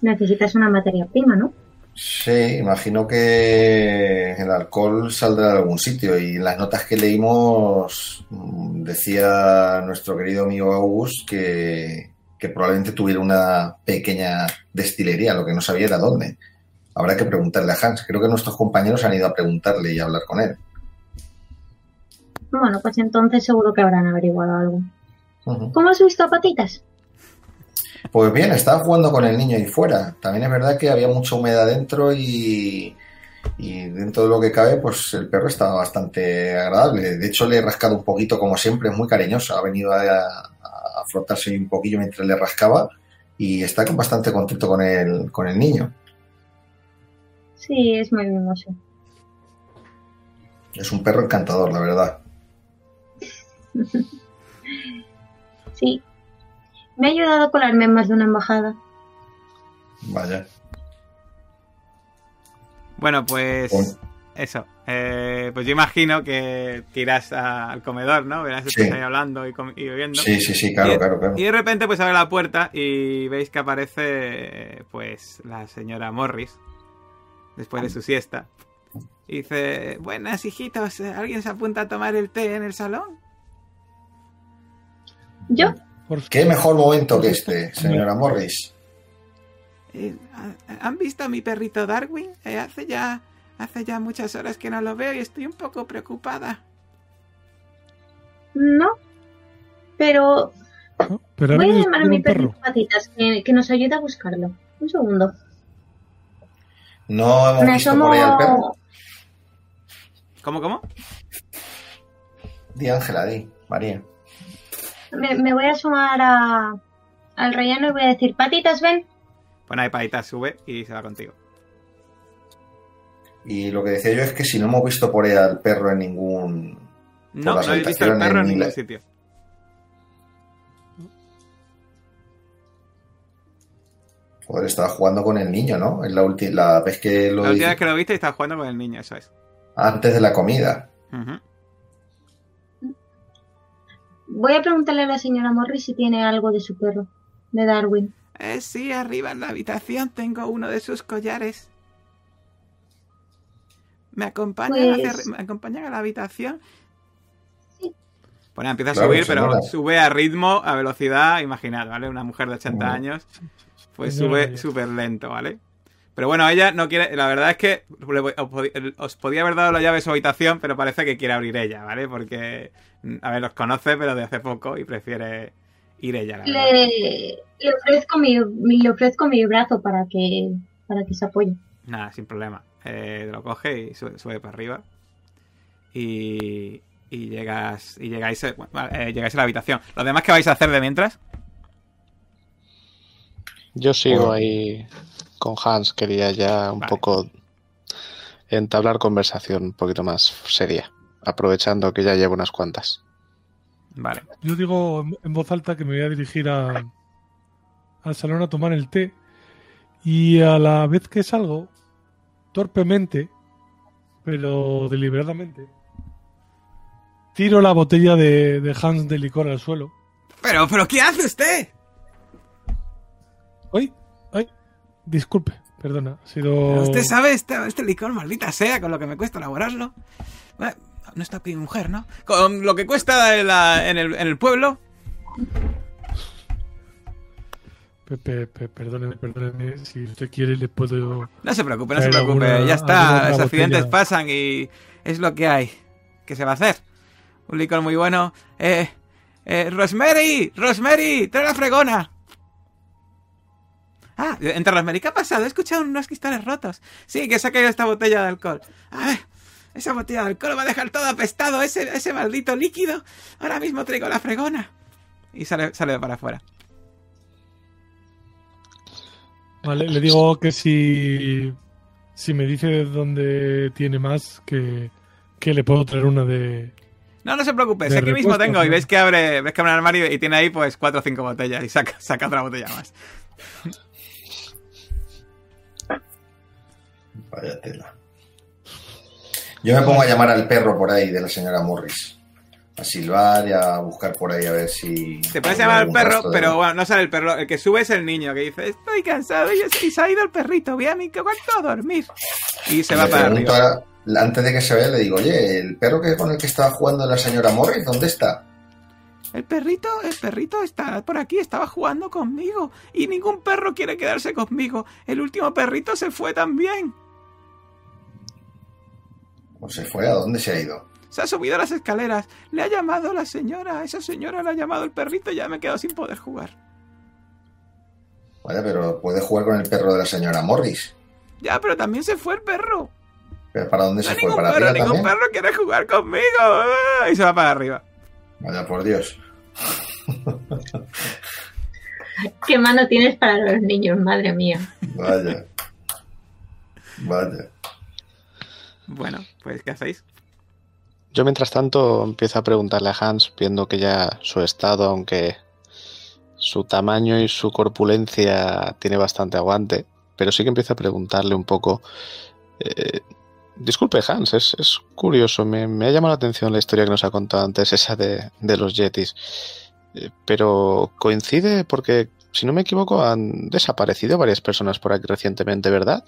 Necesitas una materia prima, ¿no? Sí, imagino que el alcohol saldrá de algún sitio y en las notas que leímos mm, decía nuestro querido amigo August que, que probablemente tuviera una pequeña destilería, lo que no sabía era dónde. Habrá que preguntarle a Hans. Creo que nuestros compañeros han ido a preguntarle y a hablar con él. Bueno, pues entonces seguro que habrán averiguado algo. ¿Cómo has visto a patitas? Pues bien, estaba jugando con el niño ahí fuera. También es verdad que había mucha humedad dentro y, y dentro de lo que cabe, pues el perro estaba bastante agradable. De hecho, le he rascado un poquito, como siempre, es muy cariñoso. Ha venido a, a frotarse un poquillo mientras le rascaba y está bastante contento con el, con el niño. Sí, es muy mimoso. Es un perro encantador, la verdad. [laughs] Sí. Me ha ayudado a colarme en más de una embajada. Vaya. Bueno, pues Bueno. eso. Eh, pues yo imagino que, a- al comedor, ¿no? Verás que Sí. estáis hablando y, y bebiendo. Sí, sí, sí, claro, y, claro, claro. y de repente pues abre la puerta y veis que aparece pues la señora Morris después de su siesta. Y dice, buenas hijitos, ¿alguien se apunta a tomar el té en el salón? Yo, ¿Qué mejor momento que este, señora Morris? Eh, ¿Han visto a mi perrito Darwin? Eh, hace ya hace ya muchas horas que no lo veo y estoy un poco preocupada. No, pero ¿no? Pero voy a llamar a mi perrito Patitas que, que nos ayude a buscarlo. Un segundo. No hemos Me visto por ahí al perro. ¿Cómo, cómo? Di Ángela, di, María. Me, me voy a asomar a, al relleno y voy a decir: Patitas, ven. Pues nada, Patita sube y se va contigo. Y lo que decía yo es que si no hemos visto por ahí al perro en ningún. No, no habéis visto el habitaciones perro en ni ningún la- sitio. Joder, estaba jugando con el niño, ¿no? Es la, ulti- la vez que lo La última vez que lo viste estás jugando con el niño, eso es. Antes de la comida. Ujú. Voy a preguntarle a la señora Morris si tiene algo de su perro, de Darwin. Eh, sí, arriba en la habitación tengo uno de sus collares. ¿Me acompañan, Pues- hacia- ¿me acompañan a la habitación? Sí. Nada, empieza a Claro, subir, pero sube a ritmo, a velocidad, imaginad, ¿vale? Una mujer de 80 Ujú. años, pues sube súper lento, ¿vale? Pero bueno, ella no quiere, la verdad es que os pod- os podía haber dado la llave de su habitación, pero parece que quiere abrir ella, ¿vale? Porque, mm, a ver, los conoce, pero de hace poco y prefiere ir ella, la verdad. Le, le ofrezco mi, mi- le ofrezco mi brazo para que, para que se apoye. Nada, sin problema. Eh, lo coge y sube, sube para arriba. Y, y llegas y llegáis, eh, bueno, eh, llegáis a la habitación. ¿Lo demás qué vais a hacer de mientras? Yo sigo ahí con Hans, quería ya un Vale. poco entablar conversación un poquito más seria, aprovechando que ya llevo unas cuantas. Vale. Yo digo en- en voz alta que me voy a dirigir a, al salón a tomar el té y a la vez que salgo, torpemente, pero deliberadamente, tiro la botella de, de Hans de licor al suelo. Pero, pero, ¿qué hace usted? Disculpe, perdona, ha sido... Usted sabe este, este licor, maldita sea, con lo que me cuesta elaborarlo. Bueno, no está mi mujer, ¿no? Con lo que cuesta en, la- en el, en el pueblo. Pe- pe- pe- perdóneme, perdóneme, si usted quiere le puedo... No se preocupe, no se preocupe. alguna- ya está, los accidentes botella. pasan y es lo que hay. ¿Qué se va a hacer? Un licor muy bueno. Eh, eh, Rosemary, Rosemary, trae la fregona. Ah, Rosemary. ¿Qué ha pasado? He escuchado unos cristales rotos. Sí, que se ha caído esta botella de alcohol. A ver, esa botella de alcohol va a dejar todo apestado, ese, ese maldito líquido. Ahora mismo traigo la fregona. Y sale, sale para afuera. Vale, le digo que si, si me dice dónde tiene más, que, que le puedo traer una de... No, no se preocupe, De sé que mismo tengo. Y ¿no? veis que abre, ves que abre un armario y tiene ahí pues cuatro o cinco botellas y saca, saca otra botella más. Vaya tela. Yo me pongo a llamar al perro por ahí de la señora Morris. A silbar y a buscar por ahí a ver si. Te puedes llamar al perro, de- pero bueno, no sale el perro. El que sube es el niño que dice, estoy cansado y, se ha ido el perrito. Voy a mi cuarto a dormir. Y se va para arriba. a- antes de que se vaya, le digo, oye, el perro que con el que estaba jugando la señora Morris, ¿dónde está? El perrito, el perrito está por aquí, estaba jugando conmigo. Y ningún perro quiere quedarse conmigo. El último perrito se fue también. ¿O se fue? ¿A dónde se ha ido? Se ha subido a las escaleras. Le ha llamado la señora. Esa señora le ha llamado el perrito y ya me he quedado sin poder jugar. Vaya, pero puede jugar con el perro de la señora Morris. Ya, pero también se fue el perro. ¿Pero para dónde No se fue? ningún ¿Para perro, arriba ningún también? perro quiere jugar conmigo. ¡Ah! Y se va para arriba. Vaya, por Dios. ¿Qué mano tienes para los niños, madre mía? Vaya. Vaya. Bueno, pues ¿qué hacéis? Yo mientras tanto empiezo a preguntarle a Hans, viendo que ya su estado, aunque su tamaño y su corpulencia tiene bastante aguante, pero sí que empiezo a preguntarle un poco... eh, disculpe Hans, es, es curioso, me, me ha llamado la atención la historia que nos ha contado antes, [laughs] esa de, de los yetis. Eh, pero coincide porque, si no me equivoco, han desaparecido varias personas por aquí recientemente, ¿verdad?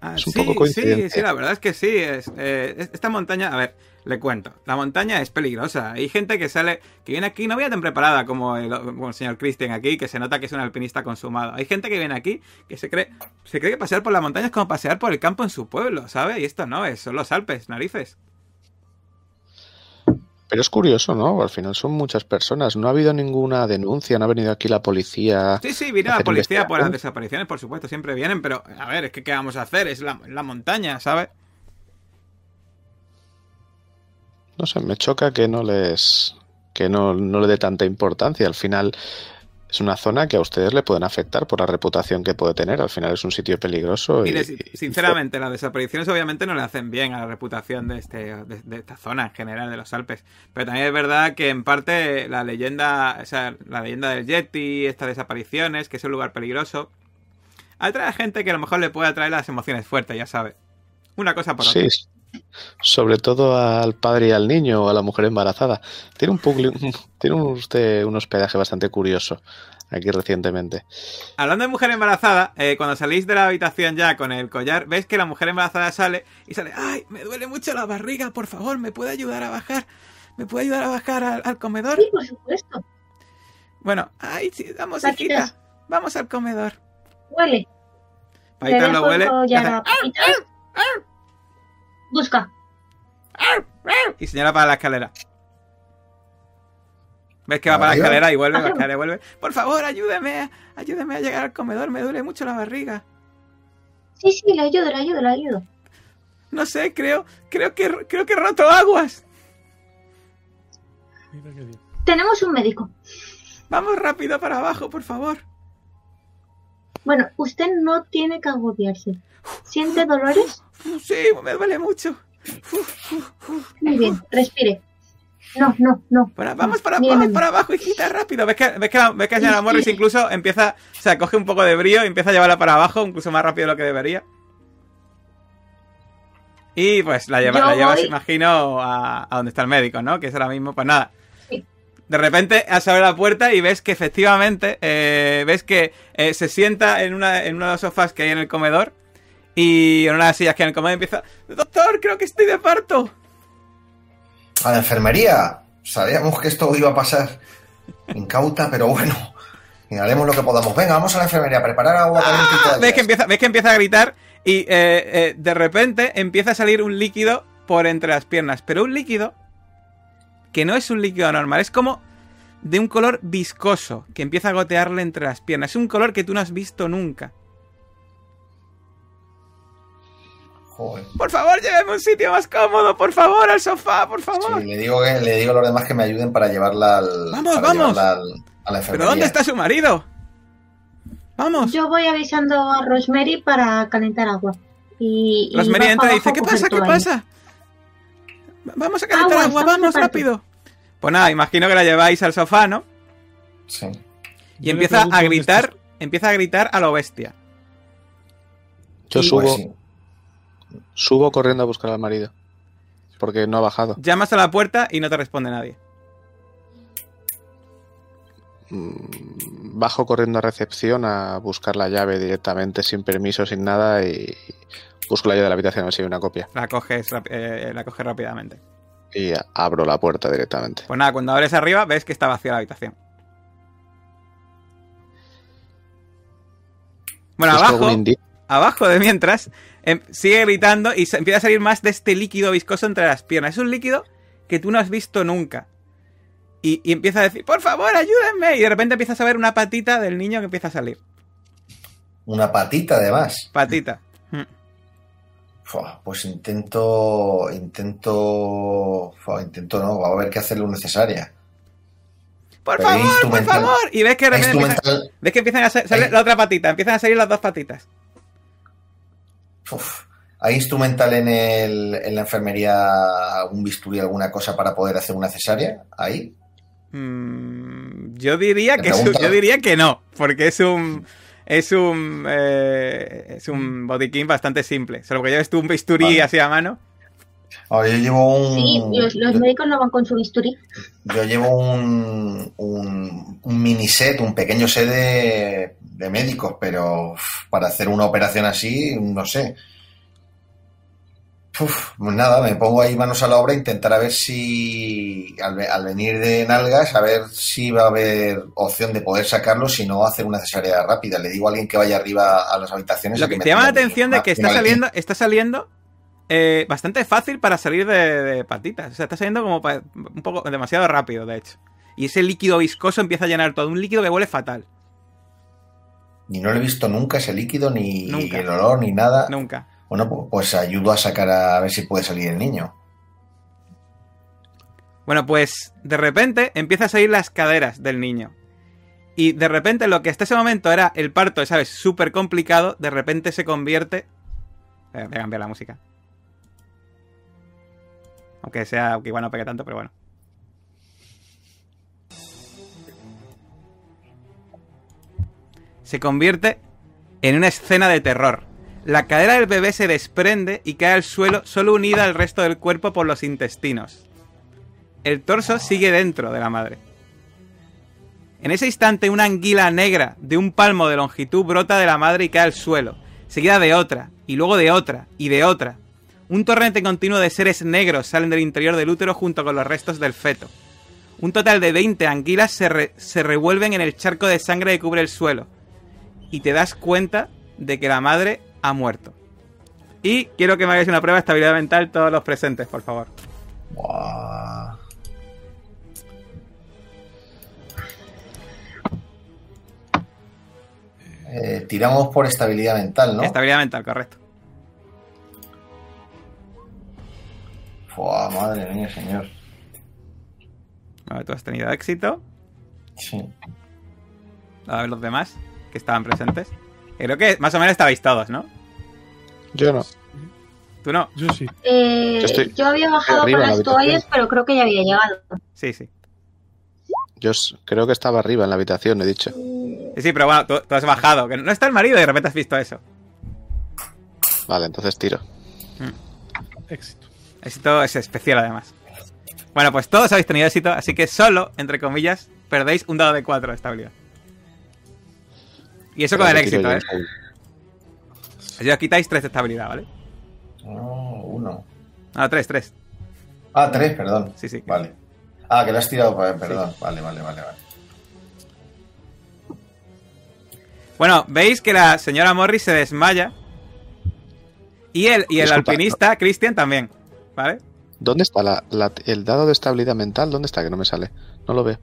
Ah, Es un sí, poco sí, coincidente. sí, la verdad es que sí. Es, eh, es- esta montaña, a ver, le cuento. La montaña es peligrosa. Hay gente que sale, que viene aquí, no viene tan preparada como el, como el señor Christian aquí, que se nota que es un alpinista consumado. Hay gente que viene aquí que se cree, se cree que pasear por la montaña es como pasear por el campo en su pueblo, ¿sabe? Y esto no es, son los Alpes, narices. Pero es curioso, ¿no? Al final son muchas personas. No ha habido ninguna denuncia, no ha venido aquí la policía. Sí, sí, viene la policía por las desapariciones, por supuesto, siempre vienen, pero a ver, es que ¿qué vamos a hacer? Es la, la montaña, ¿sabes? No sé, me choca que no les. que no, no le dé tanta importancia. Al final es una zona que a ustedes le pueden afectar por la reputación que puede tener. Al final es un sitio peligroso. Y, sinceramente, las desapariciones obviamente no le hacen bien a la reputación de, este, de, de esta zona en general de los Alpes. Pero también es verdad que en parte la leyenda, o sea, la leyenda del Yeti, estas desapariciones, que es un lugar peligroso, atrae a gente que a lo mejor le puede atraer las emociones fuertes, ya sabe. Una cosa por otra. Sí, sobre todo al padre y al niño o a la mujer embarazada. Tiene un [laughs] tiene un- usted un hospedaje bastante curioso aquí recientemente. Hablando de mujer embarazada, eh, cuando salís de la habitación ya con el collar, ves que la mujer embarazada sale y sale, ay, me duele mucho la barriga, por favor, ¿me puede ayudar a bajar? ¿Me puede ayudar a bajar al, al comedor? Sí, por supuesto. Bueno, ay, sí, vamos, hijita, vamos al comedor. Huele. Paita lo huele. Busca. y señala para la escalera. ¿Ves que va para la escalera y vuelve, la [laughs] escalera y vuelve? Por favor, ayúdeme, ayúdeme a llegar al comedor, me duele mucho la barriga. Sí, sí, le ayudo, le ayudo, le ayudo. No sé, creo, creo que, creo que he roto aguas. Mira qué bien. Tenemos un médico. Vamos rápido para abajo, por favor. Bueno, usted no tiene que agobiarse. ¿Siente dolores? Sí, me duele mucho. Muy bien, respire. No, no, no. Para- vamos para, Bien, vamos bien. para abajo, hijita, rápido. ¿Ves que, ves que, ves señora Morris incluso empieza, o sea, coge un poco de brío y empieza a llevarla para abajo, incluso más rápido de lo que debería? Y pues la lleva, la llevas, imagino, a, a donde está el médico, ¿no? Que es ahora mismo, pues nada. Sí. De repente has abierto la puerta y ves que efectivamente, eh, ves que eh, se sienta en, una, en uno de los sofás que hay en el comedor y en una de las sillas que el comedor empieza, doctor, creo que estoy de parto. A la enfermería. Sabíamos que esto iba a pasar. Incauta, pero bueno. Y haremos lo que podamos. Venga, vamos a la enfermería a preparar agua ¡Ah! ¿Ves que, empieza, ves que empieza a gritar y eh, eh, de repente empieza a salir un líquido por entre las piernas. Pero un líquido que no es un líquido normal, es como de un color viscoso que empieza a gotearle entre las piernas. Es un color que tú no has visto nunca. Joder. Por favor, lléveme a un sitio más cómodo, por favor, al sofá, por favor. Sí, le digo que le digo a los demás que me ayuden para llevarla al. Vamos, para vamos. llevarla al- a la enfermería. ¿Pero dónde está su marido? Vamos. Yo voy avisando a Rosemary para calentar agua. Y, y Rosemary entra y dice, ¿qué pasa? ¿Qué pasa? Vamos a calentar Agua, agua, vamos rápido. Pues nada, imagino que la lleváis al sofá, ¿no? Sí. Y Yo empieza a gritar, empieza a gritar a lo bestia. Yo Y- subo, Pues sí. Subo corriendo a buscar al marido. Porque no ha bajado. Llamas a la puerta y no te responde nadie. Mm, Bajo corriendo a recepción a buscar la llave directamente, sin permiso, sin nada, y busco la llave de la habitación a ver si hay una copia. La coges, eh, la coges rápidamente. Y abro la puerta directamente. Pues nada, cuando abres arriba ves que está vacía la habitación. Bueno, ¿Busco abajo, abajo de mientras, em, sigue gritando y se empieza a salir más de este líquido viscoso entre las piernas. Es un líquido que tú no has visto nunca. Y, y empieza a decir, por favor, ayúdenme. Y de repente empiezas a ver una patita del niño que empieza a salir. Una patita, además. Patita. Mm. Pues intento. Intento. Intento no, va a haber que hacer lo necesaria. Por Pero favor, por favor. Y ves que de repente ves que empiezan a sa- salir la otra patita. Empiezan a salir las dos patitas. Uf, ¿Hay instrumental en, el, en la enfermería, algún bisturí, alguna cosa para poder hacer una cesárea? ¿Ahí? Mm, yo diría que yo diría que no, porque es un es un eh, es un botiquín bastante simple. Solo que lleves tú un bisturí Vale. así a mano. Ahora, yo llevo un. Sí, los, los yo, médicos no van con su bisturí. yo llevo un, un, un mini set, un pequeño set de, de médicos, pero para hacer una operación así, no sé. Uf, pues nada, me pongo ahí manos a la obra a intentar a ver si al, ve- al venir de nalgas, a ver si va a haber opción de poder sacarlo, si no hacer una cesárea rápida. Le digo a alguien que vaya arriba a las habitaciones. Lo que te llama la atención de que está saliendo, está saliendo eh, bastante fácil para salir de, de patitas. O sea, está saliendo como pa- un poco demasiado rápido, de hecho. Y ese líquido viscoso empieza a llenar todo. Un líquido que huele fatal. Ni no lo he visto nunca ese líquido, ni Nunca. el olor, ni nada. Nunca. Bueno, pu- pues ayudo a sacar a, ver si puede salir el niño. Bueno, pues de repente empieza a salir las caderas del niño. Y de repente lo que hasta ese momento era el parto, ¿sabes? Súper complicado, de repente se convierte... Eh, Voy a cambiar la música. Aunque sea, que igual no pegue tanto, pero bueno. Se convierte en una escena de terror. La cadera del bebé se desprende y cae al suelo solo unida al resto del cuerpo por los intestinos. El torso sigue dentro de la madre. En ese instante una anguila negra de un palmo de longitud brota de la madre y cae al suelo, seguida de otra, y luego de otra, y de otra. Un torrente continuo de seres negros salen del interior del útero junto con los restos del feto. Un total de 20 anguilas se, re- se revuelven en el charco de sangre que cubre el suelo. Y te das cuenta de que la madre ha muerto. Y quiero que me hagáis una prueba de estabilidad mental todos los presentes, por favor. Eh, tiramos por estabilidad mental, ¿no? Estabilidad mental, correcto. Buah, madre mía, señor. Vale, tú has tenido éxito. Sí. A ver los demás que estaban presentes. Creo que más o menos estabais todos, ¿no? Yo no. Tú no. Yo sí. Eh, Yo estoy yo había bajado con las toallas, pero creo que ya había llegado. Sí, sí. Yo creo que estaba arriba en la habitación, he dicho. Sí, sí, pero bueno, tú, tú has bajado. Que no está el marido y de repente has visto eso. Vale, entonces tiro. Éxito. Éxito es especial además. Bueno, pues todos habéis tenido éxito, así que solo, entre comillas, perdéis un dado de 4 de estabilidad. Y eso con el éxito. ¿eh? Así os quitáis 3 de estabilidad, ¿vale? No, uno. No, 3, 3. Ah, tres, perdón. Sí, sí. Vale. Ah, que lo has tirado, pa- perdón. Vale, vale, vale, vale. Bueno, veis que la señora Morris se desmaya. Y el, y el Disculpa. alpinista, Christian, también. ¿Vale? ¿Dónde está la- la- el dado de estabilidad mental? ¿Dónde está? Que no me sale. No lo veo.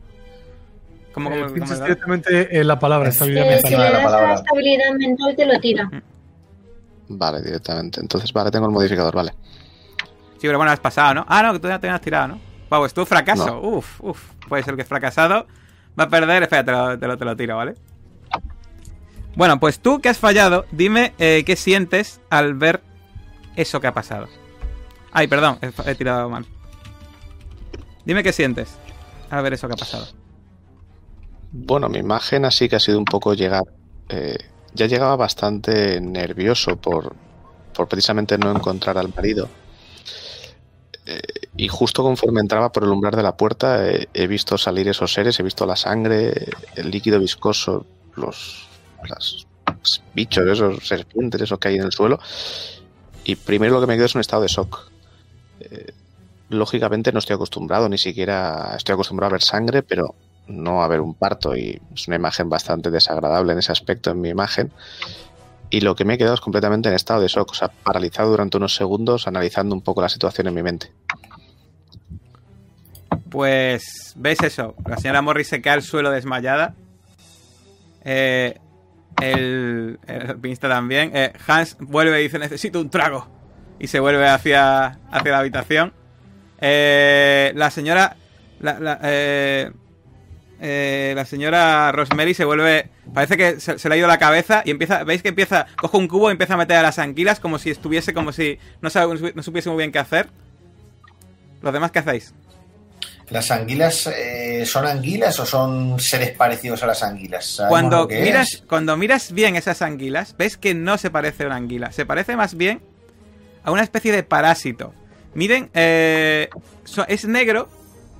¿Cómo, Eh, cómo- cómo directamente en la palabra Es- estabilidad Eh, mental. si le das palabra. la estabilidad mental, te lo tira. Vale, directamente. Entonces, vale, tengo el modificador, vale. Sí, pero bueno, has pasado, ¿no? Ah, no, que tú ya te has tirado, ¿no? Wow, es tu fracaso. No. Uf, uf. Puede ser que es fracasado. Va a perder. Espera, te lo, te lo, te lo tiro, ¿vale? Bueno, pues tú que has fallado, dime eh, qué sientes al ver eso que ha pasado. Ay, perdón, he, tirado mal. Dime qué sientes al ver eso que ha pasado. Bueno, mi imagen así que ha sido un poco llegar. eh, ya llegaba bastante nervioso por, por precisamente no encontrar al marido. Eh, y justo conforme entraba por el umbral de la puerta, eh, he visto salir esos seres, he visto la sangre, el líquido viscoso, los, las- bichos, esos serpientes, esos que hay en el suelo. Y primero lo que me quedo es un estado de shock. Lógicamente no estoy acostumbrado, ni siquiera estoy acostumbrado a ver sangre, pero no a ver un parto y es una imagen bastante desagradable en ese aspecto en mi imagen y lo que me he quedado es completamente en estado de shock, o sea, paralizado durante unos segundos analizando un poco la situación en mi mente. Pues, ¿ves eso? La señora Morris se cae al suelo desmayada. Eh, el, el también. Eh, Hans vuelve y dice, necesito un trago. Y se vuelve hacia, hacia la habitación. Eh, la señora... La, la, eh, eh, la señora Rosemary se vuelve... Parece que se, se le ha ido la cabeza y empieza... ¿Veis que empieza... Coge un cubo y empieza a meter a las anguilas como si estuviese... Como si no, sabe- no supiese muy bien qué hacer. ¿Los demás qué hacéis? ¿Las anguilas eh, son anguilas o son seres parecidos a las anguilas? ¿Sabemos Cuando miras, cuando miras bien esas anguilas, ves que no se parece a una anguila. Se parece más bien a una especie de parásito. Miren, eh, es negro,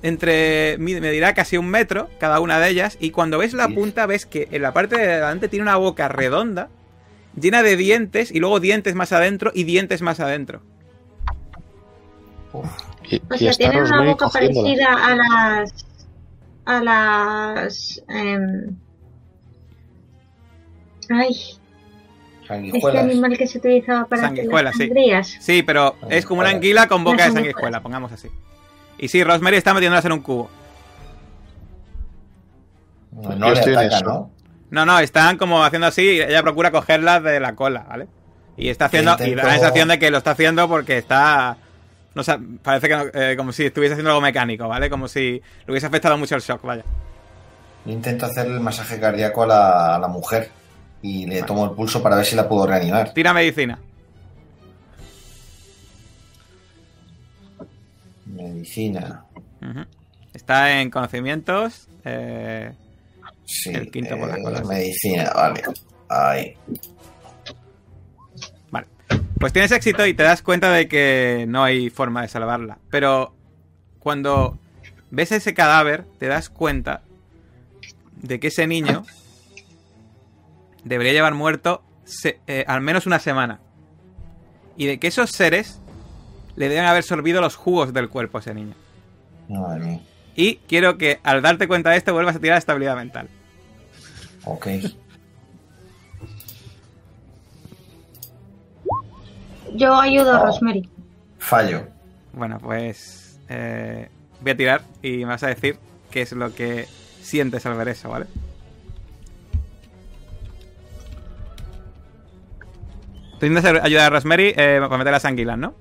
entre me dirá casi un metro cada una de ellas. Y cuando ves la punta, ves que en la parte de delante tiene una boca redonda, llena de dientes, y luego dientes más adentro y dientes más adentro. Y, O y sea, tienen una boca cogiéndola. parecida a las. a las. em, ay, este Sanguijuelas. animal que se utilizaba para hacer Sanguijuelas, las sí. sangrías. Sí, pero es como una anguila con boca de sanguijuela, pongamos así. Y sí, Rosemary está metiéndolas en un cubo. No, Yo no le estoy en ataca, eso. ¿no? No, no, están como haciendo así y ella procura cogerlas de la cola, ¿vale? Y está haciendo, y da la sensación de que lo está haciendo porque está, no sé, parece que no- eh, como si estuviese haciendo algo mecánico, ¿vale? Como si le hubiese afectado mucho el shock, vaya. Intento hacerle el masaje cardíaco a la, a la mujer y le tomo el pulso para ver si la puedo reanimar. Tira medicina. Medicina. Está en conocimientos. eh, Sí. El quinto por la eh. Medicina, vale. Ahí. Vale. Pues tienes éxito y te das cuenta de que no hay forma de salvarla. Pero cuando ves ese cadáver, te das cuenta de que ese niño debería llevar muerto se- eh, al menos una semana. Y de que esos seres le deben haber sorbido los jugos del cuerpo a ese niño. Madre mía. Y quiero que al darte cuenta de esto vuelvas a tirar estabilidad mental. Ok. Yo ayudo a Oh. Rosemary. Fallo. Bueno, pues eh, voy a tirar y me vas a decir qué es lo que sientes al ver eso, ¿vale? Tú intentas ayudar a Rosemary eh, para meter las anguilas, ¿no?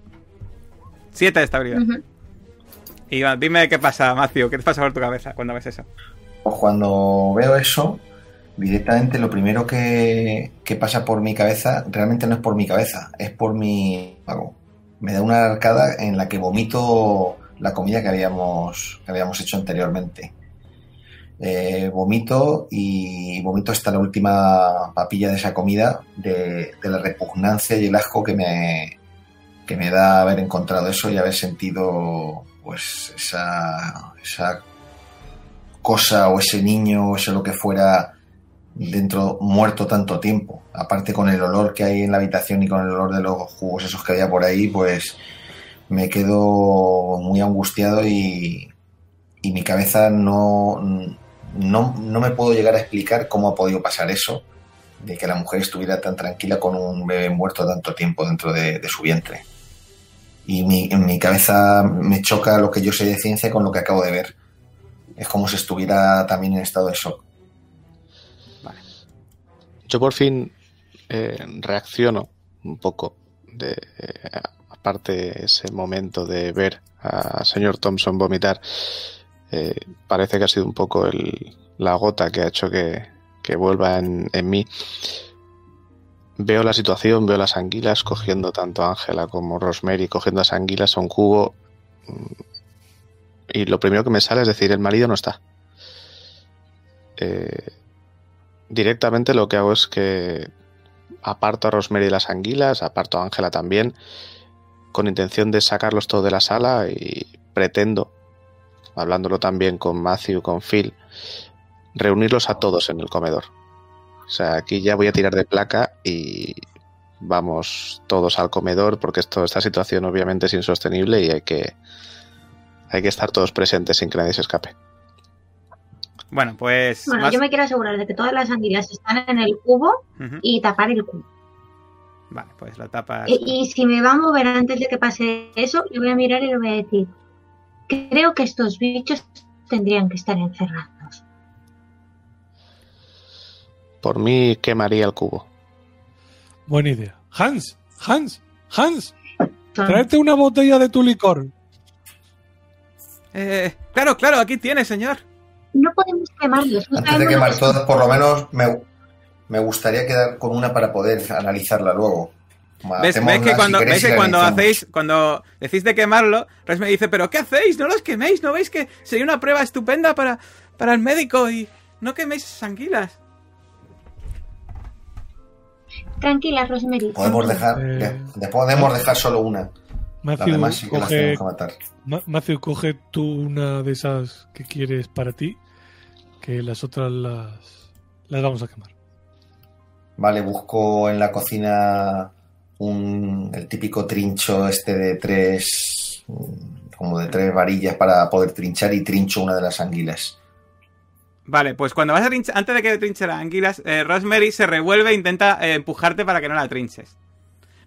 Siete de estabilidad. Ujú. Y dime qué pasa, Matthew, ¿qué te pasa por tu cabeza cuando ves eso? Pues cuando veo eso, directamente lo primero que, que pasa por mi cabeza realmente no es por mi cabeza, es por mi estómago. Me da una arcada en la que vomito la comida que habíamos, que habíamos hecho anteriormente. Eh, vomito y vomito hasta la última papilla de esa comida de, la repugnancia y el asco que me, que me da haber encontrado eso y haber sentido pues esa, esa cosa o ese niño o ese lo que fuera dentro muerto tanto tiempo. Aparte con el olor que hay en la habitación y con el olor de los jugos esos que había por ahí, pues me quedo muy angustiado y, y mi cabeza no, no, no me puedo llegar a explicar cómo ha podido pasar eso, de que la mujer estuviera tan tranquila con un bebé muerto tanto tiempo dentro de, su vientre. Y mi, en mi cabeza me choca lo que yo sé de ciencia con lo que acabo de ver. Es como si estuviera también en estado de shock. Yo por fin eh, reacciono un poco de eh, aparte ese momento de ver a señor Thompson vomitar eh, parece que ha sido un poco la gota que ha hecho que, vuelva en, mí. Veo la situación veo las anguilas cogiendo tanto a Ángela como Rosemary cogiendo las anguilas a un cubo. Y lo primero que me sale es decir el marido no está. Eh, directamente lo que hago es que aparto a Rosemary de las anguilas, aparto a Ángela también, con intención de sacarlos todos de la sala y pretendo, hablándolo también con Matthew, con Phil, reunirlos a todos en el comedor. O sea, aquí ya voy a tirar de placa y vamos todos al comedor porque esto, esta situación obviamente es insostenible y hay que, hay que estar todos presentes sin que nadie se escape. Bueno, pues. Bueno, más- yo me quiero asegurar de que todas las anguilas están en el cubo y tapar el cubo. Vale, pues lo tapas. Y, y si me va a mover antes de que pase eso, le voy a mirar y le voy a decir, creo que estos bichos tendrían que estar encerrados. Por mí quemaría el cubo. Buena idea. Hans, Hans, Hans, tráete una botella de tu licor. Eh, claro, claro, aquí tienes, señor. No podemos quemarlos. no Antes de quemar todas, por lo menos me, me gustaría quedar con una para poder analizarla luego. ¿Ves, que cuando, ves que cuando hacéis, cuando decís de quemarlo, Res me dice, pero ¿qué hacéis? No los queméis, ¿no veis que sería una prueba estupenda para, para el médico y no queméis esas anguilas? Tranquila, Rosemary. Podemos dejar, Eh, le- le podemos dejar solo una. Matthew demás sí que las coge, tenemos que matar. Ma- Matthew, coge tú una de esas que quieres para ti, que las otras las, las vamos a quemar. Vale, busco en la cocina un, el típico trincho este de tres mm, como de tres varillas para poder trinchar y trincho una de las anguilas. Vale, pues cuando vas a trinchar, antes de que trinche las anguilas, eh, Rosemary se revuelve e intenta eh, empujarte para que no la trinches.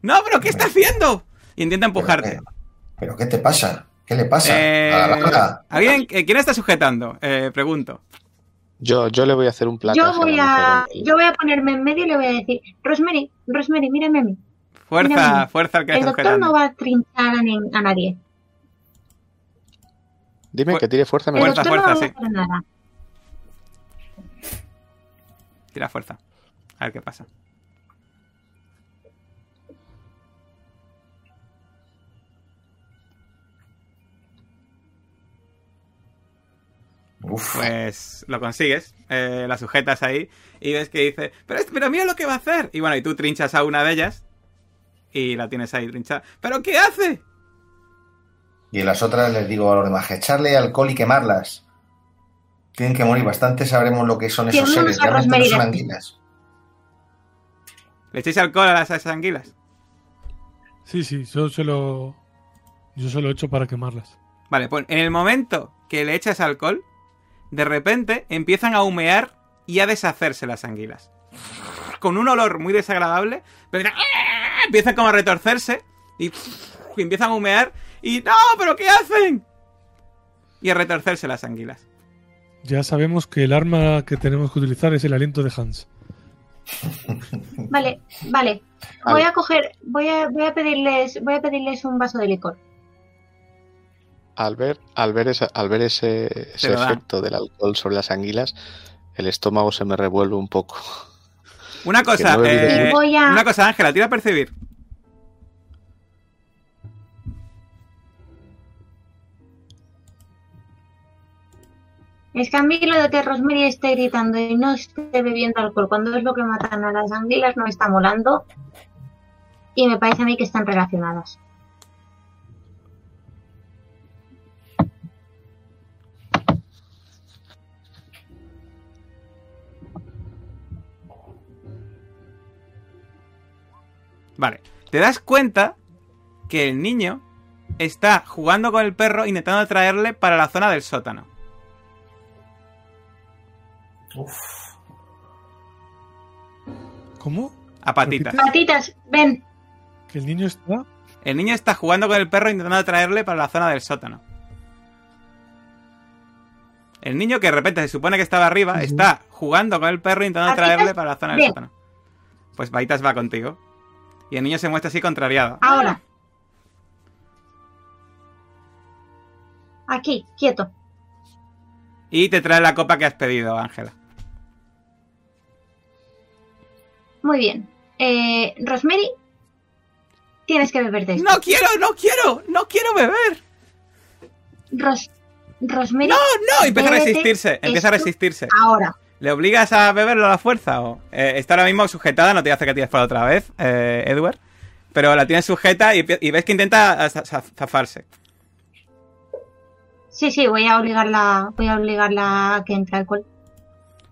¡No, pero qué está haciendo! Y intenta empujarte. ¿Pero qué, pero qué te pasa? ¿Qué le pasa? Eh, A la larga. ¿alguien, eh, ¿Quién está sujetando? Eh, pregunto. Yo, yo le voy a hacer un plato. Yo voy a, yo voy a ponerme en medio y le voy a decir, Rosemary, Rosemary, mírame a mí. Fuerza, Mira, fuerza al que El doctor no va a trinchar a, ni- a nadie. Dime Fu- que tire fuerza. El me Fuerza, doctor fuerza, no va a sí. hacer nada. Tira fuerza. A ver qué pasa. Uf, Pues lo consigues, eh, la sujetas ahí y ves que dice, pero, es- pero mira lo que va a hacer. Y bueno, y tú trinchas a una de ellas y la tienes ahí trinchada. ¿Pero qué hace? Y en las otras les digo a los demás, echarle alcohol y quemarlas. Tienen que morir bastante, sabremos lo que son esos seres. Realmente no son anguilas. ¿Le echáis alcohol a las, a esas anguilas? Sí, sí, yo se lo. Yo se lo he hecho para quemarlas. Vale, pues en el momento que le echas alcohol, de repente empiezan a humear y a deshacerse las anguilas. Con un olor muy desagradable, pero empiezan como a retorcerse y empiezan a humear y ¡No! ¿Pero qué hacen? Y a retorcerse las anguilas. Ya sabemos que el arma que tenemos que utilizar es el aliento de Hans. Vale, vale. Voy a coger, voy a, voy a pedirles, voy a pedirles un vaso de licor. Al ver, al ver, esa- al ver ese, ese efecto del alcohol sobre las anguilas, el estómago se me revuelve un poco. Una cosa, no eh, mucho. Voy a- una cosa, Ángela, tira a percibir. Es que a mí lo de que Rosemary esté gritando y no esté bebiendo alcohol cuando es lo que matan a las anguilas no me está molando. Y me parece a mí que están relacionadas. Vale, te das cuenta que el niño está jugando con el perro intentando traerle para la zona del sótano. Uf. ¿Cómo? A patitas. Patitas, ven. Que el niño está. El niño está jugando con el perro intentando traerle para la zona del sótano. El niño que de repente se supone que estaba arriba está jugando con el perro intentando Patitas, traerle para la zona del sótano. Pues Baitas va contigo. Y el niño se muestra así contrariado. Ahora. Aquí, quieto. Y te trae la copa que has pedido, Ángela. Muy bien. Eh, Rosemary, tienes que beberte esto. ¡No quiero, no quiero! ¡No quiero beber! Ros Rosemary, ¡No, no! Empieza a resistirse, empieza a resistirse. ahora. ¿Le obligas a beberlo a la fuerza? O, eh, está ahora mismo sujetada, no te hace que tires para otra vez, eh, Edward. Pero la tienes sujeta y, y ves que intenta za- zafarse. Sí, sí, voy a obligarla, voy a obligarla a que entre alcohol.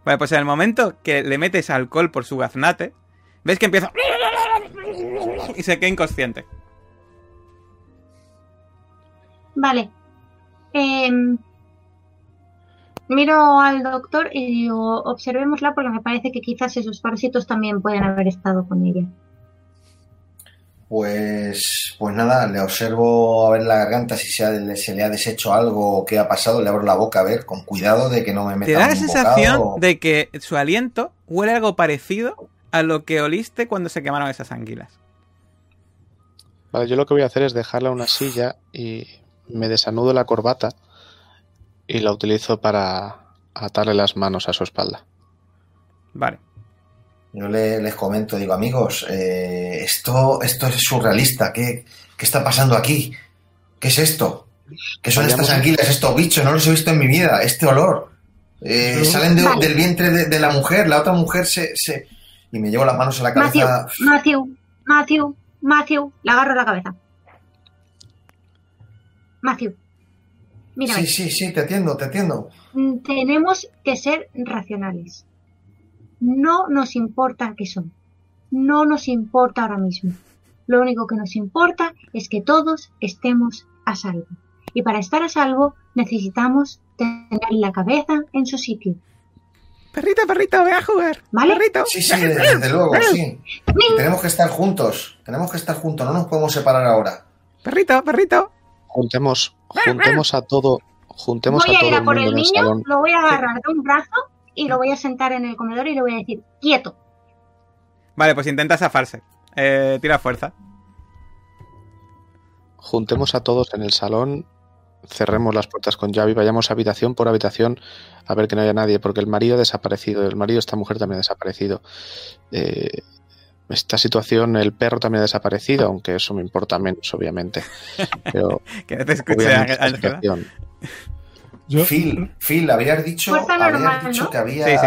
Vale, pues en el momento que le metes alcohol por su gaznate, ves que empieza... Y se queda inconsciente. Vale. Em, miro al doctor y digo, observémosla porque me parece que quizás esos parásitos también pueden haber estado con ella. Pues, pues nada, le observo a ver la garganta si se, ha- se le ha deshecho algo o qué ha pasado, le abro la boca a ver, con cuidado de que no me meta Te da la sensación bocado. de que su aliento huele algo parecido a lo que oliste cuando se quemaron esas anguilas. Vale, yo lo que voy a hacer es dejarla en una silla y me desanudo la corbata y la utilizo para atarle las manos a su espalda. Vale. Yo le- les comento, digo, amigos, eh, esto, esto es surrealista, ¿Qué, ¿qué está pasando aquí? ¿Qué es esto? ¿Qué son Vayamos- estas anguilas, estos bichos? No los he visto en mi vida, este olor. Eh, salen de- Vale. del vientre de, de la mujer, la otra mujer se, se... Y me llevo las manos a la Matthew, cabeza. Matthew, Matthew, Matthew, le agarro la cabeza. Matthew, mira, Sí, sí, sí, te atiendo, te atiendo. tenemos que ser racionales. No nos importa qué son. No nos importa ahora mismo. Lo único que nos importa es que todos estemos a salvo. Y para estar a salvo necesitamos tener la cabeza en su sitio. Perrito, perrito, ve a jugar. ¿Vale? Perrito. Sí, sí, desde luego, sí. Y tenemos que estar juntos. Tenemos que estar juntos. No nos podemos separar ahora. Perrito, perrito. Juntemos, juntemos a todo, juntemos Voy a a todo ir a por el niño, salón. lo voy a agarrar de un brazo y lo voy a sentar en el comedor y le voy a decir, quieto. Vale, pues intenta zafarse. Eh, tira fuerza. Juntemos a todos en el salón, cerremos las puertas con llave y vayamos habitación por habitación a ver que no haya nadie, porque el marido ha desaparecido, el marido de esta mujer también ha desaparecido. Eh, esta situación, el perro también ha desaparecido, aunque eso me importa menos, obviamente. [laughs] Pero Que no te escuche, Ángela. Phil, Phil, habías dicho, Fuerza habías normal, dicho ¿no? que había. Sí, sí.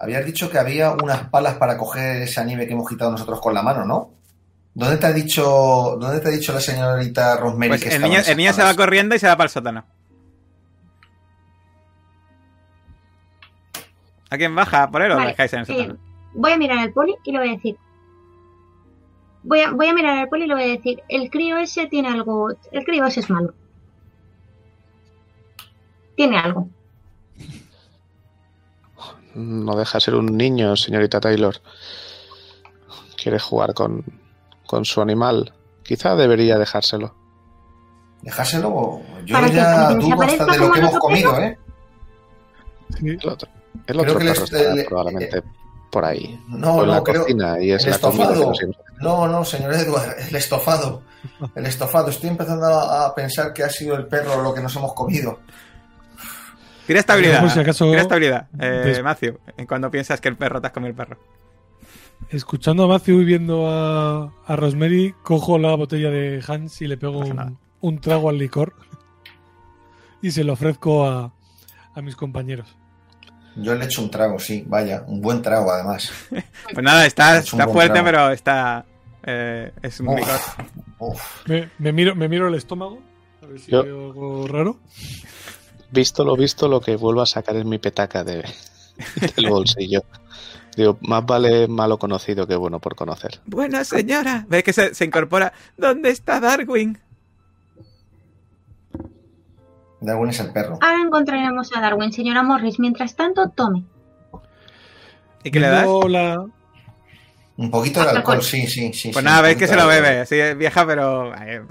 Habías dicho que había unas palas para coger esa nieve que hemos quitado nosotros con la mano, ¿no? ¿Dónde te ha dicho, dónde te ha dicho la señorita Rosemary Pues que el niño, el niño se va corriendo y se va para el sótano. ¿A quién baja? ¿Por él o Vale, dejáis en el eh, sótano? Voy a mirar al poli y le voy a decir. Voy a, voy a mirar al poli y le voy a decir, el crío ese tiene algo, el crío ese es malo. Tiene algo. No deja de ser un niño, señorita Taylor. Quiere jugar con, con su animal. Quizá debería dejárselo. Dejárselo. Yo ¿Para que dudo desaparezca hasta de lo como que hemos otro comido, perro? ¿eh? sí, El otro, el Creo otro que perro les- está le- probablemente por ahí. No, la no, creo. cocina y es el la estofado. No, no, señor Edward, el estofado. El estofado. Estoy empezando a pensar que ha sido el perro lo que nos hemos comido. Tira estabilidad. Por si acaso- Tira estabilidad, eh, Des- Matthew. en Cuando piensas que el perro te has comido el perro. escuchando a Matthew y viendo a, a Rosemary, cojo la botella de Hans y le pego un, un trago al licor y se lo ofrezco a, a mis compañeros. Yo le echo un trago, sí, vaya, un buen trago además. [laughs] Pues nada, está, está fuerte, trago. pero está. eh, es un Uf. licor. Uf. Me, me miro, me miro el estómago, a ver si Yo- veo algo raro. Visto lo visto, lo que vuelvo a sacar es mi petaca de, [laughs] del bolsillo. Digo, más vale malo conocido que bueno por conocer. Buena señora. Ves que se, se incorpora. ¿Dónde está Darwin? Darwin es el perro. Ahora encontraremos a Darwin, señora Morris. Mientras tanto, tome. ¿Y qué le das? Viendo la- Un poquito de Alcohol. sí, sí, sí. Pues sí, nada, un veis que se lo bebe. Sí, es vieja, pero. eh,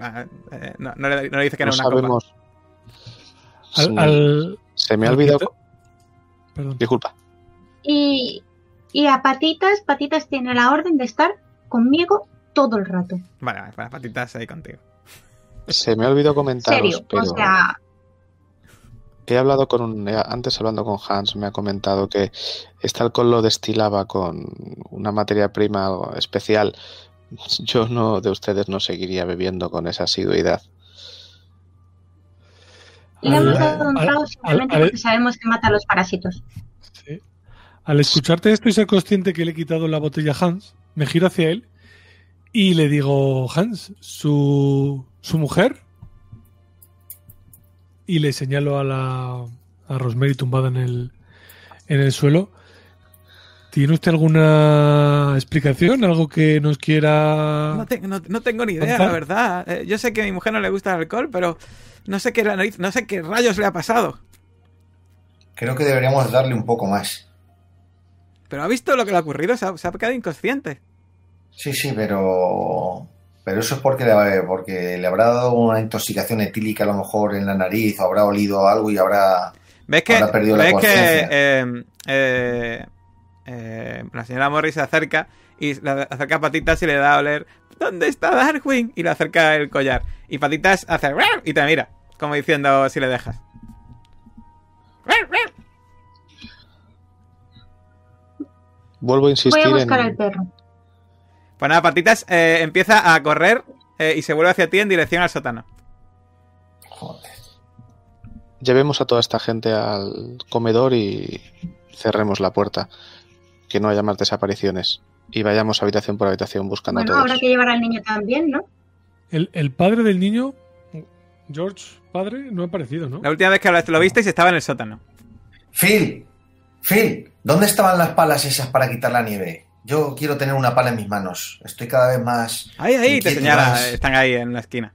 eh, no, no le, no le dice que no, es una sabemos. al, Se- al- Se me ha olvidado. Perdón. Disculpa. Y, y a Patitas, Patitas tiene la orden de estar conmigo todo el rato. Vale, vale, las patitas ahí contigo. Se me ha olvidado comentaros, Serio. pero O sea, he hablado con un, eh, antes hablando con Hans me ha comentado que este alcohol lo destilaba con una materia prima especial. [laughs] Yo no de ustedes no seguiría bebiendo con esa asiduidad. le hemos dado un trago simplemente al- porque sabemos que mata a los parásitos. Sí. Al escucharte esto y ser consciente que le he quitado la botella a Hans, me giro hacia él y le digo, Hans, ¿su, su mujer? Y le señalo a la a Rosemary tumbada en el, en el suelo. ¿Tiene usted alguna explicación? ¿Algo que nos quiera...? No, te- no- no tengo ni idea, ¿Contar? la verdad. Eh, yo sé que a mi mujer no le gusta el alcohol, pero no sé qué la nariz- no sé qué rayos le ha pasado. Creo que deberíamos darle un poco más. Pero ha visto lo que le ha ocurrido, se ha, se ha quedado inconsciente. Sí, sí, pero. Pero eso es porque le, porque le habrá dado una intoxicación etílica a lo mejor en la nariz, o habrá olido algo y habrá. ¿Ves que, Habrá perdido la ves que conciencia. eh, eh, eh, la señora Morris se acerca y le acerca a Patitas y le da a oler ¿Dónde está Darwin? Y le acerca el collar. Y Patitas hace y te mira, como diciendo si le dejas. Vuelvo a insistir Voy a buscar en al perro. Pues nada, Patitas eh, empieza a correr eh, y se vuelve hacia ti en dirección al sótano. Joder. llevemos a toda esta gente al comedor y cerremos la puerta. Que no haya más desapariciones. Y vayamos habitación por habitación buscando Bueno, a todos. habrá que llevar al niño también, ¿no? El, el padre del niño, George, padre, no ha aparecido, ¿no? La última vez que hablaste- lo visteis estaba en el sótano. Phil, Phil, ¿dónde estaban las palas esas para quitar la nieve? Yo quiero tener una pala en mis manos. Estoy cada vez más Ahí, ahí, te señala, más. están ahí en la esquina.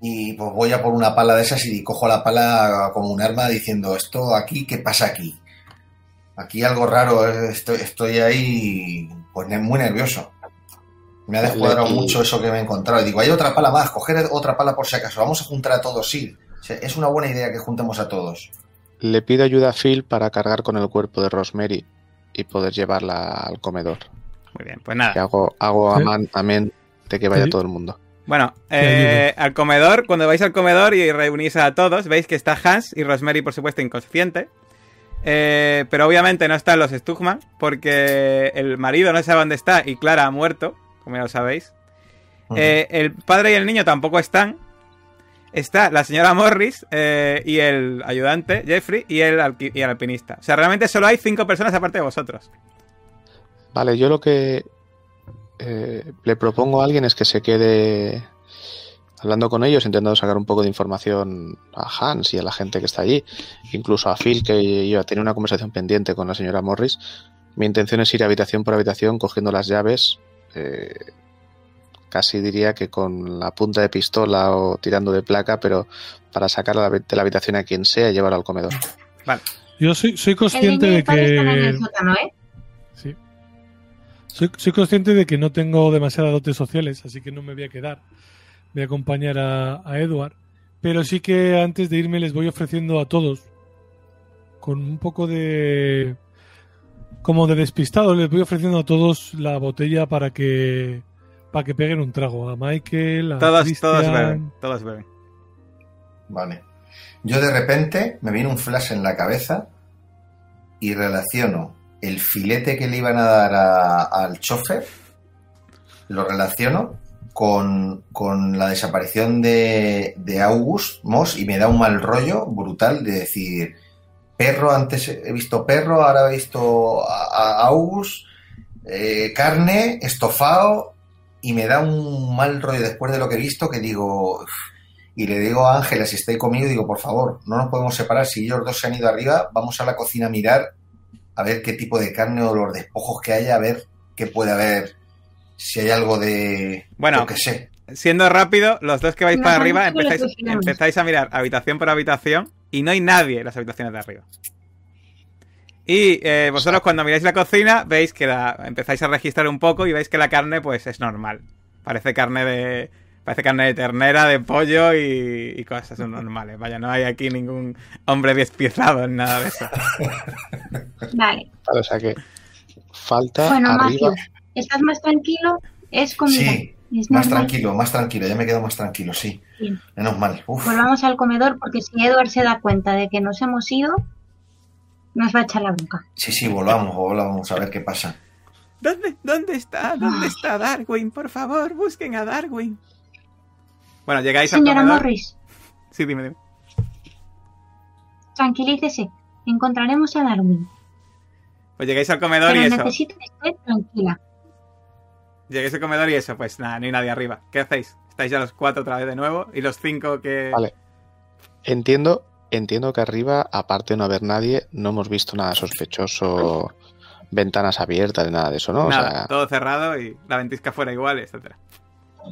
y pues voy a por una pala de esas y cojo la pala como un arma diciendo, esto aquí, ¿qué pasa aquí? Aquí algo raro, eh, estoy, estoy ahí pues muy nervioso. Me ha descuadrado Le- mucho eso que me he encontrado. Y digo, hay otra pala más, coger otra pala por si acaso. Vamos a juntar a todos, sí. O sea, es una buena idea que juntemos a todos. Le pido ayuda a Phil para cargar con el cuerpo de Rosemary y poder llevarla al comedor. Muy bien, pues nada. hago, hago Sí. amán- amén de que vaya Sí. todo el mundo. Bueno, eh, al comedor, cuando vais al comedor y reunís a todos, veis que está Hans y Rosemary, por supuesto, inconsciente. Eh, pero obviamente no están los Stugman, porque el marido no sabe dónde está y Clara ha muerto, como ya lo sabéis. Eh, el padre y el niño tampoco están. Está la señora Morris eh, y el ayudante, Jeffrey, y el, y el alpinista. O sea, realmente solo hay cinco personas aparte de vosotros. Vale, yo lo que eh, le propongo a alguien es que se quede hablando con ellos, intentando sacar un poco de información a Hans y a la gente que está allí, incluso a Phil, que yo tenía una conversación pendiente con la señora Morris. Mi intención es ir habitación por habitación cogiendo las llaves, eh, casi diría que con la punta de pistola o tirando de placa, pero para sacar de la habitación a quien sea y llevarlo al comedor. Yo soy, soy El consciente de en el que. sótano, ¿eh? Sí. Soy, soy consciente de que no tengo demasiadas dotes sociales, así que no me voy a quedar. Voy a acompañar a, a Edward. Pero sí que antes de irme les voy ofreciendo a todos, con un poco de. como de despistado, les voy ofreciendo a todos la botella para que. para que peguen un trago. A Michael, a todos beben. Todos beben. Vale. Yo de repente me viene un flash en la cabeza y relaciono el filete que le iban a dar al chofer, lo relaciono con, con la desaparición de, August Moss y me da un mal rollo brutal de decir, perro, antes he visto perro, ahora he visto a, August, eh, carne, estofado y me da un mal rollo después de lo que he visto que digo, y le digo a Ángela, si está ahí conmigo, digo, por favor, no nos podemos separar, si ellos dos se han ido arriba, vamos a la cocina a mirar a ver qué tipo de carne o los despojos que haya, a ver qué puede haber, si hay algo de, Bueno. yo qué sé. Siendo rápido, los dos que vais para arriba que empezáis a mirar habitación por habitación y no hay nadie en las habitaciones de arriba. Y eh, vosotros cuando miráis la cocina veis que la empezáis a registrar un poco y veis que la carne pues es normal. Parece carne de parece carne de ternera, de pollo y, y cosas normales. Vaya, no hay aquí ningún hombre despiezado en nada de eso. [laughs] Vale. O sea que falta Bueno, arriba. Matthew, ¿estás más tranquilo? Es comida. Sí, es más normal. tranquilo, más tranquilo, ya me quedo más tranquilo, sí. Bien. Menos mal. Uf. Volvamos al comedor porque si Edward se da cuenta de que nos hemos ido, nos va a echar la bronca. Sí, sí, volvamos, volvamos a ver qué pasa. ¿Dónde, ¿Dónde está? ¿Dónde está Darwin? Por favor, busquen a Darwin. Bueno, llegáis al Señora comedor. Morris, Sí, dime, dime. tranquilícese. Encontraremos a Darwin. Pues llegáis al comedor Pero y eso. necesito que esté tranquila. Llegáis al comedor y eso, pues nada, no hay nadie arriba. ¿Qué hacéis? Estáis ya los cuatro otra vez de nuevo y los cinco que. Vale. Entiendo, entiendo que arriba, aparte de no haber nadie, no hemos visto nada sospechoso, ventanas abiertas, nada de eso, ¿no? O nada, sea, todo cerrado y la ventisca fuera igual, etcétera.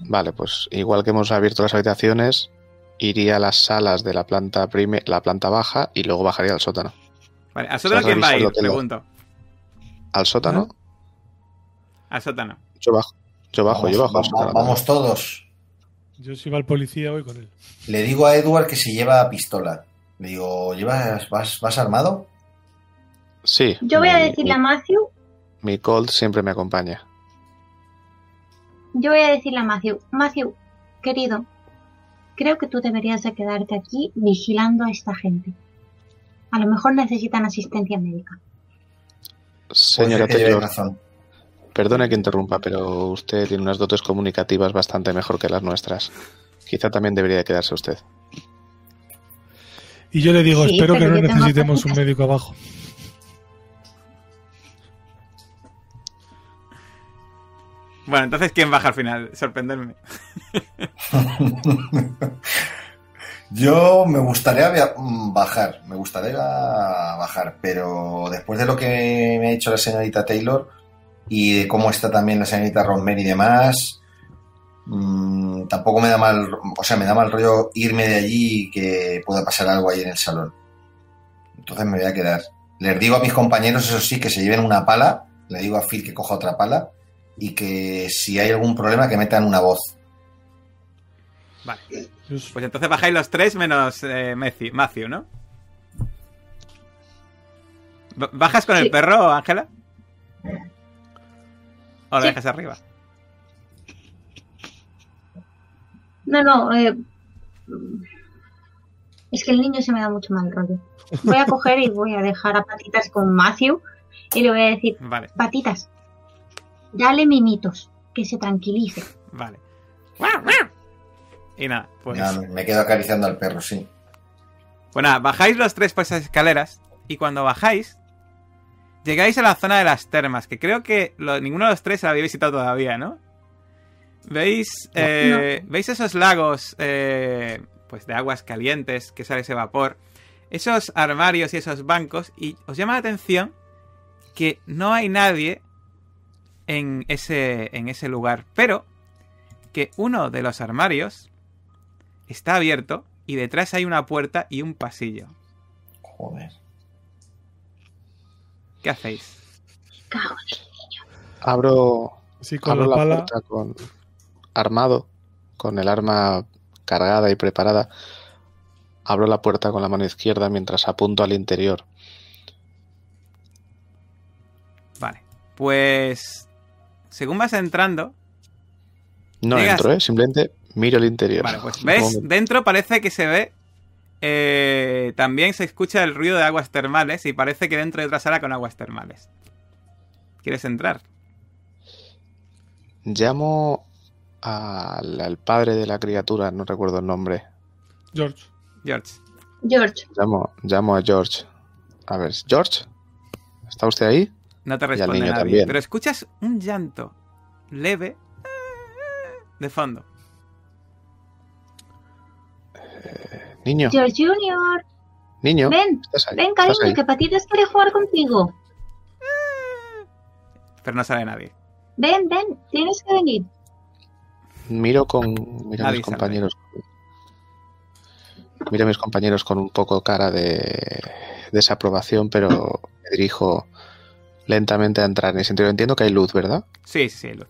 Vale, pues igual que hemos abierto las habitaciones, iría a las salas de la planta prime, la planta baja y luego bajaría al sótano. Vale, ¿al sótano quién va a ir? Pregunto. ¿Al sótano? Al sótano. Yo bajo, yo bajo, vamos, yo bajo al vamos, sótano. vamos todos. Yo si va el policía voy con él. Le digo a Edward que se lleva pistola. Le digo, ¿llevas, vas, vas armado? Sí. Yo voy a mi- decirle a Matthew, Mi Colt siempre me acompaña. Yo voy a decirle a Matthew, Matthew, querido, creo que tú deberías de quedarte aquí vigilando a esta gente. A lo mejor necesitan asistencia médica. Señora que lleve Taylor, razón. perdone que interrumpa, pero usted tiene unas dotes comunicativas bastante mejor que las nuestras. Quizá también debería de quedarse usted. Y yo le digo, Sí, espero que no necesitemos un médico abajo. Bueno, entonces ¿quién baja al final? Sorprenderme. [laughs] Yo me gustaría mm, bajar, me gustaría bajar, pero después de lo que me ha dicho la señorita Taylor y de cómo está también la señorita Rosemary y demás, mm, tampoco me da mal, o sea, me da mal rollo irme de allí y que pueda pasar algo ahí en el salón. Entonces me voy a quedar. Les digo a mis compañeros, eso sí, que se lleven una pala. Le digo a Phil que coja otra pala y que si hay algún problema que metan una voz. Vale. Pues entonces bajáis los tres menos eh, Matthew, Matthew, ¿no? ¿Bajas con el perro, Ángela? ¿O lo Sí. dejas arriba? No, no. eh, es que el niño se me da mucho mal rollo. Voy a coger y voy a dejar a Patitas con Matthew y le voy a decir, Vale, Patitas, dale mimitos, que se tranquilice. vale. Y nada, pues... Ya, me quedo acariciando al perro, sí. Pues nada, bajáis los tres por esas escaleras y cuando bajáis, llegáis a la zona de las termas, que creo que lo- ninguno de los tres la había visitado todavía, ¿no? ¿Veis, eh, ¿veis esos lagos eh, pues de aguas calientes que sale ese vapor? Esos armarios y esos bancos y os llama la atención que no hay nadie en ese, en ese lugar, pero que uno de los armarios está abierto y detrás hay una puerta y un pasillo. Joder. ¿Qué hacéis? Abro, Sí, con abro la la pala. puerta con armado, con el arma cargada y preparada. Abro la puerta con la mano izquierda mientras apunto al interior. Vale. Pues. Según vas entrando. No Llegas- entro, ¿eh? Simplemente miro el interior. Vale, pues ves, dentro parece que se ve. eh, también se escucha el ruido de aguas termales y parece que dentro hay otra sala con aguas termales. ¿Quieres entrar? Llamo al, al padre de la criatura, no recuerdo el nombre. George. George. George, Llamo, llamo a George. A ver, George, ¿está usted ahí? No te responde nadie. también. Pero escuchas un llanto leve de fondo. Niño, George Junior, niño, ven, ven ¿Estás cariño, que Patitas quiere jugar contigo. Pero no sale nadie. Ven, ven, tienes que venir. Miro con miro a mis compañeros. Miro a mis compañeros con un poco cara de desaprobación, pero me dirijo lentamente a entrar en ese interior. Entiendo que hay luz, ¿verdad? Sí, sí, sí. Luz.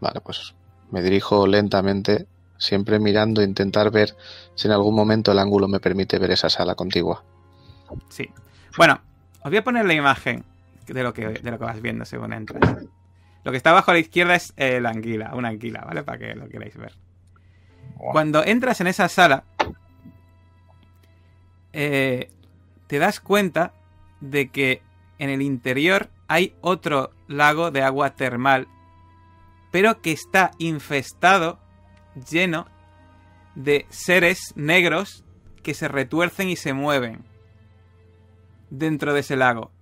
Vale, pues me dirijo lentamente, siempre mirando, intentar ver si en algún momento el ángulo me permite ver esa sala contigua. Sí. Bueno, os voy a poner la imagen de lo que, de lo que vas viendo según entras. Lo que está abajo a la izquierda es eh, la anguila, una anguila, ¿vale? Para que lo queráis ver. Cuando entras en esa sala, eh, te das cuenta de que en el interior hay otro lago de agua termal, pero que está infestado, lleno de seres negros que se retuercen y se mueven dentro de ese lago.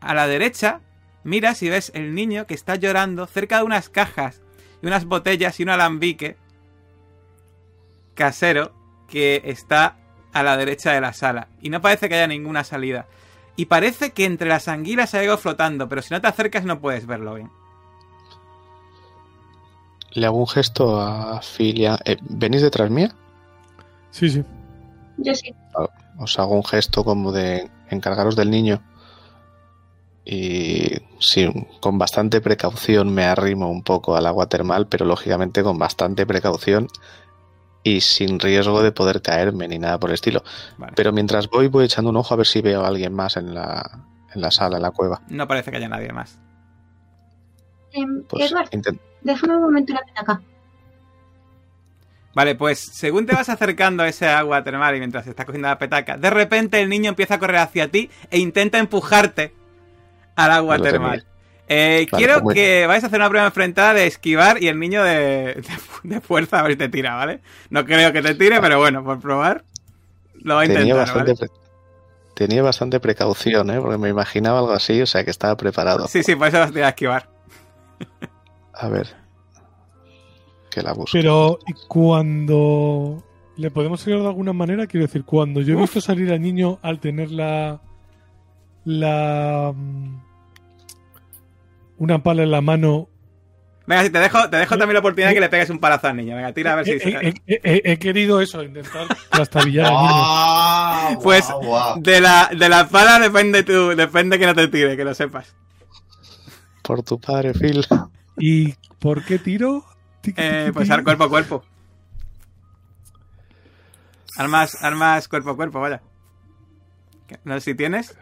A la derecha, miras y ves el niño que está llorando cerca de unas cajas y unas botellas y un alambique casero que está a la derecha de la sala. Y no parece que haya ninguna salida. Y parece que entre las anguilas hay algo flotando, pero si no te acercas no puedes verlo bien. Le hago un gesto a Filia. Eh, ¿Venís detrás mía? Sí, sí. Yo sí. Os hago un gesto como de encargaros del niño. Y sí, con bastante precaución me arrimo un poco al agua termal, pero lógicamente con bastante precaución y sin riesgo de poder caerme ni nada por el estilo. Vale. Pero mientras voy, voy echando un ojo a ver si veo a alguien más en la, en la sala, en la cueva. No parece que haya nadie más. Em, Pues Edward, intent- déjame un momento la acá. Vale, pues según te vas acercando a ese agua termal y mientras estás cogiendo la petaca, de repente el niño empieza a correr hacia ti e intenta empujarte al agua termal. Eh, Vale, quiero pues que vais a hacer una prueba enfrentada de esquivar y el niño de, de, de fuerza a ver si te tira, ¿vale? No creo que te tire, pero bueno, por probar, lo va a tenía, intentar, bastante ¿vale? pre- tenía bastante precaución, ¿eh? porque me imaginaba algo así, o sea que estaba preparado. Sí, sí, por eso vas a esquivar. A ver. Que la busco. Pero ¿y cuando le podemos ayudar de alguna manera, quiero decir, cuando yo he visto salir al niño al tener la la una pala en la mano, Venga, si te dejo, te dejo también la oportunidad de que le pegues un palazo al niño. Venga, tira a ver si. He, he- he- he querido eso, intentar trastabillar al niño. Pues de la, de la espada depende tu, depende que no te tire, que lo sepas. Por tu padre, Phil. ¿Y por qué tiro? Eh, pues ar- cuerpo a cuerpo. Armas, armas cuerpo a cuerpo, vaya. No sé si tienes.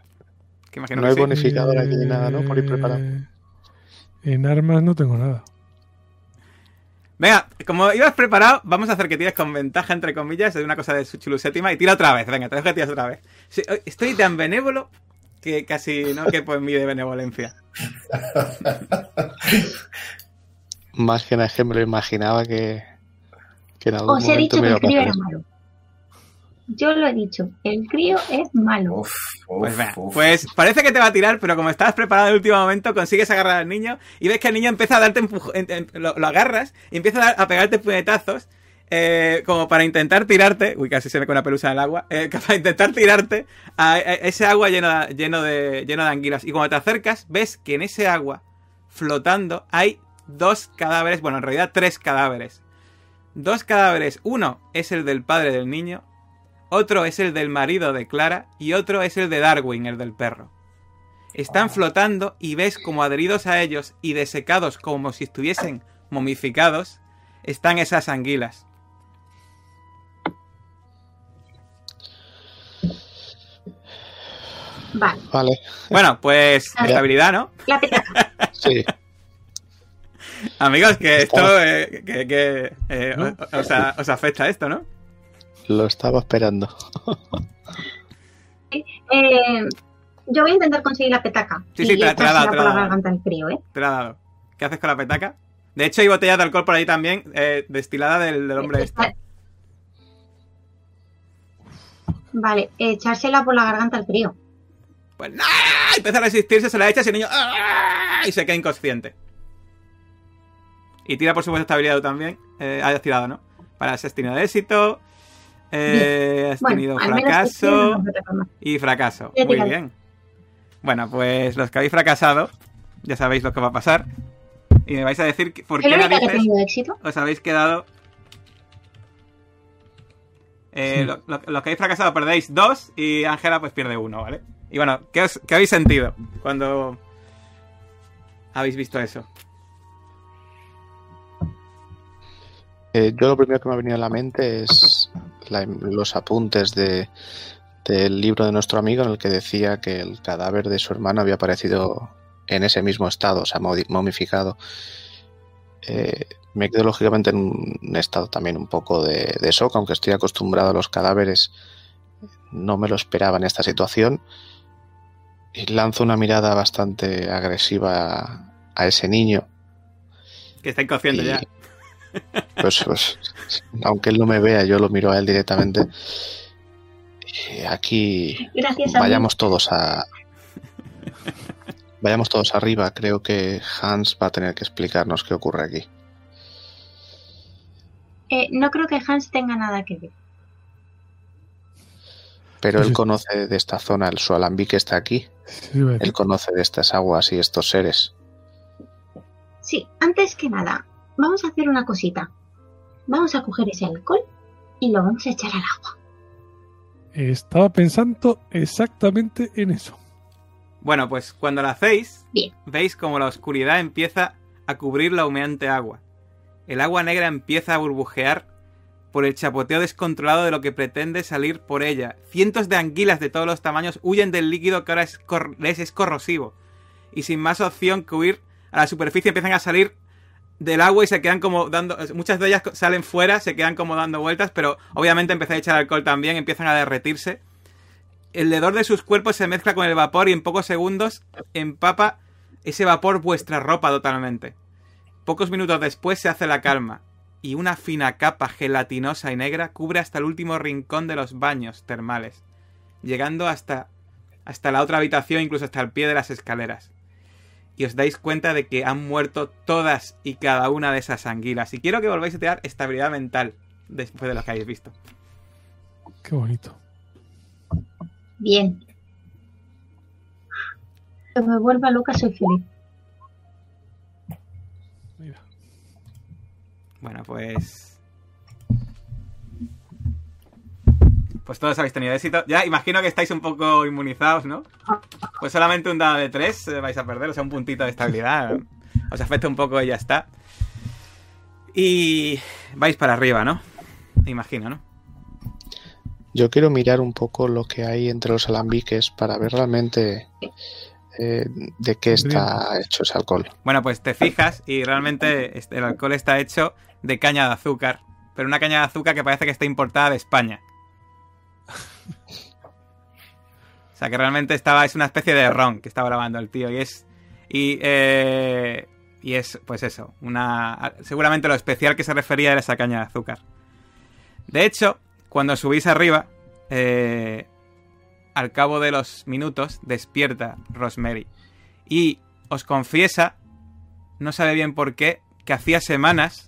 Que imagino No que hay sí. bonificador aquí ni nada, ¿no? Por ir preparado. En armas no tengo nada. Venga, como ibas preparado, vamos a hacer que tires con ventaja, entre comillas, de una cosa de su chulu séptima y tira otra vez. Venga, te dejo que tires otra vez. Estoy tan benévolo que casi no quepo en mí de benevolencia. [laughs] Más que nada es que me lo imaginaba que, que en algún Os he momento dicho me que iba a era malo. Yo lo he dicho, el crío es malo. Uf, uf, Pues uf. pues parece que te va a tirar, pero como estabas preparado en el último momento, consigues agarrar al niño y ves que el niño empieza a darte empujón, lo, lo agarras y empieza a, dar- a pegarte puñetazos eh, como para intentar tirarte, uy, casi se me con una pelusa en el agua, eh, [laughs] para intentar tirarte a, a ese agua lleno, de- lleno, de, lleno de anguilas. Y cuando te acercas, ves que en ese agua, flotando, hay dos cadáveres, bueno, en realidad tres cadáveres. Dos cadáveres, uno es el del padre del niño, otro es el del marido de Clara y otro es el de Darwin, el del perro. Están flotando y ves como adheridos a ellos y desecados como si estuviesen momificados, están esas anguilas. Vale, Vale, Bueno, pues ver. estabilidad, ¿no? la petaca. sí. [laughs] Amigos, que esto, eh, que, que, eh, os afecta esto, ¿no? Lo estaba esperando. Eh, yo voy a intentar conseguir la petaca. Sí, sí, y te la- te la he dado, te la por he la dado. ¿eh? Te la. ¿Qué haces con la petaca? De hecho, hay botellas de alcohol por ahí también, eh, destilada del, del hombre este. Vale, echársela por la garganta al crío. Pues ¡nah! empieza a resistirse, se la echas y el niño ¡ah! y se queda inconsciente. Y tira por supuesto estabilidad también. Eh, hayas tirado, ¿no? Para ese destino de éxito. Eh, has Bueno, tenido fracaso y fracaso. He Muy bien. Bueno, pues los que habéis fracasado, ya sabéis lo que va a pasar. Y me vais a decir por qué narices tenido éxito. os habéis quedado. Eh, Sí. lo- lo- los que habéis fracasado perdéis dos y Ángela pues pierde uno, ¿vale? Y bueno, ¿qué, os- qué habéis sentido cuando habéis visto eso? Eh, yo lo primero que me ha venido a la mente es la- los apuntes de, del libro de nuestro amigo en el que decía que el cadáver de su hermano había aparecido en ese mismo estado, o sea, momificado. Eh, me quedo lógicamente en un estado también un poco de, de shock, aunque estoy acostumbrado a los cadáveres, no me lo esperaba en esta situación. Y lanzo una mirada bastante agresiva a, a ese niño. Que está inconsciente Y, ya. Pues, pues, aunque él no me vea, yo lo miro a él directamente. Y aquí Gracias a mí. vayamos todos a. Vayamos todos arriba. Creo que Hans va a tener que explicarnos qué ocurre aquí. Eh, no creo que Hans tenga nada que ver. Pero él conoce de esta zona, el su alambique está aquí. Él conoce de estas aguas y estos seres. Sí, antes que nada, vamos a hacer una cosita. Vamos a coger ese alcohol y lo vamos a echar al agua. Estaba pensando exactamente en eso. Bueno, pues cuando lo hacéis, Bien. veis como la oscuridad empieza a cubrir la humeante agua. El agua negra empieza a burbujear por el chapoteo descontrolado de lo que pretende salir por ella. Cientos de anguilas de todos los tamaños huyen del líquido que ahora es, les es corrosivo. Y sin más opción que huir a la superficie empiezan a salir del agua y se quedan como dando... Muchas de ellas salen fuera, se quedan como dando vueltas, pero obviamente empieza a echar alcohol también, empiezan a derretirse. El hedor de sus cuerpos se mezcla con el vapor y en pocos segundos empapa ese vapor vuestra ropa totalmente. Pocos minutos después se hace la calma y una fina capa gelatinosa y negra cubre hasta el último rincón de los baños termales, llegando hasta, hasta la otra habitación, incluso hasta el pie de las escaleras. Y os dais cuenta de que han muerto todas y cada una de esas anguilas. Y quiero que volváis a tirar estabilidad mental después de lo que habéis visto. Qué bonito. Bien. Que me vuelva loca, soy feliz. Mira. Bueno, pues... Pues todos habéis tenido éxito. Ya, imagino que estáis un poco inmunizados, ¿no? Pues solamente un dado de 3 vais a perder, o sea, un puntito de estabilidad. Os afecta un poco y ya está. Y vais para arriba, ¿no? Imagino, ¿no? Yo quiero mirar un poco lo que hay entre los alambiques para ver realmente eh, de qué está hecho ese alcohol. Bueno, pues te fijas y realmente este, el alcohol está hecho de caña de azúcar, pero una caña de azúcar que parece que está importada de España. O sea que realmente estaba, es una especie de ron que estaba lavando el tío y es... Y, eh, y es, pues eso, una... Seguramente lo especial que se refería era esa caña de azúcar. De hecho, cuando subís arriba, eh, al cabo de los minutos, despierta Rosemary. Y os confiesa, no sabe bien por qué, que hacía semanas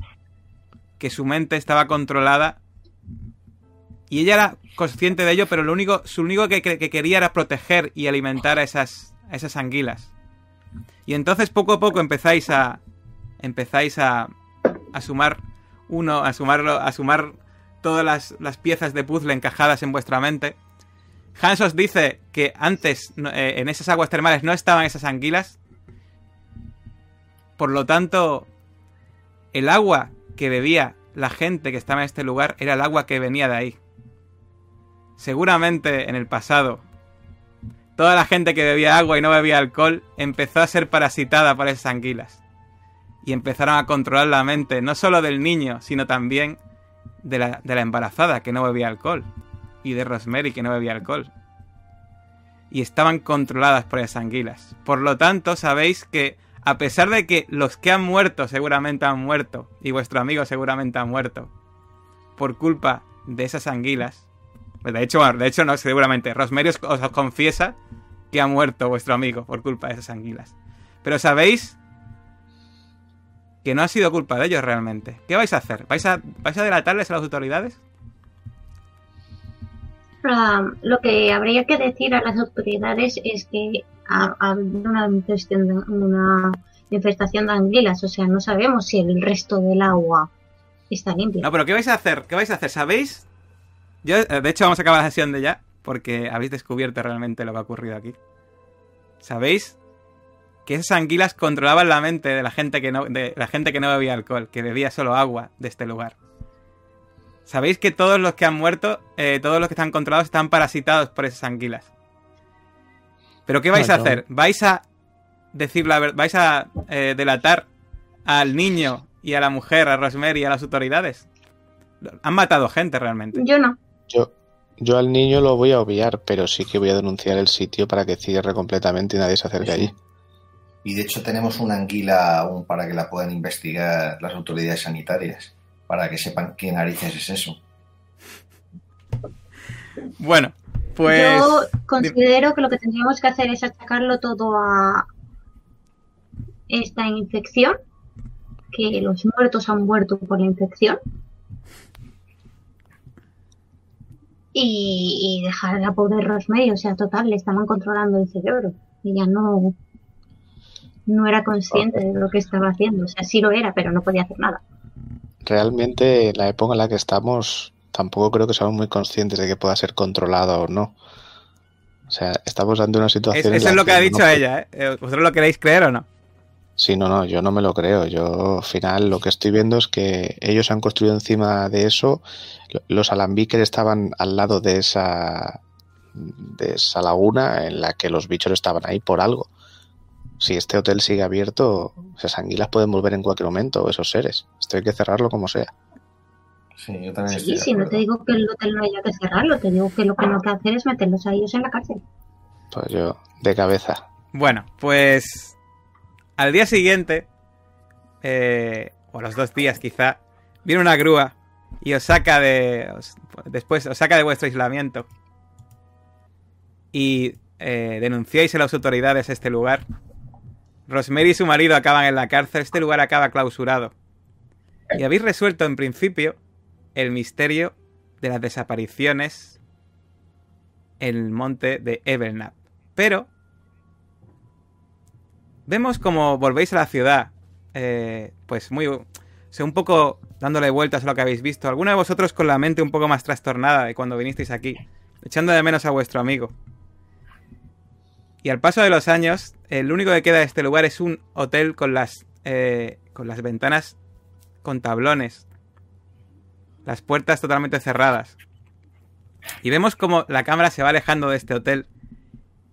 que su mente estaba controlada y ella era consciente de ello, pero lo único, su único que, que, quería era proteger y alimentar a esas, a esas anguilas. Y entonces poco a poco empezáis a. Empezáis a. a sumar uno, a sumarlo, a sumar todas las, las piezas de puzzle encajadas en vuestra mente. Hans os dice que antes eh, en esas aguas termales no estaban esas anguilas. Por lo tanto, el agua que bebía la gente que estaba en este lugar era el agua que venía de ahí. Seguramente en el pasado, toda la gente que bebía agua y no bebía alcohol empezó a ser parasitada por esas anguilas. Y empezaron a controlar la mente, no solo del niño, sino también de la, de la embarazada que no bebía alcohol. Y de Rosemary que no bebía alcohol. Y estaban controladas por esas anguilas. Por lo tanto, sabéis que a pesar de que los que han muerto seguramente han muerto, y vuestro amigo seguramente ha muerto, por culpa de esas anguilas, de hecho, de hecho no, seguramente. Rosemary os, os, confiesa que ha muerto vuestro amigo por culpa de esas anguilas. Pero sabéis que no ha sido culpa de ellos realmente. ¿Qué vais a hacer? ¿Vais a, vais a delatarles a las autoridades? Um, lo que habría que decir a las autoridades es que ha, ha habido una infestación, una infestación de anguilas. O sea, no sabemos si el resto del agua está limpia. No, pero ¿qué vais a hacer? ¿Qué vais a hacer? ¿Sabéis yo, eh, de hecho, vamos a acabar la sesión de ya, porque habéis descubierto realmente lo que ha ocurrido aquí. ¿Sabéis? Que esas anguilas controlaban la mente de la gente que no, de la gente que no bebía alcohol, que bebía solo agua de este lugar. ¿Sabéis que todos los que han muerto, eh, todos los que están controlados, están parasitados por esas anguilas? ¿Pero qué vais a hacer? ¿Vais a decir la verdad? ¿Vais a eh, delatar al niño y a la mujer, a Rosemary y a las autoridades? Han matado gente realmente. Yo no. Yo, yo al niño lo voy a obviar, pero sí que voy a denunciar el sitio para que cierre completamente y nadie se acerque allí. Y de hecho tenemos una anguila aún para que la puedan investigar las autoridades sanitarias, para que sepan qué narices es eso. Bueno, pues... Yo considero que lo que tendríamos que hacer es achacarlo todo a esta infección, que los muertos han muerto por la infección. Y, y dejar a la pobre Rosemary, o sea, total, le estaban controlando el cerebro. Ella no, no era consciente de lo que estaba haciendo, o sea, sí lo era, pero no podía hacer nada. Realmente, en la época en la que estamos, tampoco creo que seamos muy conscientes de que pueda ser controlado o no. O sea, estamos ante una situación. Es, eso es lo que, que ha dicho no... ella, ¿eh? ¿Vosotros lo queréis creer o no? Sí, no, no, yo no me lo creo. Yo al final lo que estoy viendo es que ellos han construido encima de eso. Los alambiques estaban al lado de esa de esa laguna en la que los bichos estaban ahí por algo. Si este hotel sigue abierto, esas anguilas pueden volver en cualquier momento, esos seres. Esto hay que cerrarlo como sea. Sí, yo también sí, sí, no te digo que el hotel no haya que cerrarlo, te digo que lo que no hay que hacer es meterlos a ellos en la cárcel. Pues yo, de cabeza. Bueno, pues al día siguiente, eh, o los dos días quizá, viene una grúa y os saca de. Después os saca de vuestro aislamiento. Y eh, denunciáis a las autoridades este lugar. Rosemary y su marido acaban en la cárcel. Este lugar acaba clausurado. Y habéis resuelto en principio el misterio de las desapariciones en el monte de Evernapp. Pero vemos como volvéis a la ciudad, eh, pues muy, o sea, un poco dándole vueltas a lo que habéis visto. Alguno de vosotros con la mente un poco más trastornada de cuando vinisteis aquí, echando de menos a vuestro amigo. Y al paso de los años, el único que queda de este lugar es un hotel con las, eh, con las ventanas con tablones. Las puertas totalmente cerradas. Y vemos como la cámara se va alejando de este hotel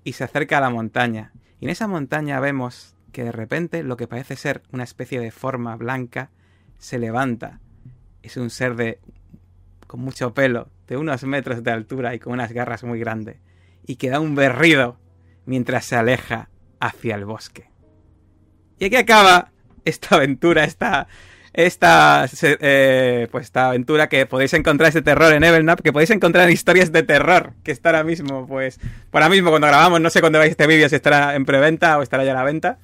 y se acerca a la montaña. Y en esa montaña vemos que de repente lo que parece ser una especie de forma blanca se levanta. Es un ser de con mucho pelo, de unos metros de altura y con unas garras muy grandes, y que da un berrido mientras se aleja hacia el bosque. Y aquí acaba esta aventura, esta, esta, eh, pues esta aventura que podéis encontrar este terror en Evelnap, que podéis encontrar en historias de terror, que está ahora mismo, pues, ahora mismo cuando grabamos, no sé cuándo veis este vídeo, si estará en preventa o estará ya a la venta.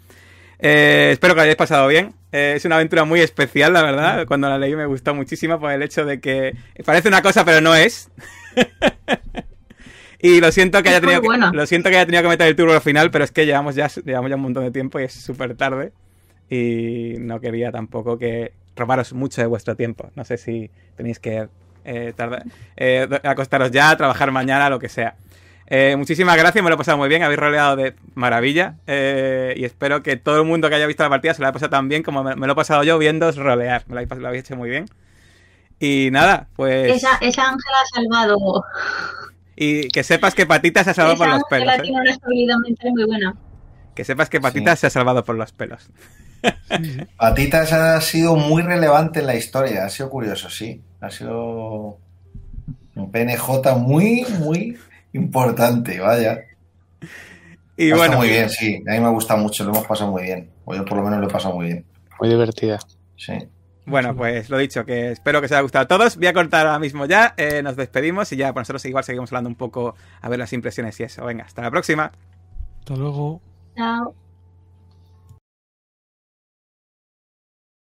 Eh, espero que lo hayáis pasado bien. Eh, es una aventura muy especial, la verdad. Cuando la leí me gustó muchísimo por el hecho de que parece una cosa, pero no es. [laughs] y lo siento que haya tenido que, lo siento que haya tenido que meter el turbo al final, pero es que llevamos ya, llevamos ya un montón de tiempo y es súper tarde. Y no quería tampoco que robaros mucho de vuestro tiempo. No sé si tenéis que eh, acostaros ya, trabajar mañana, lo que sea. Eh, muchísimas gracias, me lo he pasado muy bien, habéis roleado de maravilla eh, y espero que todo el mundo que haya visto la partida se lo haya pasado tan bien como me, lo he pasado yo viendo rolear, me lo habéis, hecho muy bien. Y nada, pues... Esa, esa Ángela ha salvado... Y que sepas que Patitas se ha salvado por los pelos. ¿eh? Tiene una estabilidad mental muy buena. Que sepas que Patitas se ha salvado por los pelos. Patitas ha sido muy relevante en la historia, ha sido curioso, sí. Ha sido un PNJ muy, muy importante, vaya. Y bueno. muy bien, sí. A mí me gusta mucho, lo hemos pasado muy bien. O yo por lo menos lo he pasado muy bien. Muy divertida. Sí. Bueno, pues lo dicho, que espero que os haya gustado a todos. Voy a cortar ahora mismo ya, eh, nos despedimos y ya pues nosotros igual seguimos hablando un poco a ver las impresiones y eso. Venga, hasta la próxima. Hasta luego. Chao.